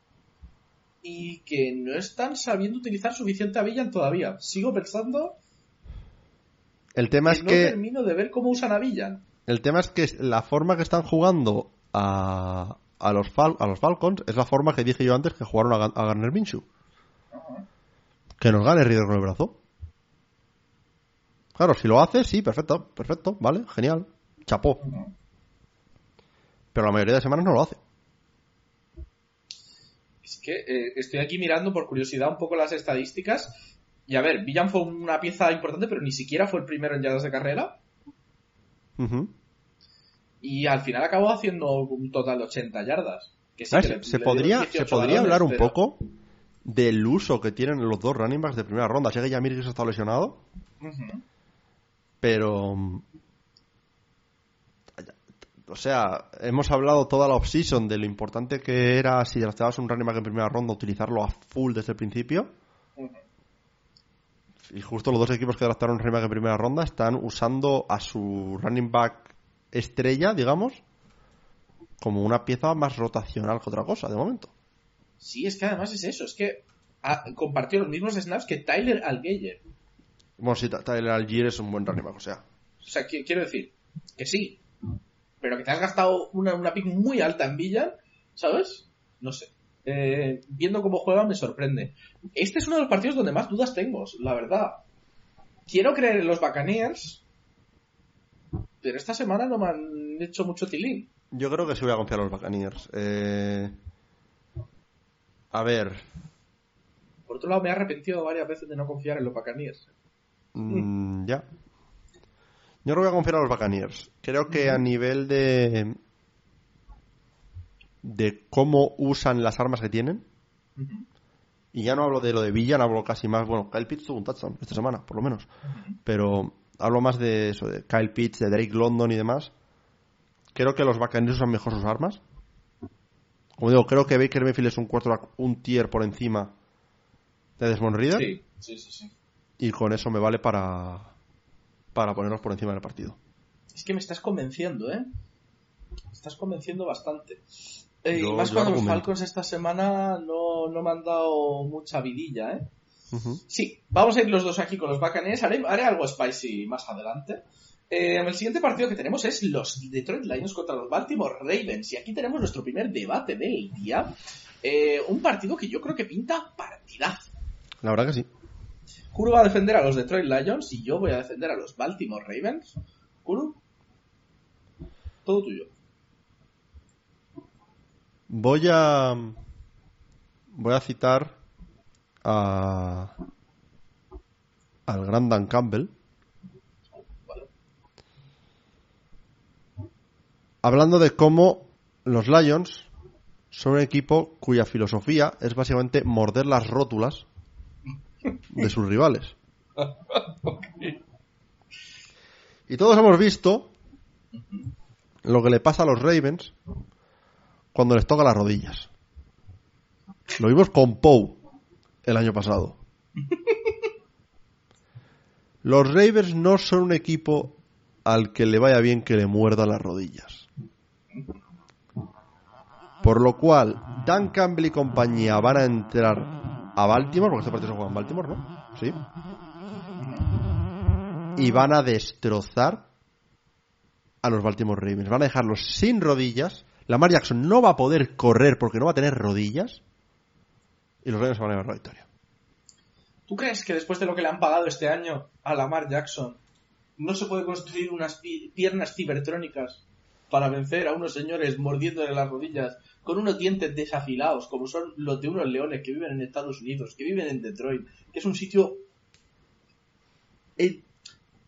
y que no están sabiendo utilizar suficiente a Villan todavía. Sigo pensando El tema que es no que termino de ver cómo usan a Villan. El tema es que la forma que están jugando a, a los Fal- a los Falcons es la forma que dije yo antes que jugaron a, a Garner Minshew. Que nos gane Reader con el brazo. Claro, si lo hace, sí, perfecto, perfecto, vale, genial, chapó. Pero la mayoría de semanas no lo hace. Es que eh, estoy aquí mirando por curiosidad un poco las estadísticas. Y a ver, Villan fue una pieza importante, pero ni siquiera fue el primero en yardas de carrera. Y al final acabó haciendo un total de 80 yardas. Que sí que se, le- se le podría, dieron se 18 podría balones, hablar un pero- poco del uso que tienen los dos running backs de primera ronda. Sé que Yamir se ha estado lesionado, pero... O sea, hemos hablado toda la offseason de lo importante que era si drafteabas un running back en primera ronda utilizarlo a full desde el principio. Y justo los dos equipos que draftaron back en primera ronda están usando a su running back estrella, digamos, como una pieza más rotacional que otra cosa, de momento. Sí, es que además es eso. Es que ah, compartió los mismos snaps que Tyler Algeyer. Bueno, si Tyler Algier es un buen running back, o sea. O sea, qui- quiero decir que sí. Pero que te has gastado una, una pick muy alta en Villan, ¿sabes? No sé. Eh, viendo cómo juega me sorprende. Este es uno de los partidos donde más dudas tengo, la verdad. Quiero creer en los Buccaneers, pero esta semana no me han hecho mucho tilín. Yo creo que sí voy a confiar en los Buccaneers. Eh... A ver. Por otro lado, me he arrepentido varias veces de no confiar en los Buccaneers. mm, ya. Yo creo que voy a confiar en los Buccaneers. Creo que a nivel de. De cómo usan las armas que tienen. Y ya no hablo de lo de Villa, no hablo casi más. Bueno, Kyle Pitts tuvo un touchdown esta semana, por lo menos. Pero hablo más de eso, de Kyle Pitts, de Drake London y demás. Creo que los Buccaneers usan mejor sus armas. Como digo, creo que Baker Mayfield es un quarterback un tier por encima de Desmond Reader. Sí, sí, sí, sí. Y con eso me vale para, para ponerlos por encima del partido. Es que me estás convenciendo, ¿eh? Me estás convenciendo bastante. Eh, y más cuando los. Falcons esta semana no, no me han dado mucha vidilla, ¿eh? Sí, vamos a ir los dos aquí con los Buccaneers. Haré, haré algo spicy más adelante. Eh, el siguiente partido que tenemos es los Detroit Lions contra los Baltimore Ravens. Y aquí tenemos nuestro primer debate del día. Eh, un partido que yo creo que pinta partidazo. La verdad que sí. Kuro va a defender a los Detroit Lions y yo voy a defender a los Baltimore Ravens. Kuro, todo tuyo. Voy a. Voy a citar a. al gran Dan Campbell. Hablando de cómo los Lions son un equipo cuya filosofía es básicamente morder las rótulas de sus rivales. Y todos hemos visto lo que le pasa a los Ravens cuando les toca las rodillas. Lo vimos con Poe el año pasado. Los Ravens no son un equipo al que le vaya bien que le muerdan las rodillas. Por lo cual, Dan Campbell y compañía van a entrar a Baltimore, porque este partido se juega en Baltimore, ¿no? Sí. Y van a destrozar a los Baltimore Ravens. Van a dejarlos sin rodillas. Lamar Jackson no va a poder correr porque no va a tener rodillas. Y los Ravens se van a llevar la victoria. ¿Tú crees que después de lo que le han pagado este año a Lamar Jackson, no se puede construir unas pi- piernas cibertrónicas para vencer a unos señores mordiéndole las rodillas con unos dientes desafilados, como son los de unos leones que viven en Estados Unidos, que viven en Detroit, que es un sitio hed-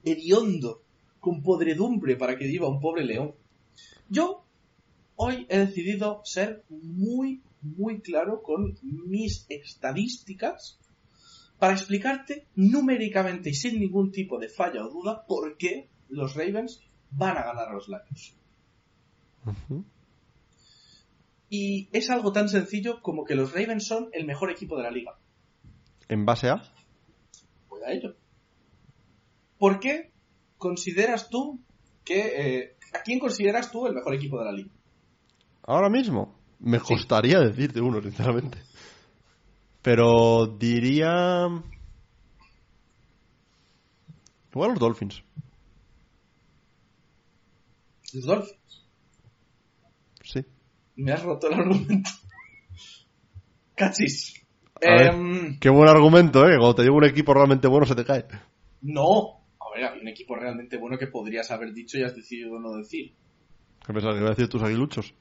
hediondo, con podredumbre para que viva un pobre león? Yo hoy he decidido ser muy, muy claro con mis estadísticas para explicarte numéricamente y sin ningún tipo de falla o duda por qué los Ravens van a ganar a los Lions. Y es algo tan sencillo como que los Ravens son el mejor equipo de la liga. En base a. Voy a ello. ¿Por qué consideras tú que... eh, ¿A quién consideras tú el mejor equipo de la liga? Ahora mismo. Me Sí. costaría decirte uno, sinceramente. Pero diría. Igual los Dolphins. Los Dolphins. Sí. Me has roto el argumento. Cachis. Ver. Em, Qué buen argumento, ¿eh? Cuando te lleva un equipo realmente bueno se te cae. No. A ver, había un equipo realmente bueno que podrías haber dicho y has decidido no decir. ¿Qué pensabas que iba a decir tus aguiluchos?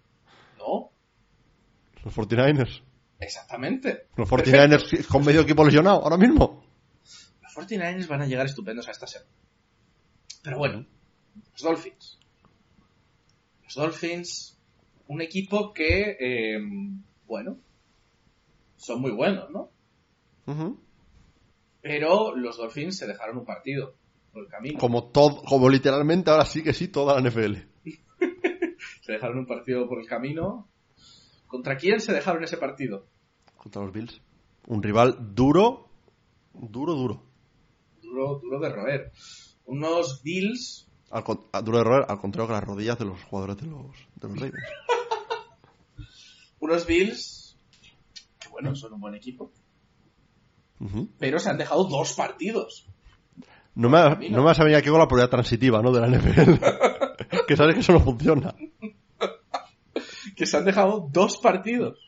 No. Los 49ers. Exactamente. Los 49ers con medio equipo lesionado ahora mismo. Los 49ers van a llegar estupendos a esta serie. Pero bueno, los Dolphins. Los Dolphins, un equipo que, eh, bueno, son muy buenos, ¿no? Pero los Dolphins se dejaron un partido por el camino. Como todo, como literalmente ahora sí que sí toda la NFL. Se dejaron un partido por el camino. ¿Contra quién se dejaron ese partido? Contra los Bills. Un rival duro, duro, duro. Duro, duro de roer. Unos Bills Al, duro de roer, al contrario que las rodillas de los jugadores de los, de los Ravens. unos Bills que bueno, son un buen equipo, pero se han dejado dos partidos. No me, no me vas a venir aquí con la probabilidad transitiva, ¿no? De la NFL. que sabes que eso no funciona. Que se han dejado dos partidos.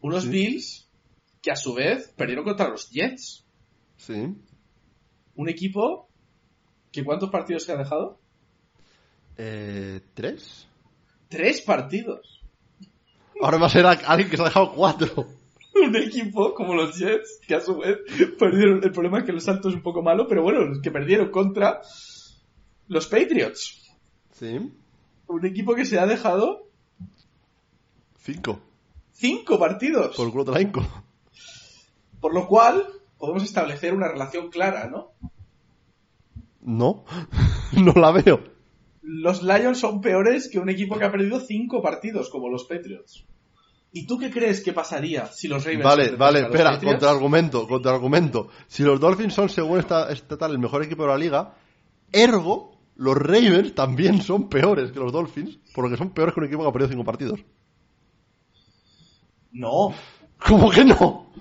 Unos Sí. Bills que a su vez perdieron contra los Jets. Sí. Un equipo que ¿cuántos partidos se ha dejado? Eh, ¿Tres? Tres partidos. Ahora va a ser alguien que se ha dejado cuatro. Un equipo como los Jets que a su vez perdieron. El problema es que el salto es un poco malo, pero bueno, que perdieron contra los Patriots. Sí. Un equipo que se ha dejado Cinco. cinco partidos. Por culo de la Inco. Por lo cual, podemos establecer una relación clara, ¿no? No. no la veo. Los Lions son peores que un equipo que ha perdido cinco partidos, como los Patriots. ¿Y tú qué crees que pasaría si los Ravens Vale, vale, espera, Patriots? contra argumento, contra argumento. Si los Dolphins son, según esta, esta tal, el mejor equipo de la liga, ergo, los Ravens también son peores que los Dolphins, por lo que son peores que un equipo que ha perdido cinco partidos. No, ¿Cómo que no?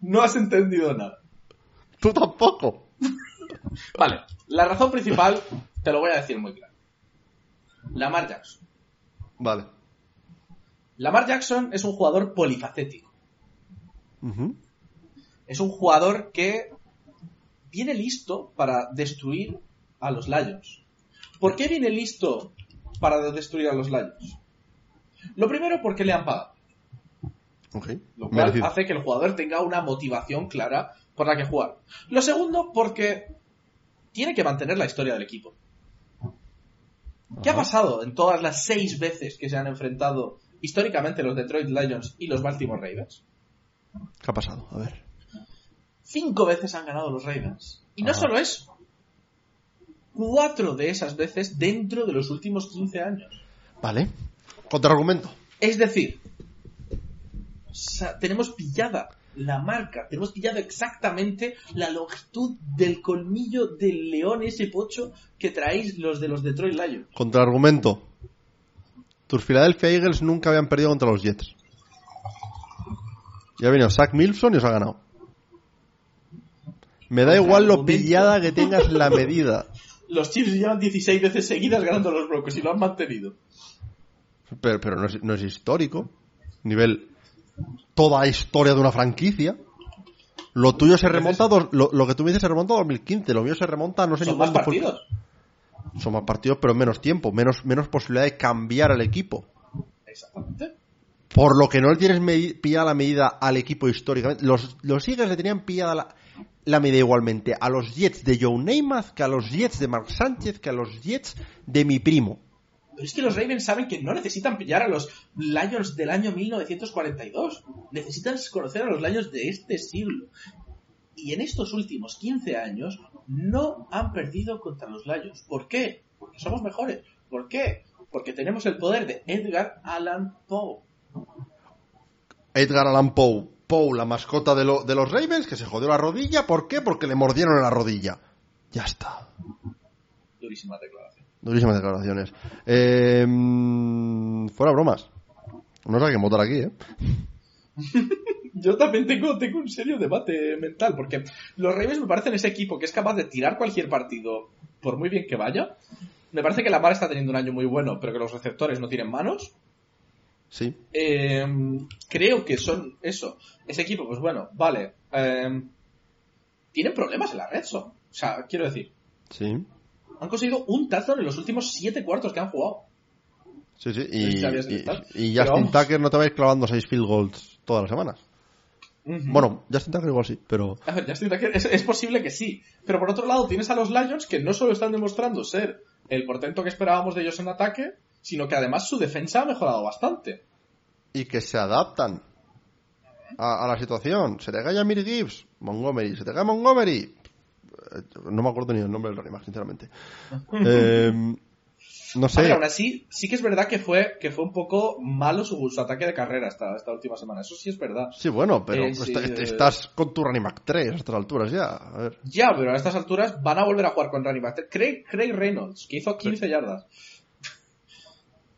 no has entendido nada. Tú tampoco. Vale, la razón principal te lo voy a decir muy claro. Lamar Jackson. Vale. Lamar Jackson es un jugador polifacético. Es un jugador que viene listo para destruir a los Lions. ¿Por qué viene listo para destruir a los Lions? Lo primero porque le han pagado. Lo cual Merecido. hace que el jugador tenga una motivación clara por la que jugar. Lo segundo, porque tiene que mantener la historia del equipo. ¿Qué ha pasado en todas las seis veces que se han enfrentado históricamente los Detroit Lions y los Baltimore Ravens? ¿Qué ha pasado? A ver. Cinco veces han ganado los Ravens. Y no solo eso. Cuatro de esas veces dentro de los últimos 15 años. Vale. Contraargumento. Es decir, tenemos pillada la marca, tenemos pillado exactamente la longitud del colmillo del león ese pocho que traéis los de los Detroit Lions. Contraargumento. Tus Philadelphia Eagles nunca habían perdido contra los Jets. Ya ha venido Zach Milson y os ha ganado. Me da igual lo pillada que tengas la medida. Los Chiefs llevan 16 veces seguidas ganando a los Broncos y lo han mantenido. Pero, pero no, es, no es histórico. Nivel. Toda historia de una franquicia. Lo tuyo se remonta. a dos- lo, lo que tú me dices se remonta a 2015. Lo mío se remonta a no sé ni más partidos. Son más partidos, pero menos tiempo. Menos, menos posibilidad de cambiar al equipo. Exactamente. Por lo que no le tienes pillada la medida al equipo históricamente. Los, los Eagles le tenían pillada la, la medida igualmente a los Jets de Joe Namath que a los Jets de Mark Sánchez que a los Jets de mi primo. Pero es que los Ravens saben que no necesitan pillar a los Lions del año 1942. Necesitan conocer a los Lions de este siglo. Y en estos últimos 15 años no han perdido contra los Lions. ¿Por qué? Porque somos mejores. ¿Por qué? Porque tenemos el poder de Edgar Allan Poe. Edgar Allan Poe, Poe, la mascota de, lo- de los Ravens, que se jodió la rodilla. ¿Por qué? Porque le mordieron en la rodilla. Ya está. Durísima declaración. Durísimas declaraciones. Eh, fuera bromas. No sé a quién votar aquí, ¿eh? Yo también tengo, tengo un serio debate mental, porque los Ravens me parecen ese equipo que es capaz de tirar cualquier partido, por muy bien que vaya. Me parece que Lamar está teniendo un año muy bueno, pero que los receptores no tienen manos. Sí. Eh, creo que son eso. Ese equipo, pues bueno, vale. eh, tienen problemas en la red son. O sea, quiero decir, Sí. Han conseguido un touchdown en los últimos siete cuartos que han jugado. Sí, sí. No sé Y, si sabías y, Justin vamos. Tucker no te vais clavando seis field goals todas las semanas. Ujú. Bueno, Justin Tucker igual sí, pero... A ver, Justin Tucker, es, es posible que sí. Pero por otro lado, tienes a los Lions que no solo están demostrando ser el portento que esperábamos de ellos en ataque, sino que además su defensa ha mejorado bastante. Y que se adaptan a, a la situación. Se te cae a Mir Gibbs, Montgomery. Se te cae Montgomery. Eh, No me acuerdo ni el nombre del running back, sinceramente. Eh, no sé. ver, aún así, sí que es verdad que fue, que fue un poco malo su, su ataque de carrera esta, esta última semana. Eso sí es verdad. Sí, bueno, pero Eh, sí, eh. estás con tu running back 3 a estas alturas ya. A ver. Ya, pero a estas alturas van a volver a jugar con running back. Craig, Craig Reynolds, que hizo 15 yardas.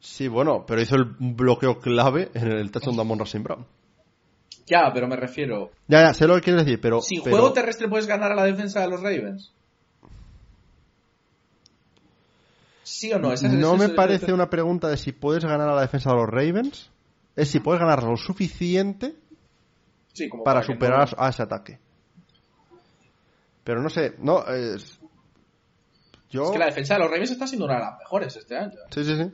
Sí, bueno, pero hizo el bloqueo clave en el touchdown de Amon Racing Brown. Ya, pero me refiero. Ya, ya, sé lo que quieres decir, pero... Sin pero- juego terrestre puedes ganar a la defensa de los Ravens. ¿Sí o no? Esa no esa me parece una pregunta de si puedes ganar a la defensa de los Ravens. Es si puedes ganar lo suficiente Sí, como para superar no- a ese ataque. Pero no sé, no, es... Yo... Es que la defensa de los Ravens está siendo una de las mejores este año. Sí, sí, sí.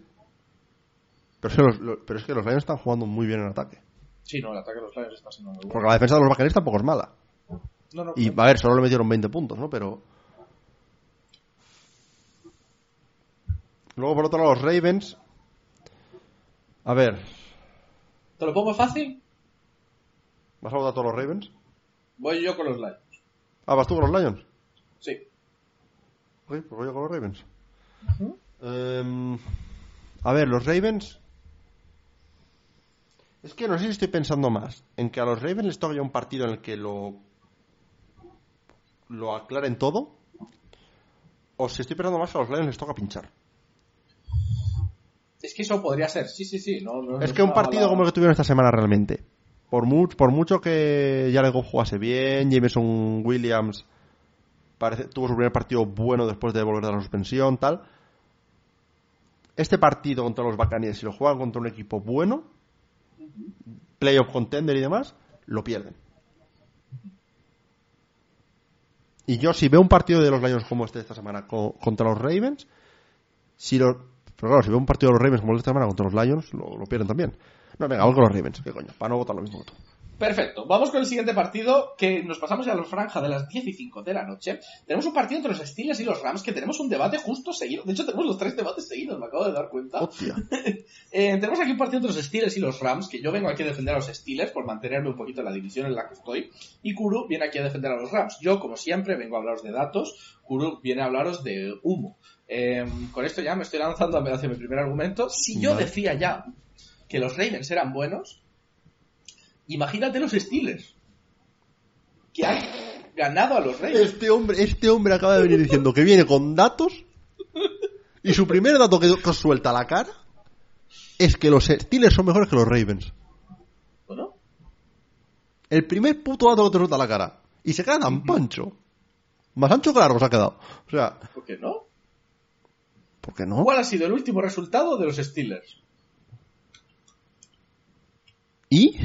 Pero es, que los, lo- pero es que los Lions están jugando muy bien en ataque. Sí, no, el ataque de los Lions está siendo muy bueno. Porque la defensa de los Buccaneers tampoco es mala. No, no, Y a ver, solo le metieron 20 puntos, ¿no? Pero... Luego, por otro lado, los Ravens... A ver, ¿Te lo pongo fácil? ¿vas a votar a todos los Ravens? Voy yo con los Lions. Ah, ¿vas tú con los Lions? Sí. Ok, pues voy yo con los Ravens. Em, a ver, los Ravens. Es que no sé si estoy pensando más en que a los Ravens les toca ya un partido en el que lo lo aclaren todo o si estoy pensando más que a los Lions les toca pinchar. Es que eso podría ser, sí, sí, sí. No, no- Es que un partido como el que tuvieron esta semana realmente, por, mu- por mucho que Jared Goff jugase bien, Jameson Williams parece, tuvo su primer partido bueno después de volver de la suspensión, tal. Este partido contra los Buccaneers, si lo juegan contra un equipo bueno, playoff contender y demás, lo pierden. Y yo si veo un partido de los Lions como este esta semana co- contra los Ravens, si lo, pero claro, si veo un partido de los Ravens como el de esta semana contra los Lions, lo, lo pierden también. No, venga, vamos con los Ravens, qué coño, para no votar lo mismo tú. Perfecto. Vamos con el siguiente partido, que nos pasamos ya a la franja de las 10 y 5 de la noche. Tenemos un partido entre los Steelers y los Rams, que tenemos un debate justo seguido. De hecho, tenemos los tres debates seguidos, me acabo de dar cuenta. Eh, tenemos aquí un partido entre los Steelers y los Rams, que yo vengo aquí a defender a los Steelers por mantenerme un poquito en la división en la que estoy, y Kuru viene aquí a defender a los Rams. Yo, como siempre, vengo a hablaros de datos, Kuru viene a hablaros de humo. Eh, con esto ya me estoy lanzando hacia mi primer argumento. Si yo decía ya que los Ravens eran buenos, imagínate los Steelers, que han ganado a los Ravens. Este hombre, este hombre acaba de venir diciendo que viene con datos y su primer dato que, que os suelta a la cara es que los Steelers son mejores que los Ravens. Bueno, El primer puto dato que te suelta a la cara. Y se queda tan pancho. Más ancho que largo se ha quedado. O sea, ¿por qué no? ¿por qué no? ¿Cuál ha sido el último resultado de los Steelers? ¿Y?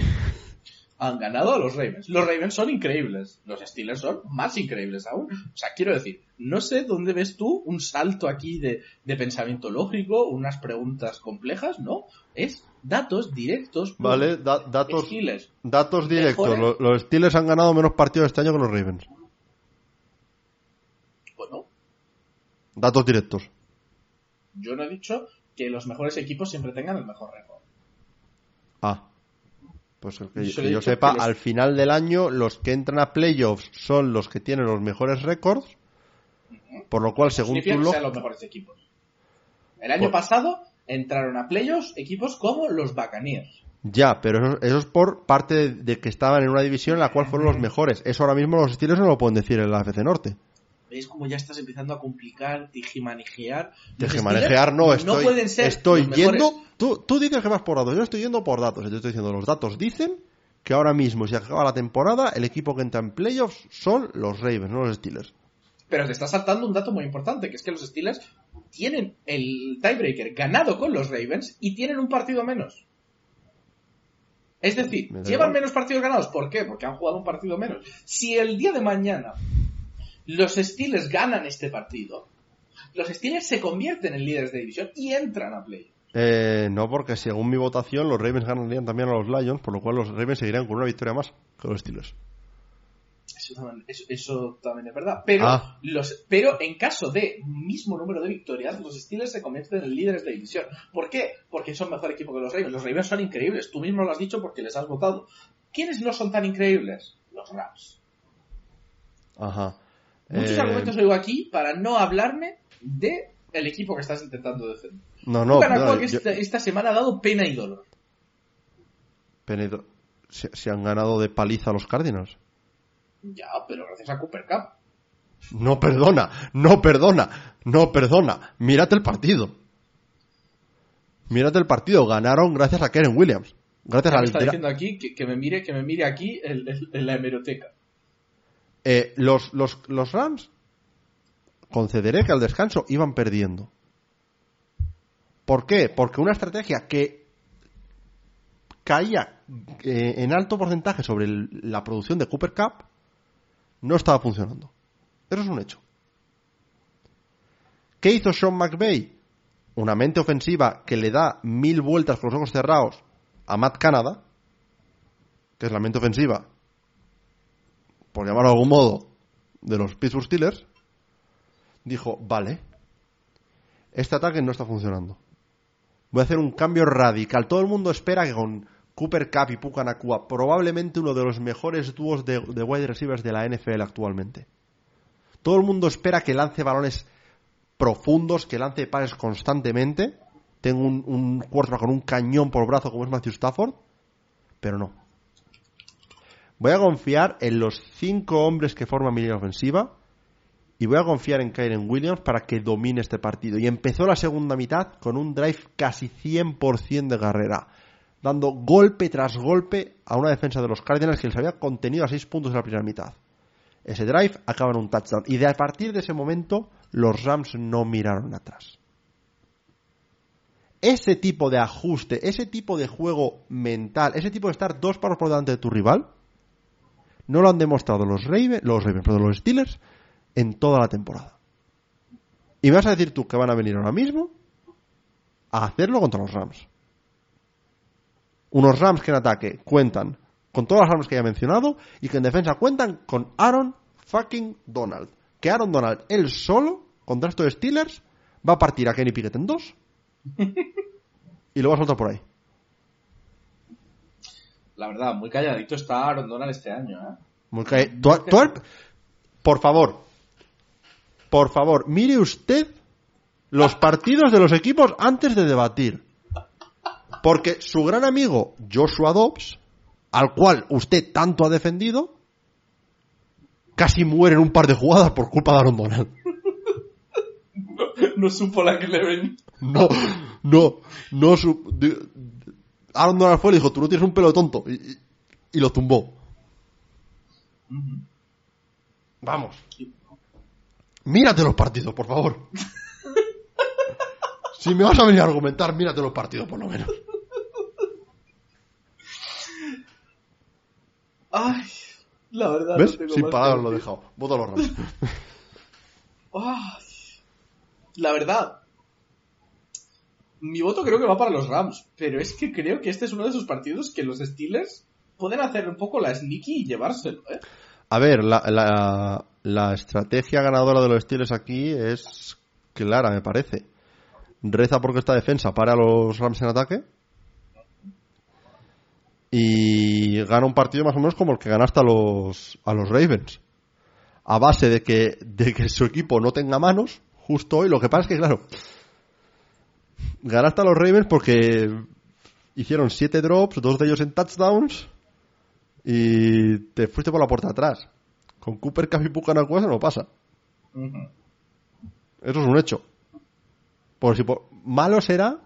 Han ganado a los Ravens. Los Ravens son increíbles. Los Steelers son más increíbles aún. O sea, quiero decir, no sé dónde ves tú un salto aquí de, de pensamiento lógico, unas preguntas complejas, ¿no? Es datos directos. Vale, da- datos, Steelers. datos directos. Mejores. Los, los Steelers han ganado menos partidos este año que los Ravens. Bueno, Datos directos. yo no he dicho que los mejores equipos siempre tengan el mejor récord. Ah. Pues el que, Yo que sepa, que al final del año los que entran a playoffs son los que tienen los mejores récords. Por lo cual, según tu sean los mejores equipos. El año Por- pasado entraron a playoffs equipos como los Buccaneers. Ya, pero eso, es por parte de, de que estaban en una división en la cual fueron los mejores. Eso ahora mismo los Steelers no lo pueden decir en la AFC Norte. ¿Veis cómo ya estás empezando a complicar, tijimanejear? Steelers no, estoy, pueden ser estoy yendo... Tú, tú dices que vas por datos, yo estoy yendo por datos. Yo estoy diciendo, los datos dicen que ahora mismo, si acaba la temporada, el equipo que entra en playoffs son los Ravens, no los Steelers. Pero te está saltando un dato muy importante, que es que los Steelers tienen el tiebreaker ganado con los Ravens y tienen un partido menos. Es decir, Me llevan menos partidos ganados. ¿Por qué? Porque han jugado un partido menos. Si el día de mañana los Steelers ganan este partido, los Steelers se convierten en líderes de división y entran a play. Eh, no, porque según mi votación, los Ravens ganarían también a los Lions, por lo cual los Ravens seguirían con una victoria más que los Steelers. Eso también, eso- eso también es verdad. Pero, Ah. los, pero en caso de mismo número de victorias, los Steelers se convierten en líderes de división. ¿Por qué? Porque son mejor equipo que los Ravens. Los Ravens son increíbles. Tú mismo lo has dicho porque les has votado. ¿Quiénes no son tan increíbles? Los Rams. Ajá. Muchos Eh, argumentos oigo aquí para no hablarme de el equipo que estás intentando defender. No, no, no, que yo- esta, esta semana ha dado pena y dolor. Penedo- se, se han ganado de paliza a los Cardinals. Ya, pero gracias a Cooper Cup. No perdona, no perdona, no perdona. Mírate el partido. Mírate el partido. Ganaron gracias a Karen Williams. Gracias Me al está diciendo aquí que, que me mire, que me mire aquí en la hemeroteca. Eh, los, los, Rams, concederé que al descanso iban perdiendo. ¿Por qué? Porque una estrategia que caía eh, en alto porcentaje sobre la producción de Cooper Cup no estaba funcionando. Eso es un hecho. ¿Qué hizo Sean McVay? Una mente ofensiva que le da mil vueltas con los ojos cerrados a Matt Canada, que es la mente ofensiva por llamarlo de algún modo, de los Pittsburgh Steelers, dijo, vale, este ataque no está funcionando. Voy a hacer un cambio radical. Todo el mundo espera que con Cooper Cup y Puka Nakua, probablemente uno de los mejores dúos de, de wide receivers de la NFL actualmente. Todo el mundo espera que lance balones profundos, que lance pares constantemente. Tengo un, un con un cañón por brazo como es Matthew Stafford. pero no. Voy a confiar en los cinco hombres que forman mi línea ofensiva y voy a confiar en Kyren Williams para que domine este partido. Y empezó la segunda mitad con un drive casi 100% de carrera, dando golpe tras golpe a una defensa de los Cardinals que les había contenido a 6 puntos en la primera mitad. Ese drive acaba en un touchdown. Y de a partir de ese momento, los Rams no miraron atrás. Ese tipo de ajuste, ese tipo de juego mental, ese tipo de estar dos pasos por delante de tu rival, no lo han demostrado los Ravens, los perdón, los Steelers en toda la temporada. Y me vas a decir tú que van a venir ahora mismo a hacerlo contra los Rams. Unos Rams que en ataque cuentan con todas las armas que ya he mencionado y que en defensa cuentan con Aaron fucking Donald. Que Aaron Donald, él solo, contra estos Steelers, va a partir a Kenny Pickett en dos y lo va a soltar por ahí. La verdad, muy calladito está Aaron Donald este año, ¿eh? Muy calladito. Por favor, por favor, mire usted los partidos de los equipos antes de debatir. Porque su gran amigo Joshua Dobbs, al cual usted tanto ha defendido, casi muere en un par de jugadas por culpa de Aaron Donald. No, supo la que le ven. No, no, no supo. Aaron Donald fue y le dijo, tú no tienes un pelo de tonto. Y, lo tumbó. Vamos. Mírate los partidos, por favor. si me vas a venir a argumentar, mírate los partidos, por lo menos. Ay, la verdad. ¿Ves? Sin palabras lo he dejado. Voto a los Rams. la verdad. Mi voto creo que va para los Rams. Pero es que creo que este es uno de esos partidos que los Steelers pueden hacer un poco la sneaky y llevárselo, ¿eh? A ver, la, la, estrategia ganadora de los Steelers aquí es clara, me parece. Reza porque esta defensa para los Rams en ataque. Y gana un partido más o menos como el que ganaste a los, a los Ravens. A base de que, de que su equipo no tenga manos, justo hoy. Lo que pasa es que, claro, ganaste a los Ravens porque hicieron siete drops, dos de ellos en touchdowns y te fuiste por la puerta atrás. Con Cooper Cup y cosa no pasa. Eso es un hecho. Por si Malo será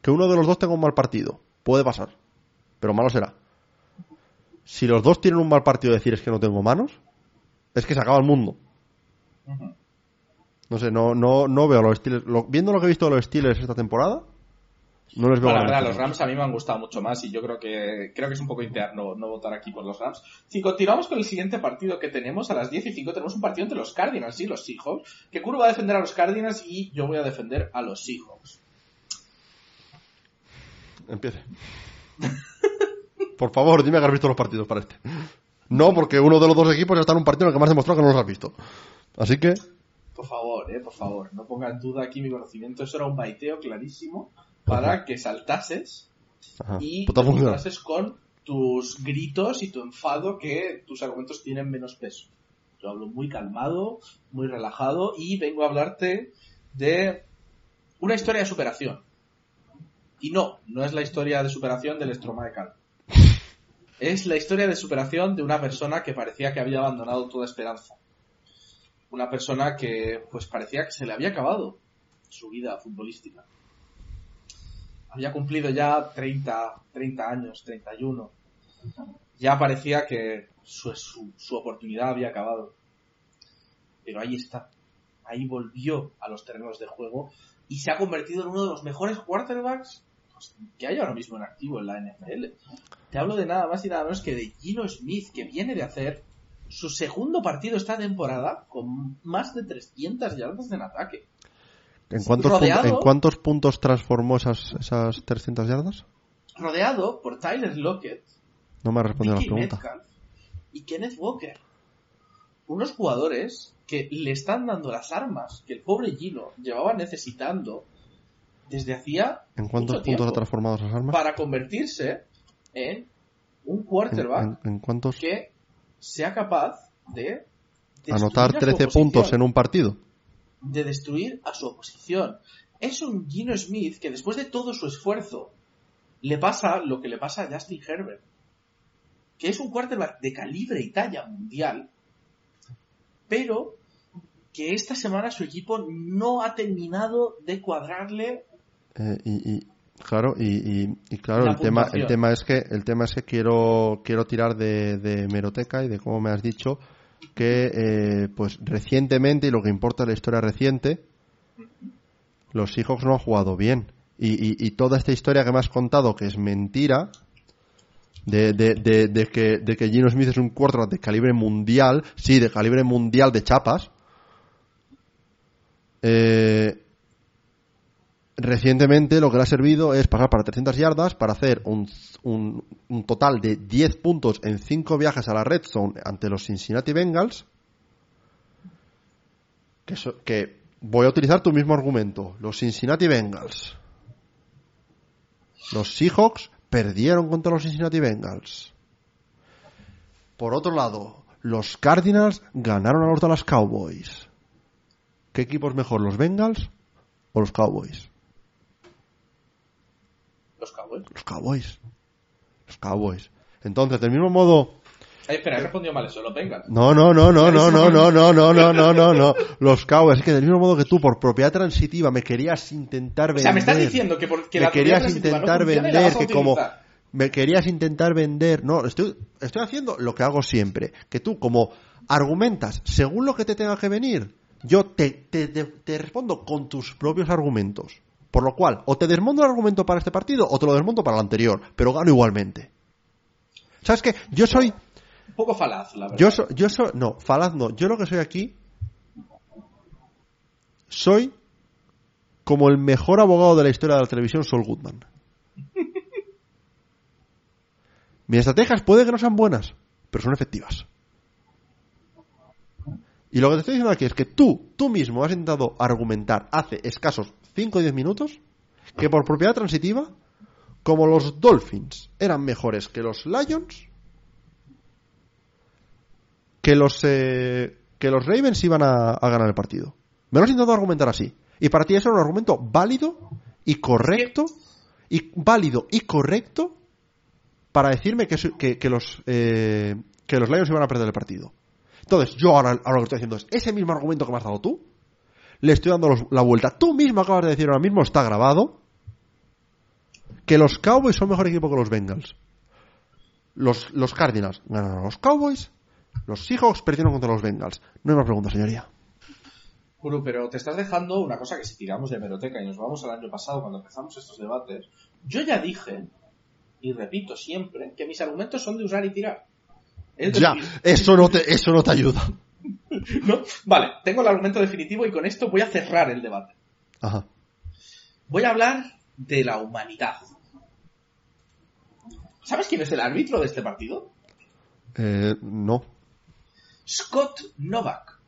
que uno de los dos tenga un mal partido. Puede pasar. Pero malo será. Si los dos tienen un mal partido decir es que no tengo manos, es que se acaba el mundo. No sé, no, no, no veo los Steelers. viendo lo que he visto de los Steelers esta temporada, no les veo la verdad, los Rams a mí me han gustado mucho más y yo creo que creo que es un poco interno no votar aquí por los Rams. Si continuamos con el siguiente partido que tenemos, a las 10 y 5 tenemos un partido entre los Cardinals y los Seahawks, que Kuro va a defender a los Cardinals y yo voy a defender a los Seahawks. Empiece. por favor, dime que has visto los partidos para este. No, porque uno de los dos equipos ya está en un partido en el que más demostrado que no los has visto. Así que... Por favor, eh, por favor, no ponga en duda aquí mi conocimiento. Eso era un baiteo clarísimo para que saltases y saltases con tus gritos y tu enfado que tus argumentos tienen menos peso. Yo hablo muy calmado, muy relajado y vengo a hablarte de una historia de superación. Y no, no es la historia de superación del Stromae Cal. Es la historia de superación de una persona que parecía que había abandonado toda esperanza. Una persona que pues parecía que se le había acabado su vida futbolística había cumplido ya 30, 30 años, 31. Ya parecía que su, su, oportunidad había acabado. Pero ahí está. Ahí volvió a los terrenos de juego y se ha convertido en uno de los mejores quarterbacks que hay ahora mismo en activo en la NFL. Te hablo de nada más y nada menos que de Gino Smith, que viene de hacer su segundo partido esta temporada con más de 300 yardas en ataque. ¿En cuántos, puntos transformó esas, esas 300 yardas? Rodeado por Tyler Lockett. No me ha respondido la pregunta. y Kenneth Walker. Unos jugadores que le están dando las armas que el pobre Gino llevaba necesitando desde hacía. ¿En cuántos puntos ha transformado esas armas? Para convertirse en un quarterback ¿En, cuántos? que sea capaz de. Anotar 13 puntos en un partido de destruir a su oposición. Es un Gino Smith que después de todo su esfuerzo le pasa lo que le pasa a Justin Herbert, que es un quarterback de calibre y talla mundial, pero que esta semana su equipo no ha terminado de cuadrarle. Eh, y, claro, y, claro, el tema, el tema es que el tema es que quiero quiero tirar de, de meroteca y de cómo me has dicho que eh, pues recientemente y lo que importa es la historia reciente los Seahawks no han jugado bien. Y, toda esta historia que me has contado que es mentira de, de, de, que, de que Gino Smith es un quarterback de calibre mundial, sí, de calibre mundial de chapas, eh, recientemente lo que le ha servido es pasar para 300 yardas para hacer un, un, total de 10 puntos en 5 viajes a la red zone ante los Cincinnati Bengals. Que, que voy a utilizar tu mismo argumento. Los Cincinnati Bengals. Los Seahawks perdieron contra los Cincinnati Bengals. Por otro lado, los Cardinals ganaron a los Dallas Cowboys. ¿Qué equipo es mejor, los Bengals o los Cowboys? Los Cowboys. Los Cowboys. Los Cowboys. Entonces, del mismo modo. Ay, espera, he respondido mal eso, los Bengals. No, no, no, no, no, no, no, no, no, no, no, no, no. Los Cowboys. Es que del mismo modo que tú, por propiedad transitiva, me querías intentar vender. O sea, me estás diciendo que, porque me querías intentar vender, que como me querías intentar vender. No, estoy, estoy haciendo lo que hago siempre. Que tú, como argumentas según lo que te tenga que venir, yo te, te, respondo con tus propios argumentos. Por lo cual, o te desmonto el argumento para este partido o te lo desmonto para el anterior, pero gano igualmente. ¿Sabes qué? Yo soy... Un poco falaz, la verdad. Yo, yo soy... No, falaz no. Yo lo que soy aquí... Soy como el mejor abogado de la historia de la televisión, Sol Goodman. Mis estrategias puede que no sean buenas, pero son efectivas. Y lo que te estoy diciendo aquí es que tú, tú mismo has intentado argumentar hace escasos 5 o 10 minutos que por propiedad transitiva, como los Dolphins eran mejores que los Lions, que los, eh, que los Ravens iban a, ganar el partido. Me lo has intentado argumentar así. Y para ti eso era un argumento válido y correcto, y válido y correcto para decirme que, que, los, eh, que los Lions iban a perder el partido. Entonces, yo ahora, ahora lo que estoy haciendo es ese mismo argumento que me has dado tú, le estoy dando la vuelta. Tú mismo acabas de decir ahora mismo, está grabado, que los Cowboys son mejor equipo que los Bengals. Los, los Cardinals ganaron a los Cowboys, los Seahawks perdieron contra los Bengals. No hay más preguntas, señoría. Guru, pero te estás dejando una cosa que si tiramos de meroteca y nos vamos al año pasado cuando empezamos estos debates, yo ya dije, y repito siempre, que mis argumentos son de usar y tirar. Ya, eso no te, eso no te ayuda. Vale, tengo el argumento definitivo y con esto voy a cerrar el debate. Ajá. Voy a hablar de la humanidad. ¿Sabes quién es el árbitro de este partido? Eh, no. Scott Novak.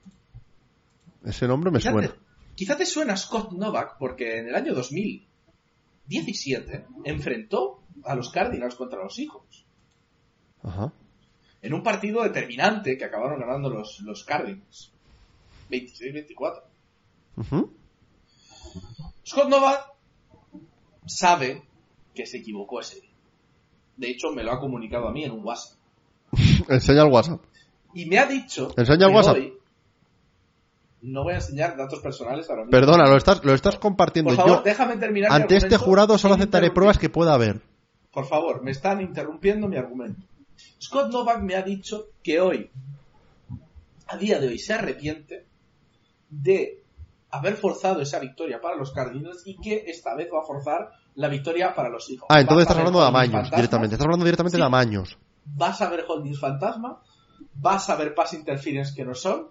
Ese nombre me suena. quizá te suena Scott Novak porque en el año 2017 enfrentó a los Cardinals contra los Seahawks. Ajá en un partido determinante que acabaron ganando los, los Cardinals. 26-24. Scott Nova sabe que se equivocó ese día. De hecho, me lo ha comunicado a mí en un WhatsApp. Enseña el WhatsApp. Y me ha dicho. Enseña el WhatsApp. no voy a enseñar datos personales ahora mismo. Perdona, lo estás, lo estás compartiendo. Por favor, déjame terminar. Ante este jurado solo aceptaré pruebas que pueda haber. Por favor, me están interrumpiendo mi argumento. Scott Novak me ha dicho que hoy, a día de hoy, se arrepiente de haber forzado esa victoria para los Cardinals y que esta vez va a forzar la victoria para los hijos. Ah, entonces estás hablando de amaños directamente. Estás hablando directamente de amaños. Vas a ver holdings fantasma, vas a ver pass interference que no son,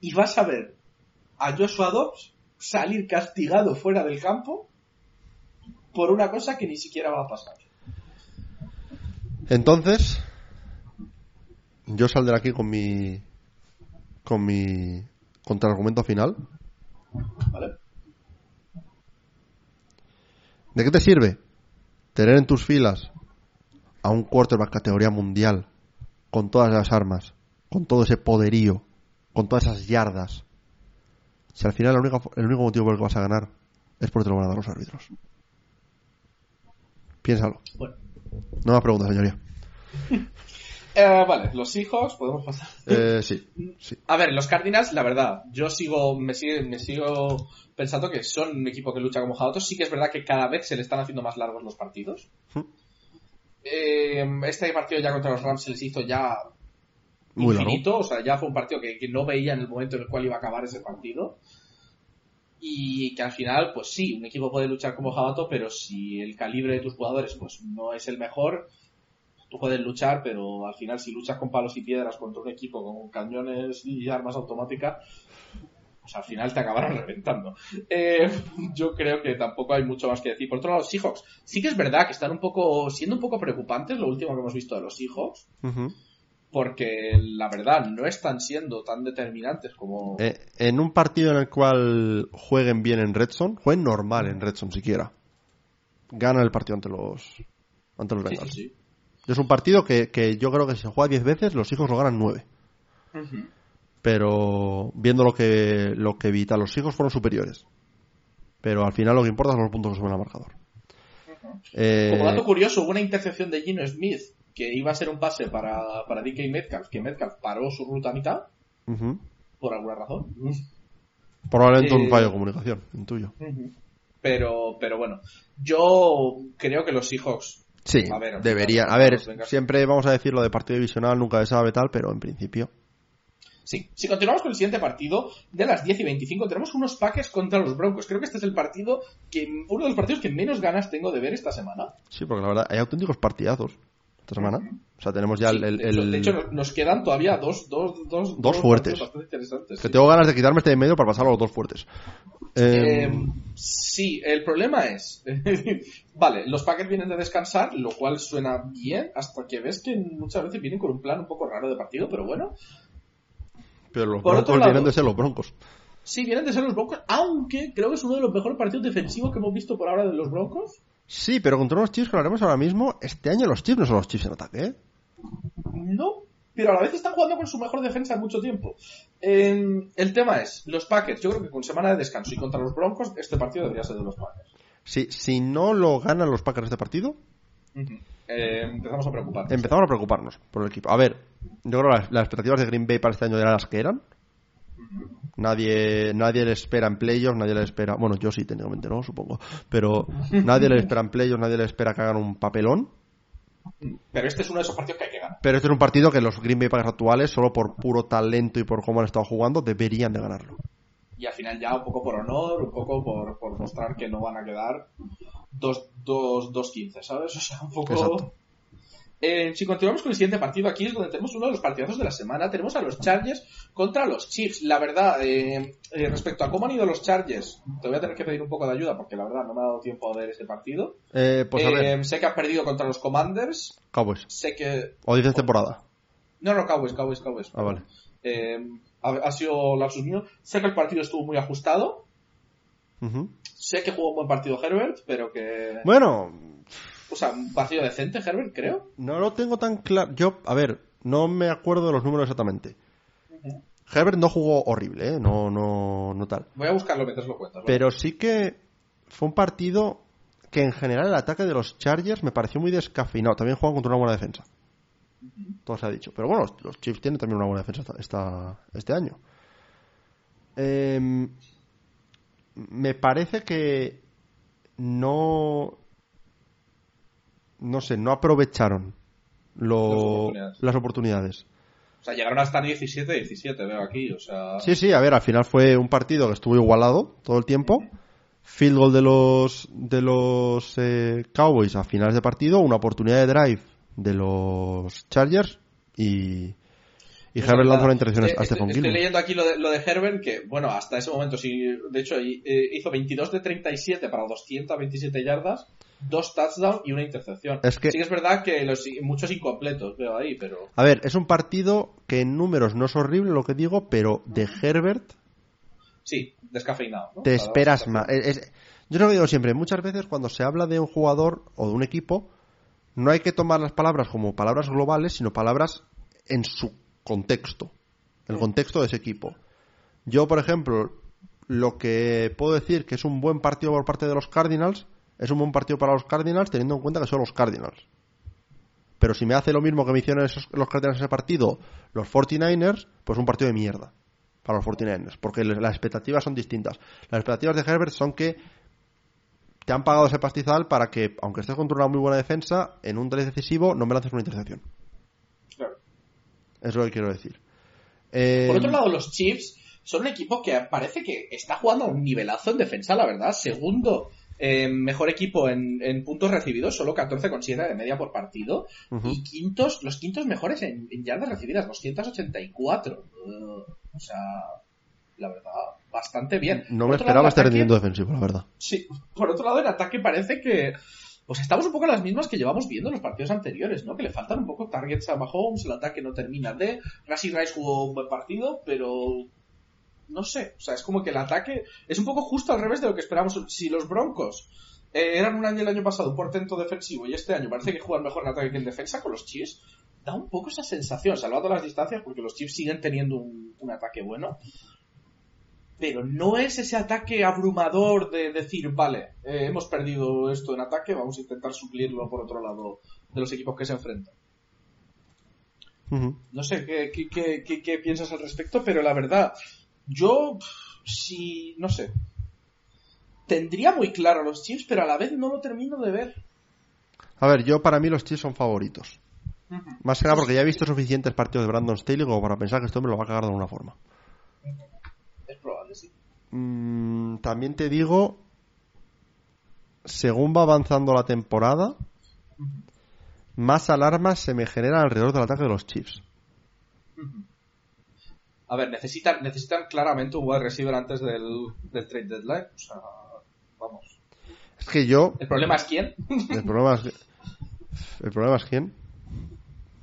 y vas a ver a Joshua Dobbs salir castigado fuera del campo por una cosa que ni siquiera va a pasar. Entonces, yo saldré aquí con mi con mi contraargumento final. Vale. ¿De qué te sirve tener en tus filas a un quarterback categoría mundial con todas las armas, con todo ese poderío, con todas esas yardas? Si al final el único, el único motivo por el que vas a ganar es porque te lo van a dar los árbitros. Piénsalo. Bueno. No me pregunta, señoría. Eh, vale, los Seahawks, podemos pasar. Eh, sí, sí. A ver, los Cardinals, la verdad, yo sigo, me, sigue, me sigo pensando que son un equipo que lucha como jabatos. Sí que es verdad que cada vez se le están haciendo más largos los partidos. Eh, este partido ya contra los Rams se les hizo ya Muy largo. infinito, o sea, ya fue un partido que, que no veía en el momento en el cual iba a acabar ese partido. Y que al final, pues sí, un equipo puede luchar como jabato, pero si el calibre de tus jugadores pues no es el mejor, tú puedes luchar, pero al final si luchas con palos y piedras contra un equipo con cañones y armas automáticas, pues al final te acabarán reventando. Eh, yo creo que tampoco hay mucho más que decir. Por otro lado, Seahawks, sí que es verdad que están un poco, siendo un poco preocupantes lo último que hemos visto de los Seahawks. Porque la verdad no están siendo tan determinantes como... Eh, en un partido en el cual jueguen bien en Redson, jueguen normal en Redson siquiera, ganan el partido ante los ante los Bengals. sí, Es un partido que, que yo creo que si se juega 10 veces, los hijos lo ganan 9. sí. Ujú. Pero viendo lo que, lo que evita, los hijos fueron superiores. Pero al final lo que importa son los puntos que suben al marcador. Eh, Como dato curioso, hubo una intercepción de Gino Smith que iba a ser un pase para, para DK Metcalf, que Metcalf paró su ruta a mitad, por alguna razón. Probablemente un Eh, fallo de comunicación, intuyo. Pero, pero bueno, yo creo que los Seahawks Sí, A ver, al deberían. final, A ver, siempre vamos a decir lo de partido divisional, nunca se sabe tal, pero en principio. Sí, si continuamos con el siguiente partido, de las 10 y 25 tenemos unos Packers contra los Broncos. Creo que este es el partido que uno de los partidos que menos ganas tengo de ver esta semana. Sí, porque la verdad, hay auténticos partidazos esta semana. O sea, tenemos ya el. Sí, el- de, hecho, el- de hecho, nos- quedan todavía dos, dos, dos, Dos fuertes. partidos bastante interesantes. que sí. tengo ganas de quitarme este de medio para pasar a los dos fuertes. Eh, Eh, sí, el problema es, vale, los Packers vienen de descansar, lo cual suena bien, hasta que ves que muchas veces vienen con un plan un poco raro de partido, pero bueno, pero los por broncos lado- vienen de ser los broncos. sí, vienen de ser los Broncos, aunque creo que es uno de los mejores partidos defensivos que hemos visto por ahora de los Broncos. Sí, pero contra unos Chiefs que lo haremos ahora mismo, este año los Chiefs no son los Chiefs en ataque, ¿eh? No, pero a la vez están jugando con su mejor defensa en mucho tiempo. Eh, el tema es, los Packers, yo creo que con semana de descanso y contra los Broncos, este partido debería ser de los Packers. Si, si no lo ganan los Packers este partido. Eh, empezamos a preocuparnos. empezamos a preocuparnos por el equipo. A ver, yo creo que las, las expectativas de Green Bay para este año eran las que eran. Nadie, nadie le espera en playoffs, nadie le espera. Bueno, yo sí, técnicamente no, supongo. Pero nadie le espera en playoffs, nadie le espera que hagan un papelón. Pero este es uno de esos partidos que hay que ganar. Pero este es un partido que los Green Bay Packers actuales, solo por puro talento y por cómo han estado jugando, deberían de ganarlo. y al final ya un poco por honor, un poco por, por mostrar que no van a quedar 2-15, ¿sabes? O sea, un poco... Exacto. Eh, si continuamos con el siguiente partido, aquí es donde tenemos uno de los partidazos de la semana. Tenemos a los Chargers contra los Chiefs. La verdad, eh, eh, respecto a cómo han ido los Chargers, te voy a tener que pedir un poco de ayuda porque la verdad no me ha dado tiempo a ver este partido. Eh, pues a ver, sé que han perdido contra los Commanders. Cowboys. Sé que... O dices temporada. No, no, Cowboys, Cowboys, Cowboys. Ah, vale. Ha, ha sido lapsus mío. Sé que el partido estuvo muy ajustado. Sé que jugó un buen partido Herbert, pero que... Bueno, O sea, un partido decente Herbert, creo. no lo tengo tan claro. Yo, a ver, no me acuerdo de los números exactamente. Herbert no jugó horrible, ¿eh? No, no, no tal. Voy a buscarlo mientras lo cuentas. ¿vale? Pero sí que fue un partido que en general el ataque de los Chargers me pareció muy descafeinado. También juegan contra una buena defensa. Todo se ha dicho. Pero bueno, los, los Chiefs tienen también una buena defensa esta, esta- este año. Em, me parece que no. No sé, no aprovecharon lo- Las oportunidades. las oportunidades. O sea, llegaron hasta 17-17, veo aquí. O sea, Sí, sí, a ver, al final fue un partido que estuvo igualado todo el tiempo. Field goal de los de los eh, Cowboys a finales de partido, una oportunidad de drive de los Chargers y y Herbert lanzó una intercepción Estoy- leyendo aquí lo de, lo de Herbert, que, bueno, hasta ese momento sí, de hecho, eh, hizo 22 de 37 para 227 yardas, dos touchdowns y una intercepción. Es que- Sí que es verdad que los, muchos incompletos veo ahí, pero... A ver, es un partido que en números no es horrible lo que digo, pero de Herbert Sí, descafeinado. ¿no? te esperas más. Es- es- yo lo que digo siempre, muchas veces cuando se habla de un jugador o de un equipo, no hay que tomar las palabras como palabras globales, sino palabras en su contexto, el contexto de ese equipo. Yo, por ejemplo, lo que puedo decir que es un buen partido por parte de los Cardinals es un buen partido para los Cardinals teniendo en cuenta que son los Cardinals. Pero si me hace lo mismo que me hicieron esos- los Cardinals en ese partido, los 49ers, pues un partido de mierda para los 49ers, porque las expectativas son distintas. Las expectativas de Herbert son que te han pagado ese pastizal para que, aunque estés contra una muy buena defensa, en un drive decisivo no me lances una intercepción. Es lo que quiero decir. Eh, Por otro lado, los Chiefs son un equipo que parece que está jugando a un nivelazo en defensa, la verdad. Segundo eh, mejor equipo en, en puntos recibidos, solo 14,7 de media por partido. Y quintos, los quintos mejores en, en yardas recibidas, 284. Eh, o sea, la verdad, bastante bien. no me esperaba lado, el ataque- defensivo, la verdad. Sí, por otro lado, en ataque parece que. Pues estamos un poco en las mismas que llevamos viendo en los partidos anteriores, ¿no? Que le faltan un poco targets a Mahomes, el ataque no termina de. Rashy Rice jugó un buen partido, pero. No sé, o sea, es como que el ataque es un poco justo al revés de lo que esperamos. Si los Broncos eh, eran un año el año pasado un portento defensivo y este año parece que juegan mejor en ataque que en defensa con los Chiefs, da un poco esa sensación, salvando las distancias, porque los Chiefs siguen teniendo un ataque bueno pero no es ese ataque abrumador de decir, vale, eh, hemos perdido esto en ataque, vamos a intentar suplirlo por otro lado de los equipos que se enfrentan. No sé qué, qué- qué- qué- qué piensas al respecto, pero la verdad, yo, sí, no sé. Tendría muy claro a los Chiefs, pero a la vez no lo termino de ver. A ver, yo para mí los Chiefs son favoritos. Más que nada porque ya he visto suficientes partidos de Brandon Staley como para pensar que esto me lo va a cagar de alguna forma. Sí. Mm, también te digo, según va avanzando la temporada, más alarmas se me generan alrededor del ataque de los Chiefs. A ver, necesitan, necesitan claramente un wide receiver antes del, del trade deadline. O sea, vamos. Es que yo, El problema es quién. el problema es, el problema es quién.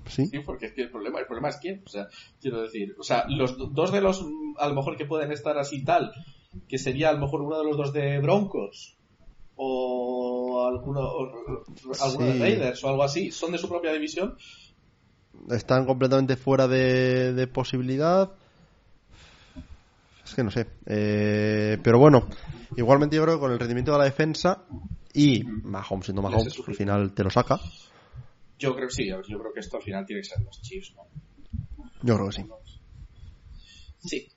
Sí. Sí, porque es que el problema, el problema es quién. O sea, quiero decir, o sea, los do- dos de los, a lo mejor que pueden estar así tal, que sería a lo mejor uno de los dos de Broncos, o alguno, o- alguno de. Raiders, o algo así, son de su propia división. Están completamente fuera de, de posibilidad. Es que no sé. Eh, pero bueno, igualmente yo creo que con el rendimiento de la defensa y Mahomes siendo Mahomes, es al final te lo saca. Yo creo que sí, yo creo que esto al final tiene que ser los Chiefs, ¿no? Yo creo que sí. Sí.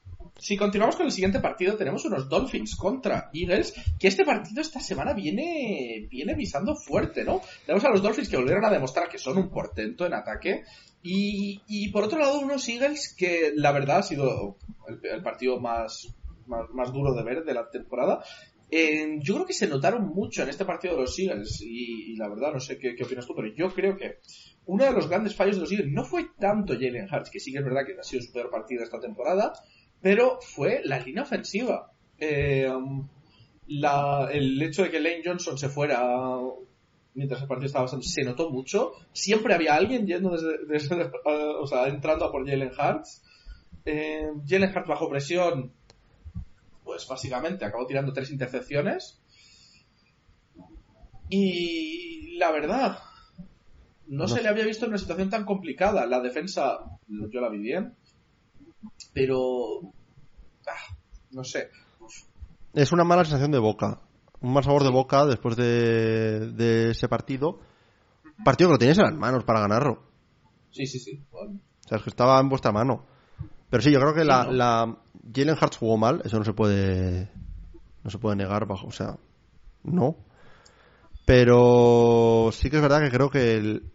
Si continuamos con el siguiente partido, tenemos unos Dolphins contra Eagles, que este partido esta semana viene, viene visando fuerte, ¿no? Tenemos a los Dolphins que volvieron a demostrar que son un portento en ataque, y, y por otro lado unos Eagles que la verdad ha sido el, partido más, más, duro de ver de la temporada. Yo creo que se notaron mucho en este partido de los Eagles, y, la verdad no sé qué, opinas tú, pero yo creo que uno de los grandes fallos de los Eagles no fue tanto Jalen Hurts, que sí que es verdad que ha sido su peor partido esta temporada, pero fue la línea ofensiva. Eh, um, la- el hecho de que Lane Johnson se fuera mientras el partido estaba pasando se notó mucho. Siempre había alguien yendo desde, desde- uh, o sea, entrando a por Jalen Hurts. Eh, Jalen Hurts bajo presión, pues básicamente acabó tirando tres intercepciones. Y la verdad, no, No se le había visto en una situación tan complicada. La defensa, yo la vi bien, pero ah, no sé. Es una mala sensación de boca. Un mal sabor de boca después de, de ese partido. Partido que lo teníais en las manos para ganarlo. Sí, sí, sí. Bueno, O sea, es que estaba en vuestra mano. Pero sí, yo creo que la, ¿no? la Jalen Hurts jugó mal, eso no se puede no se puede negar bajo, o sea, no. Pero sí que es verdad que creo que el-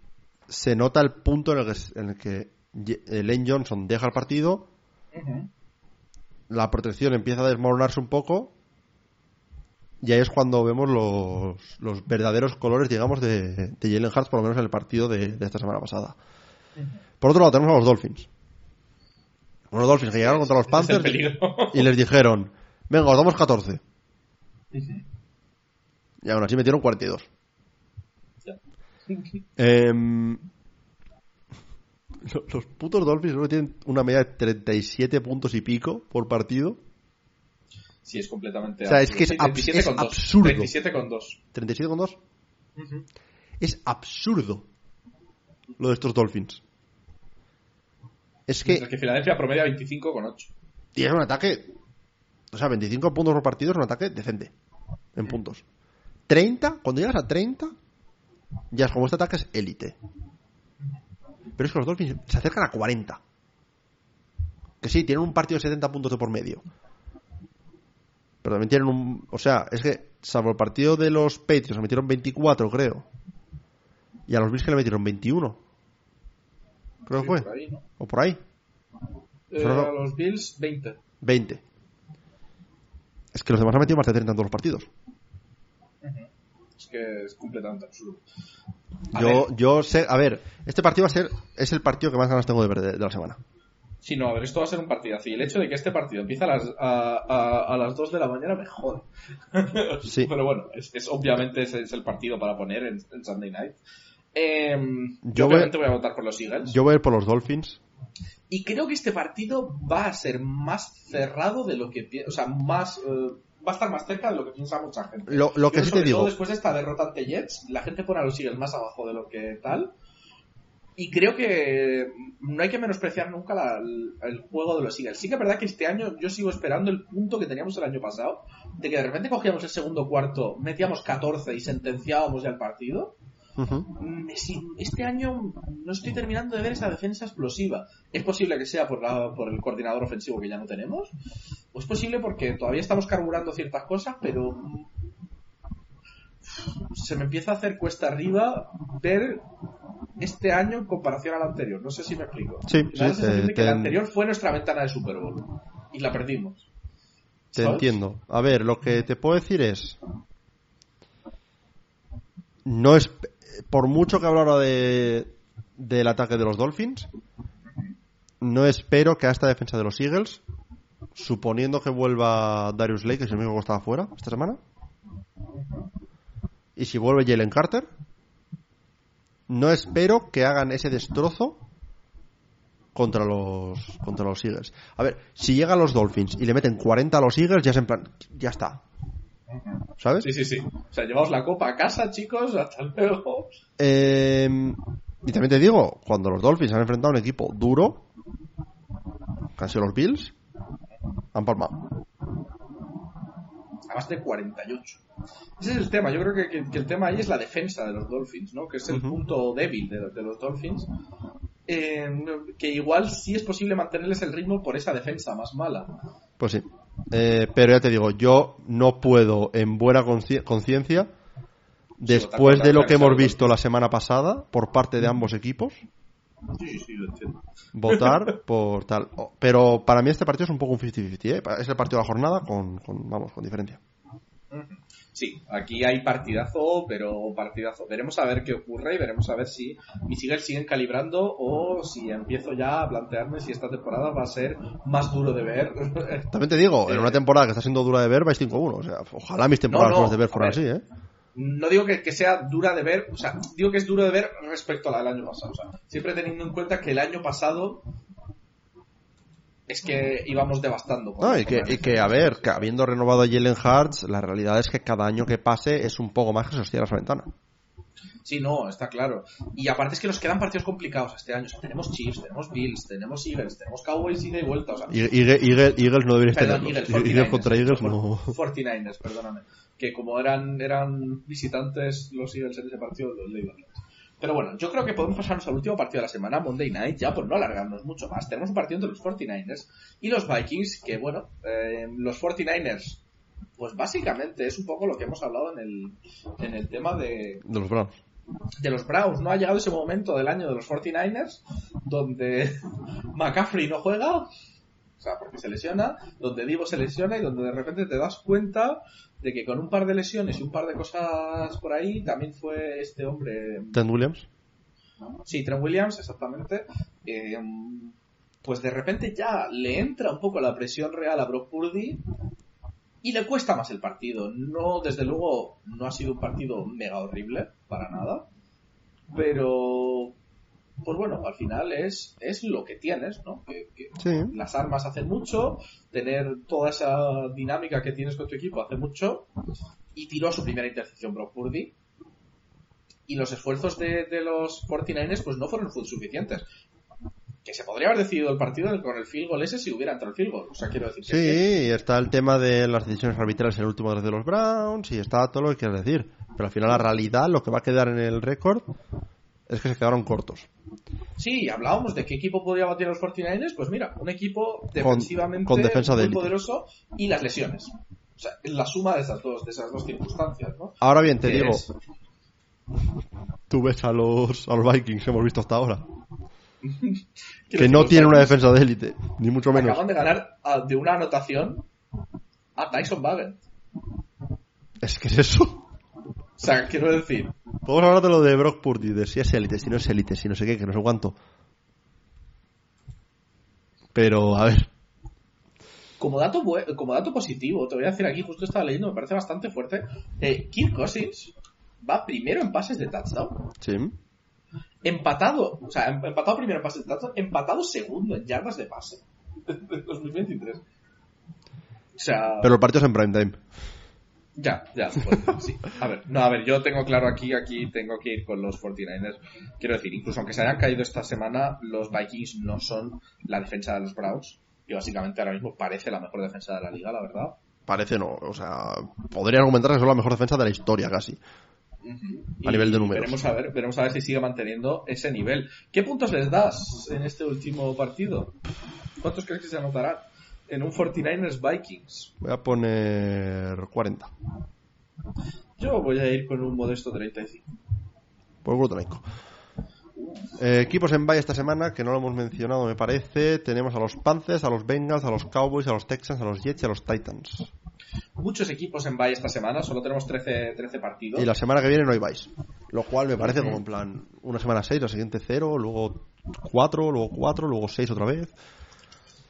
se nota el punto en el que, en el que eh, Lane Johnson deja el partido, la protección empieza a desmoronarse un poco y ahí es cuando vemos los, los verdaderos colores, digamos, de, de Jalen Hurts, por lo menos en el partido de, de esta semana pasada. Por otro lado, tenemos a los Dolphins. Unos Dolphins que llegaron contra los Panthers y les dijeron, venga, os damos 14. Ujú. Y aún así metieron 42. Ya. Lo- los putos Dolphins que tienen una media de 37 puntos y pico por partido. Sí, es completamente. O sea, es que es Sí, abs- 37 es con dos. absurdo. 37 con 2. 37 con 2. Es absurdo lo de estos Dolphins. Es que, Mientras que Filadelfia promedia 25 con 8. y es un ataque, o sea, 25 puntos por partido es un ataque decente en puntos. 30, cuando llegas a 30, ya es como este ataque es élite. Pero es que los Dolphins se acercan a 40. Que sí, tienen un partido de 70 puntos de por medio. Pero también tienen un. O sea, es que, salvo el partido de los Patriots, le metieron 24, creo. Y a los Bills que le metieron 21. Creo que fue. por ahí, ¿no? O por ahí. Eh, a los Bills, 20. 20. Es que los demás han metido más de 30 en todos los partidos. Es que es completamente absurdo. A Yo, ver. yo sé. A ver, este partido va a ser. Es el partido que más ganas tengo de ver de, de la semana. Sí, no, a ver, esto va a ser un partidazo. Y el hecho de que este partido empiece a las, a, a- a las 2 de la mañana me jode. Sí. Pero bueno, es, es- obviamente es el partido para poner en, en Sunday Night. Em, Yo voy- obviamente voy a votar por los Eagles. Yo voy a ir por los Dolphins. Y creo que este partido va a ser más cerrado de lo que. O sea, más. eh, va a estar más cerca de lo que piensa mucha gente. Lo, lo que Yo, sí te digo. después de esta derrota ante Jets, la gente pone a los Eagles más abajo de lo que tal. Y creo que no hay que menospreciar nunca la- el, juego de los Eagles. Sí que es verdad que este año yo sigo esperando el punto que teníamos el año pasado, de que de repente cogíamos el segundo cuarto, metíamos 14 y sentenciábamos ya el partido. Ujú. Mm, si- Este año no estoy terminando de ver esa defensa explosiva. Es posible que sea por, la- por el coordinador ofensivo que ya no tenemos, o es posible porque todavía estamos carburando ciertas cosas, pero se me empieza a hacer cuesta arriba ver este año en comparación al anterior. No sé si me explico. Sí, sí, te- que el te- anterior fue nuestra ventana de Super Bowl y la perdimos. Te ¿Sabes? entiendo. A ver, lo que te puedo decir es. No es. Por mucho que hablo ahora de, del ataque de los Dolphins, no espero que a esta defensa de los Eagles, suponiendo que vuelva Darius Lake, que es el único que estaba fuera esta semana, y si vuelve Jalen Carter, no espero que hagan ese destrozo contra los contra los Eagles. A ver, si llegan los Dolphins y le meten 40 a los Eagles, ya es en plan, ya está. ¿Sabes? Sí, sí, sí. O sea, llevamos la copa a casa, chicos. Hasta luego. Eh, y también te digo, cuando los Dolphins han enfrentado a un equipo duro, sido los Bills, han palmado. a más de 48. Ese es el tema. Yo creo que, que- que el tema ahí es la defensa de los Dolphins, ¿no? Que es el punto débil de, de los Dolphins. Eh, que igual sí es posible mantenerles el ritmo por esa defensa más mala. Pues sí. Eh, pero ya te digo, yo no puedo en buena conciencia, después de lo que hemos visto la semana pasada por parte de ambos equipos, Sí, sí, sí, lo entiendo. votar por tal. Pero para mí este partido es un poco un 50-50, ¿eh? Es el partido de la jornada con, con- vamos, con diferencia. Sí, aquí hay partidazo, pero partidazo. Veremos a ver qué ocurre y veremos a ver si mis Eagles siguen calibrando o si empiezo ya a plantearme si esta temporada va a ser más duro de ver. También te digo, en una temporada que está siendo dura de ver, vais 5-1. O sea, ojalá mis temporadas No, de ver fueran así, ¿eh? No digo que, que sea dura de ver, o sea, digo que es duro de ver respecto a la del año pasado. O sea, siempre teniendo en cuenta que el año pasado es que íbamos devastando. No, y que, y a ver, que habiendo renovado a Jalen Hurts, la realidad es que cada año que pase es un poco más que se os cierra esa ventana. Sí, no, está claro. Y aparte es que nos quedan partidos complicados este año. O sea, tenemos Chiefs, tenemos Bills, tenemos Eagles, tenemos Cowboys ida y vuelta. O sea, Eagle- Eagle- Eagles no deberíais tenerlos. Eagles, Eagles 49ers, contra Eagles no. 49ers, perdóname. Que como eran, eran visitantes los Eagles en ese partido, los iban. Pero bueno, yo creo que podemos pasarnos al último partido de la semana, Monday Night, ya por no alargarnos mucho más. Tenemos un partido entre los 49ers y los Vikings, que bueno, eh, los 49ers, pues básicamente es un poco lo que hemos hablado en el, en el tema de, De los Browns. de los Browns, ¿no? Ha llegado ese momento del año de los 49ers donde McCaffrey no juega, o sea, porque se lesiona, donde Divo se lesiona y donde de repente te das cuenta de que con un par de lesiones y un par de cosas por ahí, también fue este hombre, Ted Williams. sí, Trent Williams, exactamente, eh, pues de repente ya le entra un poco la presión real a Brock Purdy y le cuesta más el partido. No, desde luego, no ha sido un partido mega horrible, para nada. Pero, pues bueno, al final es, es lo que tienes, ¿no? Que, que Sí. las armas hacen mucho, tener toda esa dinámica que tienes con tu equipo hace mucho. Y tiró su primera intercepción Brock Purdy. Y los esfuerzos de, de los 49ers pues no fueron fu- suficientes. que se podría haber decidido el partido con el field goal ese si hubiera entrado el field goal. O sea, quiero decir Sí, que- y está el tema de las decisiones arbitrales en el último de los Browns y está todo lo que quieras decir. Pero al final la realidad, lo que va a quedar en el récord es que se quedaron cortos. Sí, hablábamos de qué equipo podría batir a los 49ers. Pues mira, un equipo defensivamente con defensa de muy poderoso y las lesiones. O sea, es la suma de esas dos, de esas dos circunstancias, ¿no? Ahora bien, te digo, es- tú ves a los, a los Vikings que hemos visto hasta ahora, que no tienen una defensa de élite, ni mucho menos. Acaban de ganar a- de una anotación a Tyson Bagel. Es que es eso. O sea, quiero decir, Podemos hablar de lo de Brock Purdy, de si es élite, si no es élite, si no sé qué, que no sé cuánto. Pero, a ver, como dato, bue- como dato positivo, te voy a decir aquí, justo estaba leyendo, me parece bastante fuerte. Eh, Kirk Cousins va primero en pases de touchdown. sí. Empatado, o sea, em- empatado primero en pases de touchdown, empatado segundo en yardas de pase. De 2023. O sea, Pero el partido es en prime time. Ya, ya, pues, sí. A ver, no, a ver, yo tengo claro aquí, aquí tengo que ir con los 49ers. Quiero decir, incluso aunque se hayan caído esta semana, los Vikings no son la defensa de los Browns. Y básicamente ahora mismo parece la mejor defensa de la liga, la verdad. Parece no, o sea, podría argumentar que son la mejor defensa de la historia casi. A nivel de números. Veremos a ver, veremos a ver si sigue manteniendo ese nivel. ¿Qué puntos les das en este último partido? ¿Cuántos crees que se anotarán en un 49ers Vikings? Voy a poner 40. Yo voy a ir con un modesto 35. Por grupo traico. Eh, equipos en bye esta semana, que no lo hemos mencionado me parece. Tenemos a los Panthers, a los Bengals, a los Cowboys, a los Texans, a los Jets y a los Titans. Muchos equipos en bye esta semana, solo tenemos 13, 13 partidos. Y la semana que viene no hay byes. Lo cual me parece como en plan, una semana 6, la siguiente 0, luego 4, luego 4, luego 6 otra vez.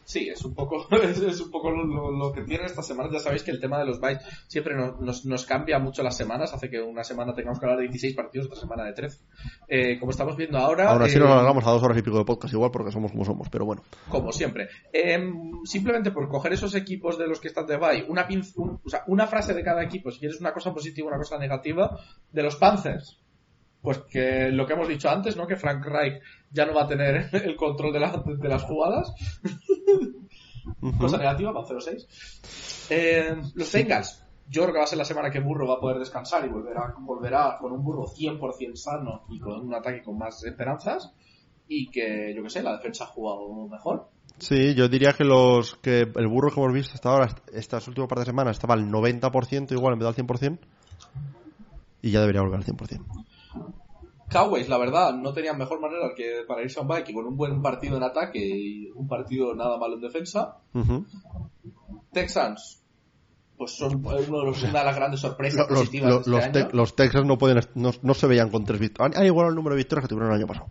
Sí, es un poco, es, es un poco lo, que tiene esta semana. Ya sabéis que el tema de los bytes siempre nos, nos, nos cambia mucho las semanas. Hace que una semana tengamos que hablar de 16 partidos, otra semana de 13. Eh, como estamos viendo ahora. Aún así eh, nos alargamos a dos horas y pico de podcast igual porque somos como somos, pero bueno. como siempre. Em, simplemente por coger esos equipos de los que están de bye, una, pinz- un- o sea, una frase de cada equipo, si quieres una cosa positiva, una cosa negativa, de los Panthers. Pues que lo que hemos dicho antes, ¿no? Que Frank Reich ya no va a tener el control de, la- de las jugadas. Ujú. Cosa negativa, van 0-6. Eh, los Bengals. Yo creo que va a ser la semana que Burro va a poder descansar y volverá, volverá con un Burro 100% sano y con un ataque con más esperanzas. Y que, yo que sé, la defensa ha jugado mejor. Sí, yo diría que los que el burro que hemos visto hasta ahora, estas últimas par de semanas, estaba al 90% igual en vez del 100%. Y ya debería volver al 100%. Cowboys, la verdad, no tenían mejor manera que para irse a un bye que con un buen partido en ataque y un partido nada malo en defensa. Texans, pues son uno de los, una de las grandes sorpresas Los, positivas los, de los, este Te- año. los Texans no pueden no, no se veían con tres victorias. Han igual el número de victorias que tuvieron el año pasado.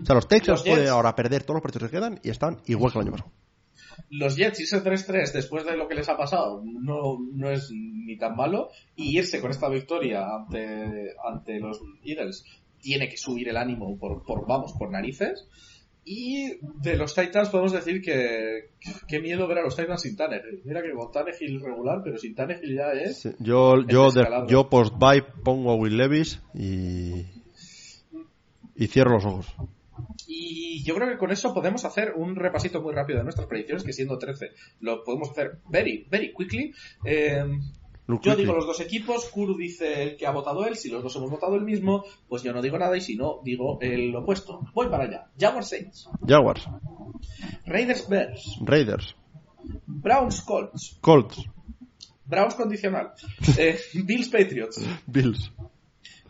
O sea, los Texans Los pueden ahora perder todos los partidos que quedan y están igual que el año pasado. Los Jets irse 3-3 después de lo que les ha pasado no, no es ni tan malo. Y irse con esta victoria ante, ante los Eagles tiene que subir el ánimo por, por vamos, por narices. Y de los Titans podemos decir que qué miedo ver a los Titans sin Tannehill. Mira que con Tannehill regular, pero sin Tannehill ya es... Sí, Yo, yo, de- yo post-bye pongo a Will Levis y, y cierro los ojos. Y yo creo que con eso podemos hacer un repasito muy rápido de nuestras predicciones, que siendo 13 lo podemos hacer very, very quickly. Eh, yo digo los dos equipos, Kuru dice el que ha votado él, si los dos hemos votado el mismo, pues yo no digo nada y si no, digo el opuesto. Voy para allá. Jaguars Saints, Jaguars, Raiders Bears, Raiders, Browns Colts, Colts, Browns condicional, eh, Bills Patriots, Bills,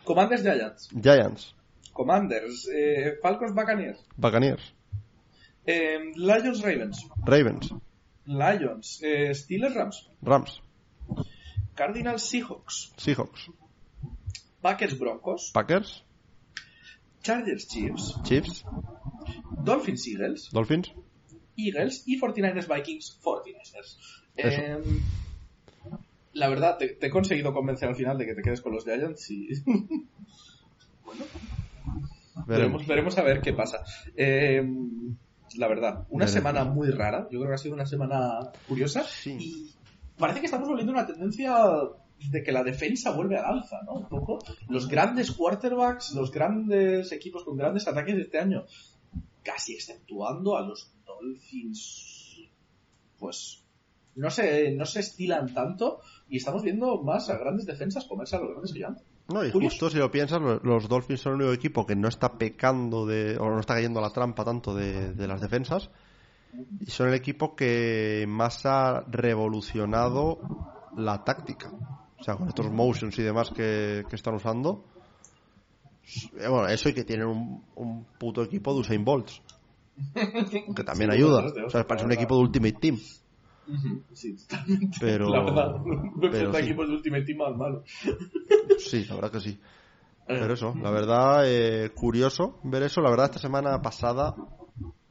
Commanders Giants, Giants, Commanders, eh, Falcons Buccaneers, Buccaneers, eh, Lions Ravens, Ravens, Lions, eh, Steelers Rams, Rams, Cardinals Seahawks, Seahawks, Packers Broncos, Packers, Chargers Chiefs, Chiefs, Dolphins Eagles, Dolphins. Eagles y 49ers Vikings 49ers. Eso. Eh, la verdad, te, te he conseguido convencer al final de que te quedes con los Giants y veremos, Veremos. veremos a ver qué pasa. Eh, la verdad, una Veremos. semana muy rara. Yo creo que ha sido una semana curiosa. Sí. Y parece que estamos volviendo a una tendencia de que la defensa vuelve al alza, ¿no? Un poco. Los grandes quarterbacks, los grandes equipos con grandes ataques de este año casi exceptuando a los Dolphins, pues no se, no se estilan tanto y estamos viendo más a grandes defensas comerse a los grandes gigantes. No, y Curioso. justo si lo piensas, lo- los Dolphins son el único equipo que no está pecando de, o no está cayendo a la trampa tanto de, de las defensas. Y son el equipo que más ha revolucionado la táctica. O sea, con estos motions y demás que, que están usando. Eh, Bueno, eso y que tienen un, un puto equipo de Usain Bolts. Que también ayuda. O sea, parece un equipo de Ultimate Team. Sí, totalmente. Pero- La verdad, pero sí. equipos de Ultimate Team al malo. Sí, la verdad que sí. Eh, Pero eso, la verdad, eh, curioso ver eso. La verdad, esta semana pasada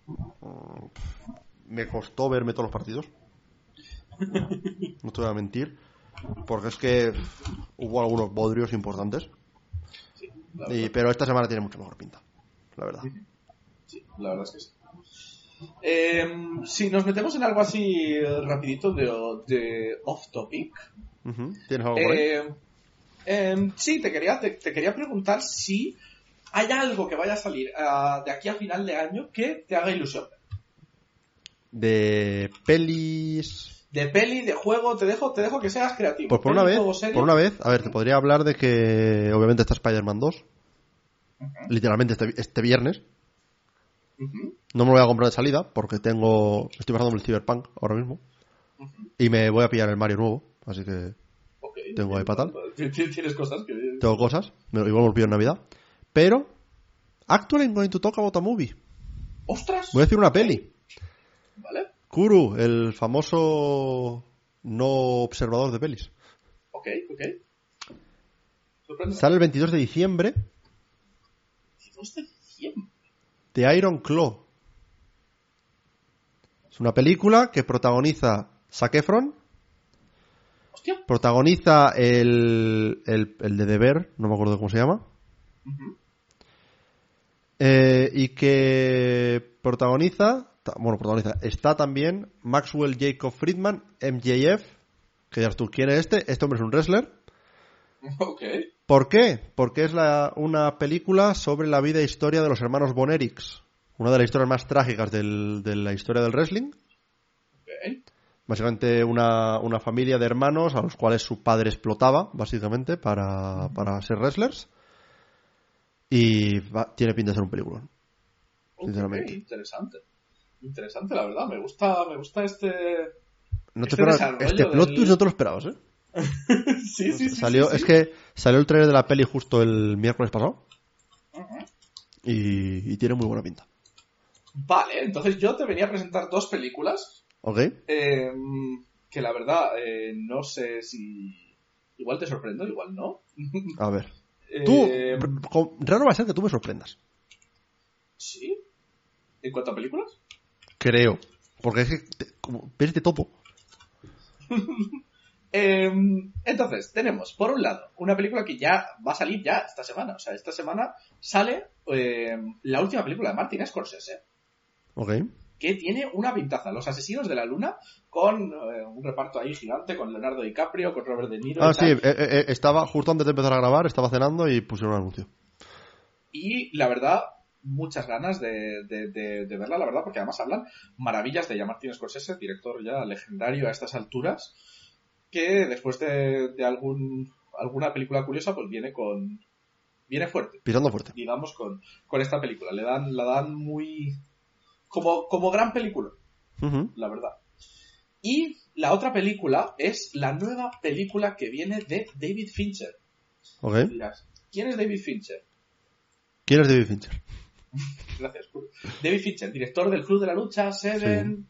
mm, me costó verme todos los partidos. No te voy a mentir. Porque es que hubo algunos bodrios importantes. sí, Y- pero esta semana tiene mucho mejor pinta. La verdad. sí, la verdad es que sí. Eh, si nos metemos en algo así rapidito de, de off topic, Ujú. ¿Tienes algo por ahí? Eh, em, sí, te quería, te, te quería preguntar si hay algo que vaya a salir ah, de aquí a final de año que te haga ilusión. De pelis. De peli, de juego, te dejo, te dejo que seas creativo. Pues por una vez, por una vez, a ver, te podría hablar de que obviamente está Spider-Man 2. Literalmente este, este viernes. No me lo voy a comprar de salida porque tengo. Estoy pasando el Cyberpunk ahora mismo. Y me voy a pillar el Mario nuevo. Así que. Tengo ahí para tal. Ti- ti- Tienes cosas que... tengo cosas. Me, igual me lo en Navidad. Pero. Actually, I'm going to talk about a movie. ¡Ostras! Voy a decir una peli. Vale. Kuru, el famoso no observador de pelis. Ok, ok. Sorprende. Sale el 22 de diciembre 22 de diciembre. Iron Claw. Es una película que protagoniza Zac Efron, Hostia. protagoniza el, el, el de Deber, no me acuerdo cómo se llama, eh, y que protagoniza, ta- bueno, protagoniza, está también Maxwell Jacob Friedman, MJF, que ya tú quién es este, este hombre es un wrestler. Ok. ¿Por qué? Porque es la- una película sobre la vida e historia de los hermanos Bonerics, una de las historias más trágicas del- de la historia del wrestling. Ok. Básicamente una, una familia de hermanos a los cuales su padre explotaba, básicamente, para, para ser wrestlers. Y va- tiene pinta de ser un película. Sinceramente. interesante. Interesante, la verdad. Me gusta, me gusta este... No te Este esperas- este plot del- twist no te lo esperabas, ¿eh? sí, sí, sí. salió. Es que salió el trailer de la peli justo el miércoles pasado y, y tiene muy buena pinta. Vale, entonces yo te venía a presentar dos películas ¿Ok? eh, que la verdad eh, no sé si... Igual te sorprendo, igual no. A ver. Tú, Eh, co- raro va a ser que tú me sorprendas. ¿Sí? ¿En cuanto a películas? Creo. Porque es que te- como, ves de todo. Eh, entonces, tenemos, por un lado, una película que ya va a salir ya esta semana. O sea, esta semana sale eh, la última película de Martin Scorsese, Ok. que tiene una pintaza, Los Asesinos de la Luna, con eh, un reparto ahí gigante, con Leonardo DiCaprio, con Robert De Niro. Ah, y sí, tal. eh, eh, estaba justo antes de empezar a grabar, estaba cenando y pusieron un anuncio. Y la verdad, muchas ganas de, de- de- de verla, la verdad, porque además hablan maravillas de ya Martin Scorsese, director ya legendario a estas alturas, que después de, de algún, alguna película curiosa, pues viene con. viene fuerte, Pisando fuerte. digamos, con, con esta película. Le dan, la dan muy. como, como gran película, la verdad. Y la otra película es la nueva película que viene de David Fincher. Dirás, ¿quién es David Fincher? ¿Quién es David Fincher? Gracias. David Fincher, director del Club de la Lucha, Seven,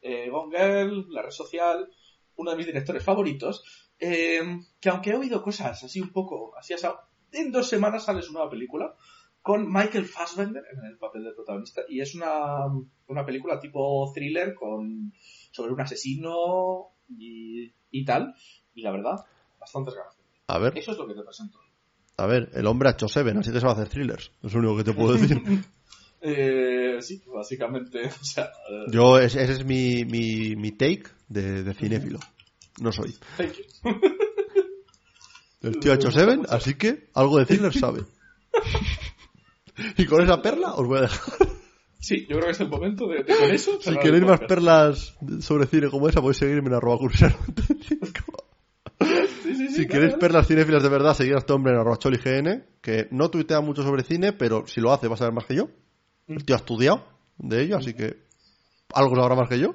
eh, Gone Girl, La Red Social, uno de mis directores favoritos, eh, que aunque he oído cosas así un poco, así asado, en dos semanas sale su nueva película con Michael Fassbender en el papel de protagonista y es una, una película tipo thriller con sobre un asesino y, y tal y la verdad bastantes ganas A ver, eso es lo que te presento a ver, el hombre ha hecho Seven, así que se va a hacer thrillers. Es lo único que te puedo decir. eh, sí básicamente o sea eh, Yo, ese, ese es mi, mi, mi take de, de cinéfilo. No soy. El tío ha hecho Seven, así que algo de thriller sabe. Y con esa perla os voy a dejar. Sí, yo creo que es el momento de, de con eso. Si queréis más perlas sobre cine como esa, podéis seguirme en arroba. Sí, sí, sí, si queréis claro. perlas cinéfilas de verdad, seguid a este hombre en arroba cholign, que no tuitea mucho sobre cine, pero si lo hace va a saber más que yo. El tío ha estudiado de ello, así que algo sabrá más que yo.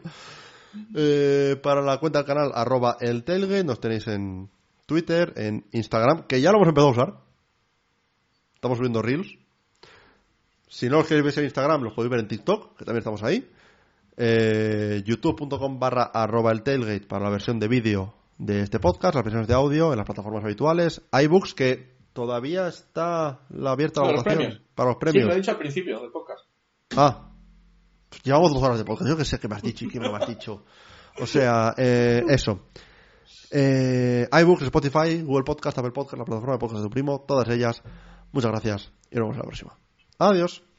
Eh, para la cuenta del canal, arroba el tailgate, nos tenéis en Twitter, en Instagram, que ya lo hemos empezado a usar. Estamos subiendo reels. Si no los queréis ver en Instagram, los podéis ver en TikTok, que también estamos ahí. Eh, youtube.com barra arroba el tailgate para la versión de vídeo de este podcast, las versiones de audio en las plataformas habituales. iBooks, que todavía está la abierta la Para los votación premios. para los Sí, premios. lo he dicho al principio del podcast. Ah, llevamos dos horas de podcast. Yo que sé qué me has dicho y qué me has dicho. O sea, eh, eso. Eh, iBooks, Spotify, Google Podcast, Apple Podcast, la plataforma de podcast de tu primo, todas ellas. Muchas gracias y nos vemos en la próxima. Adiós.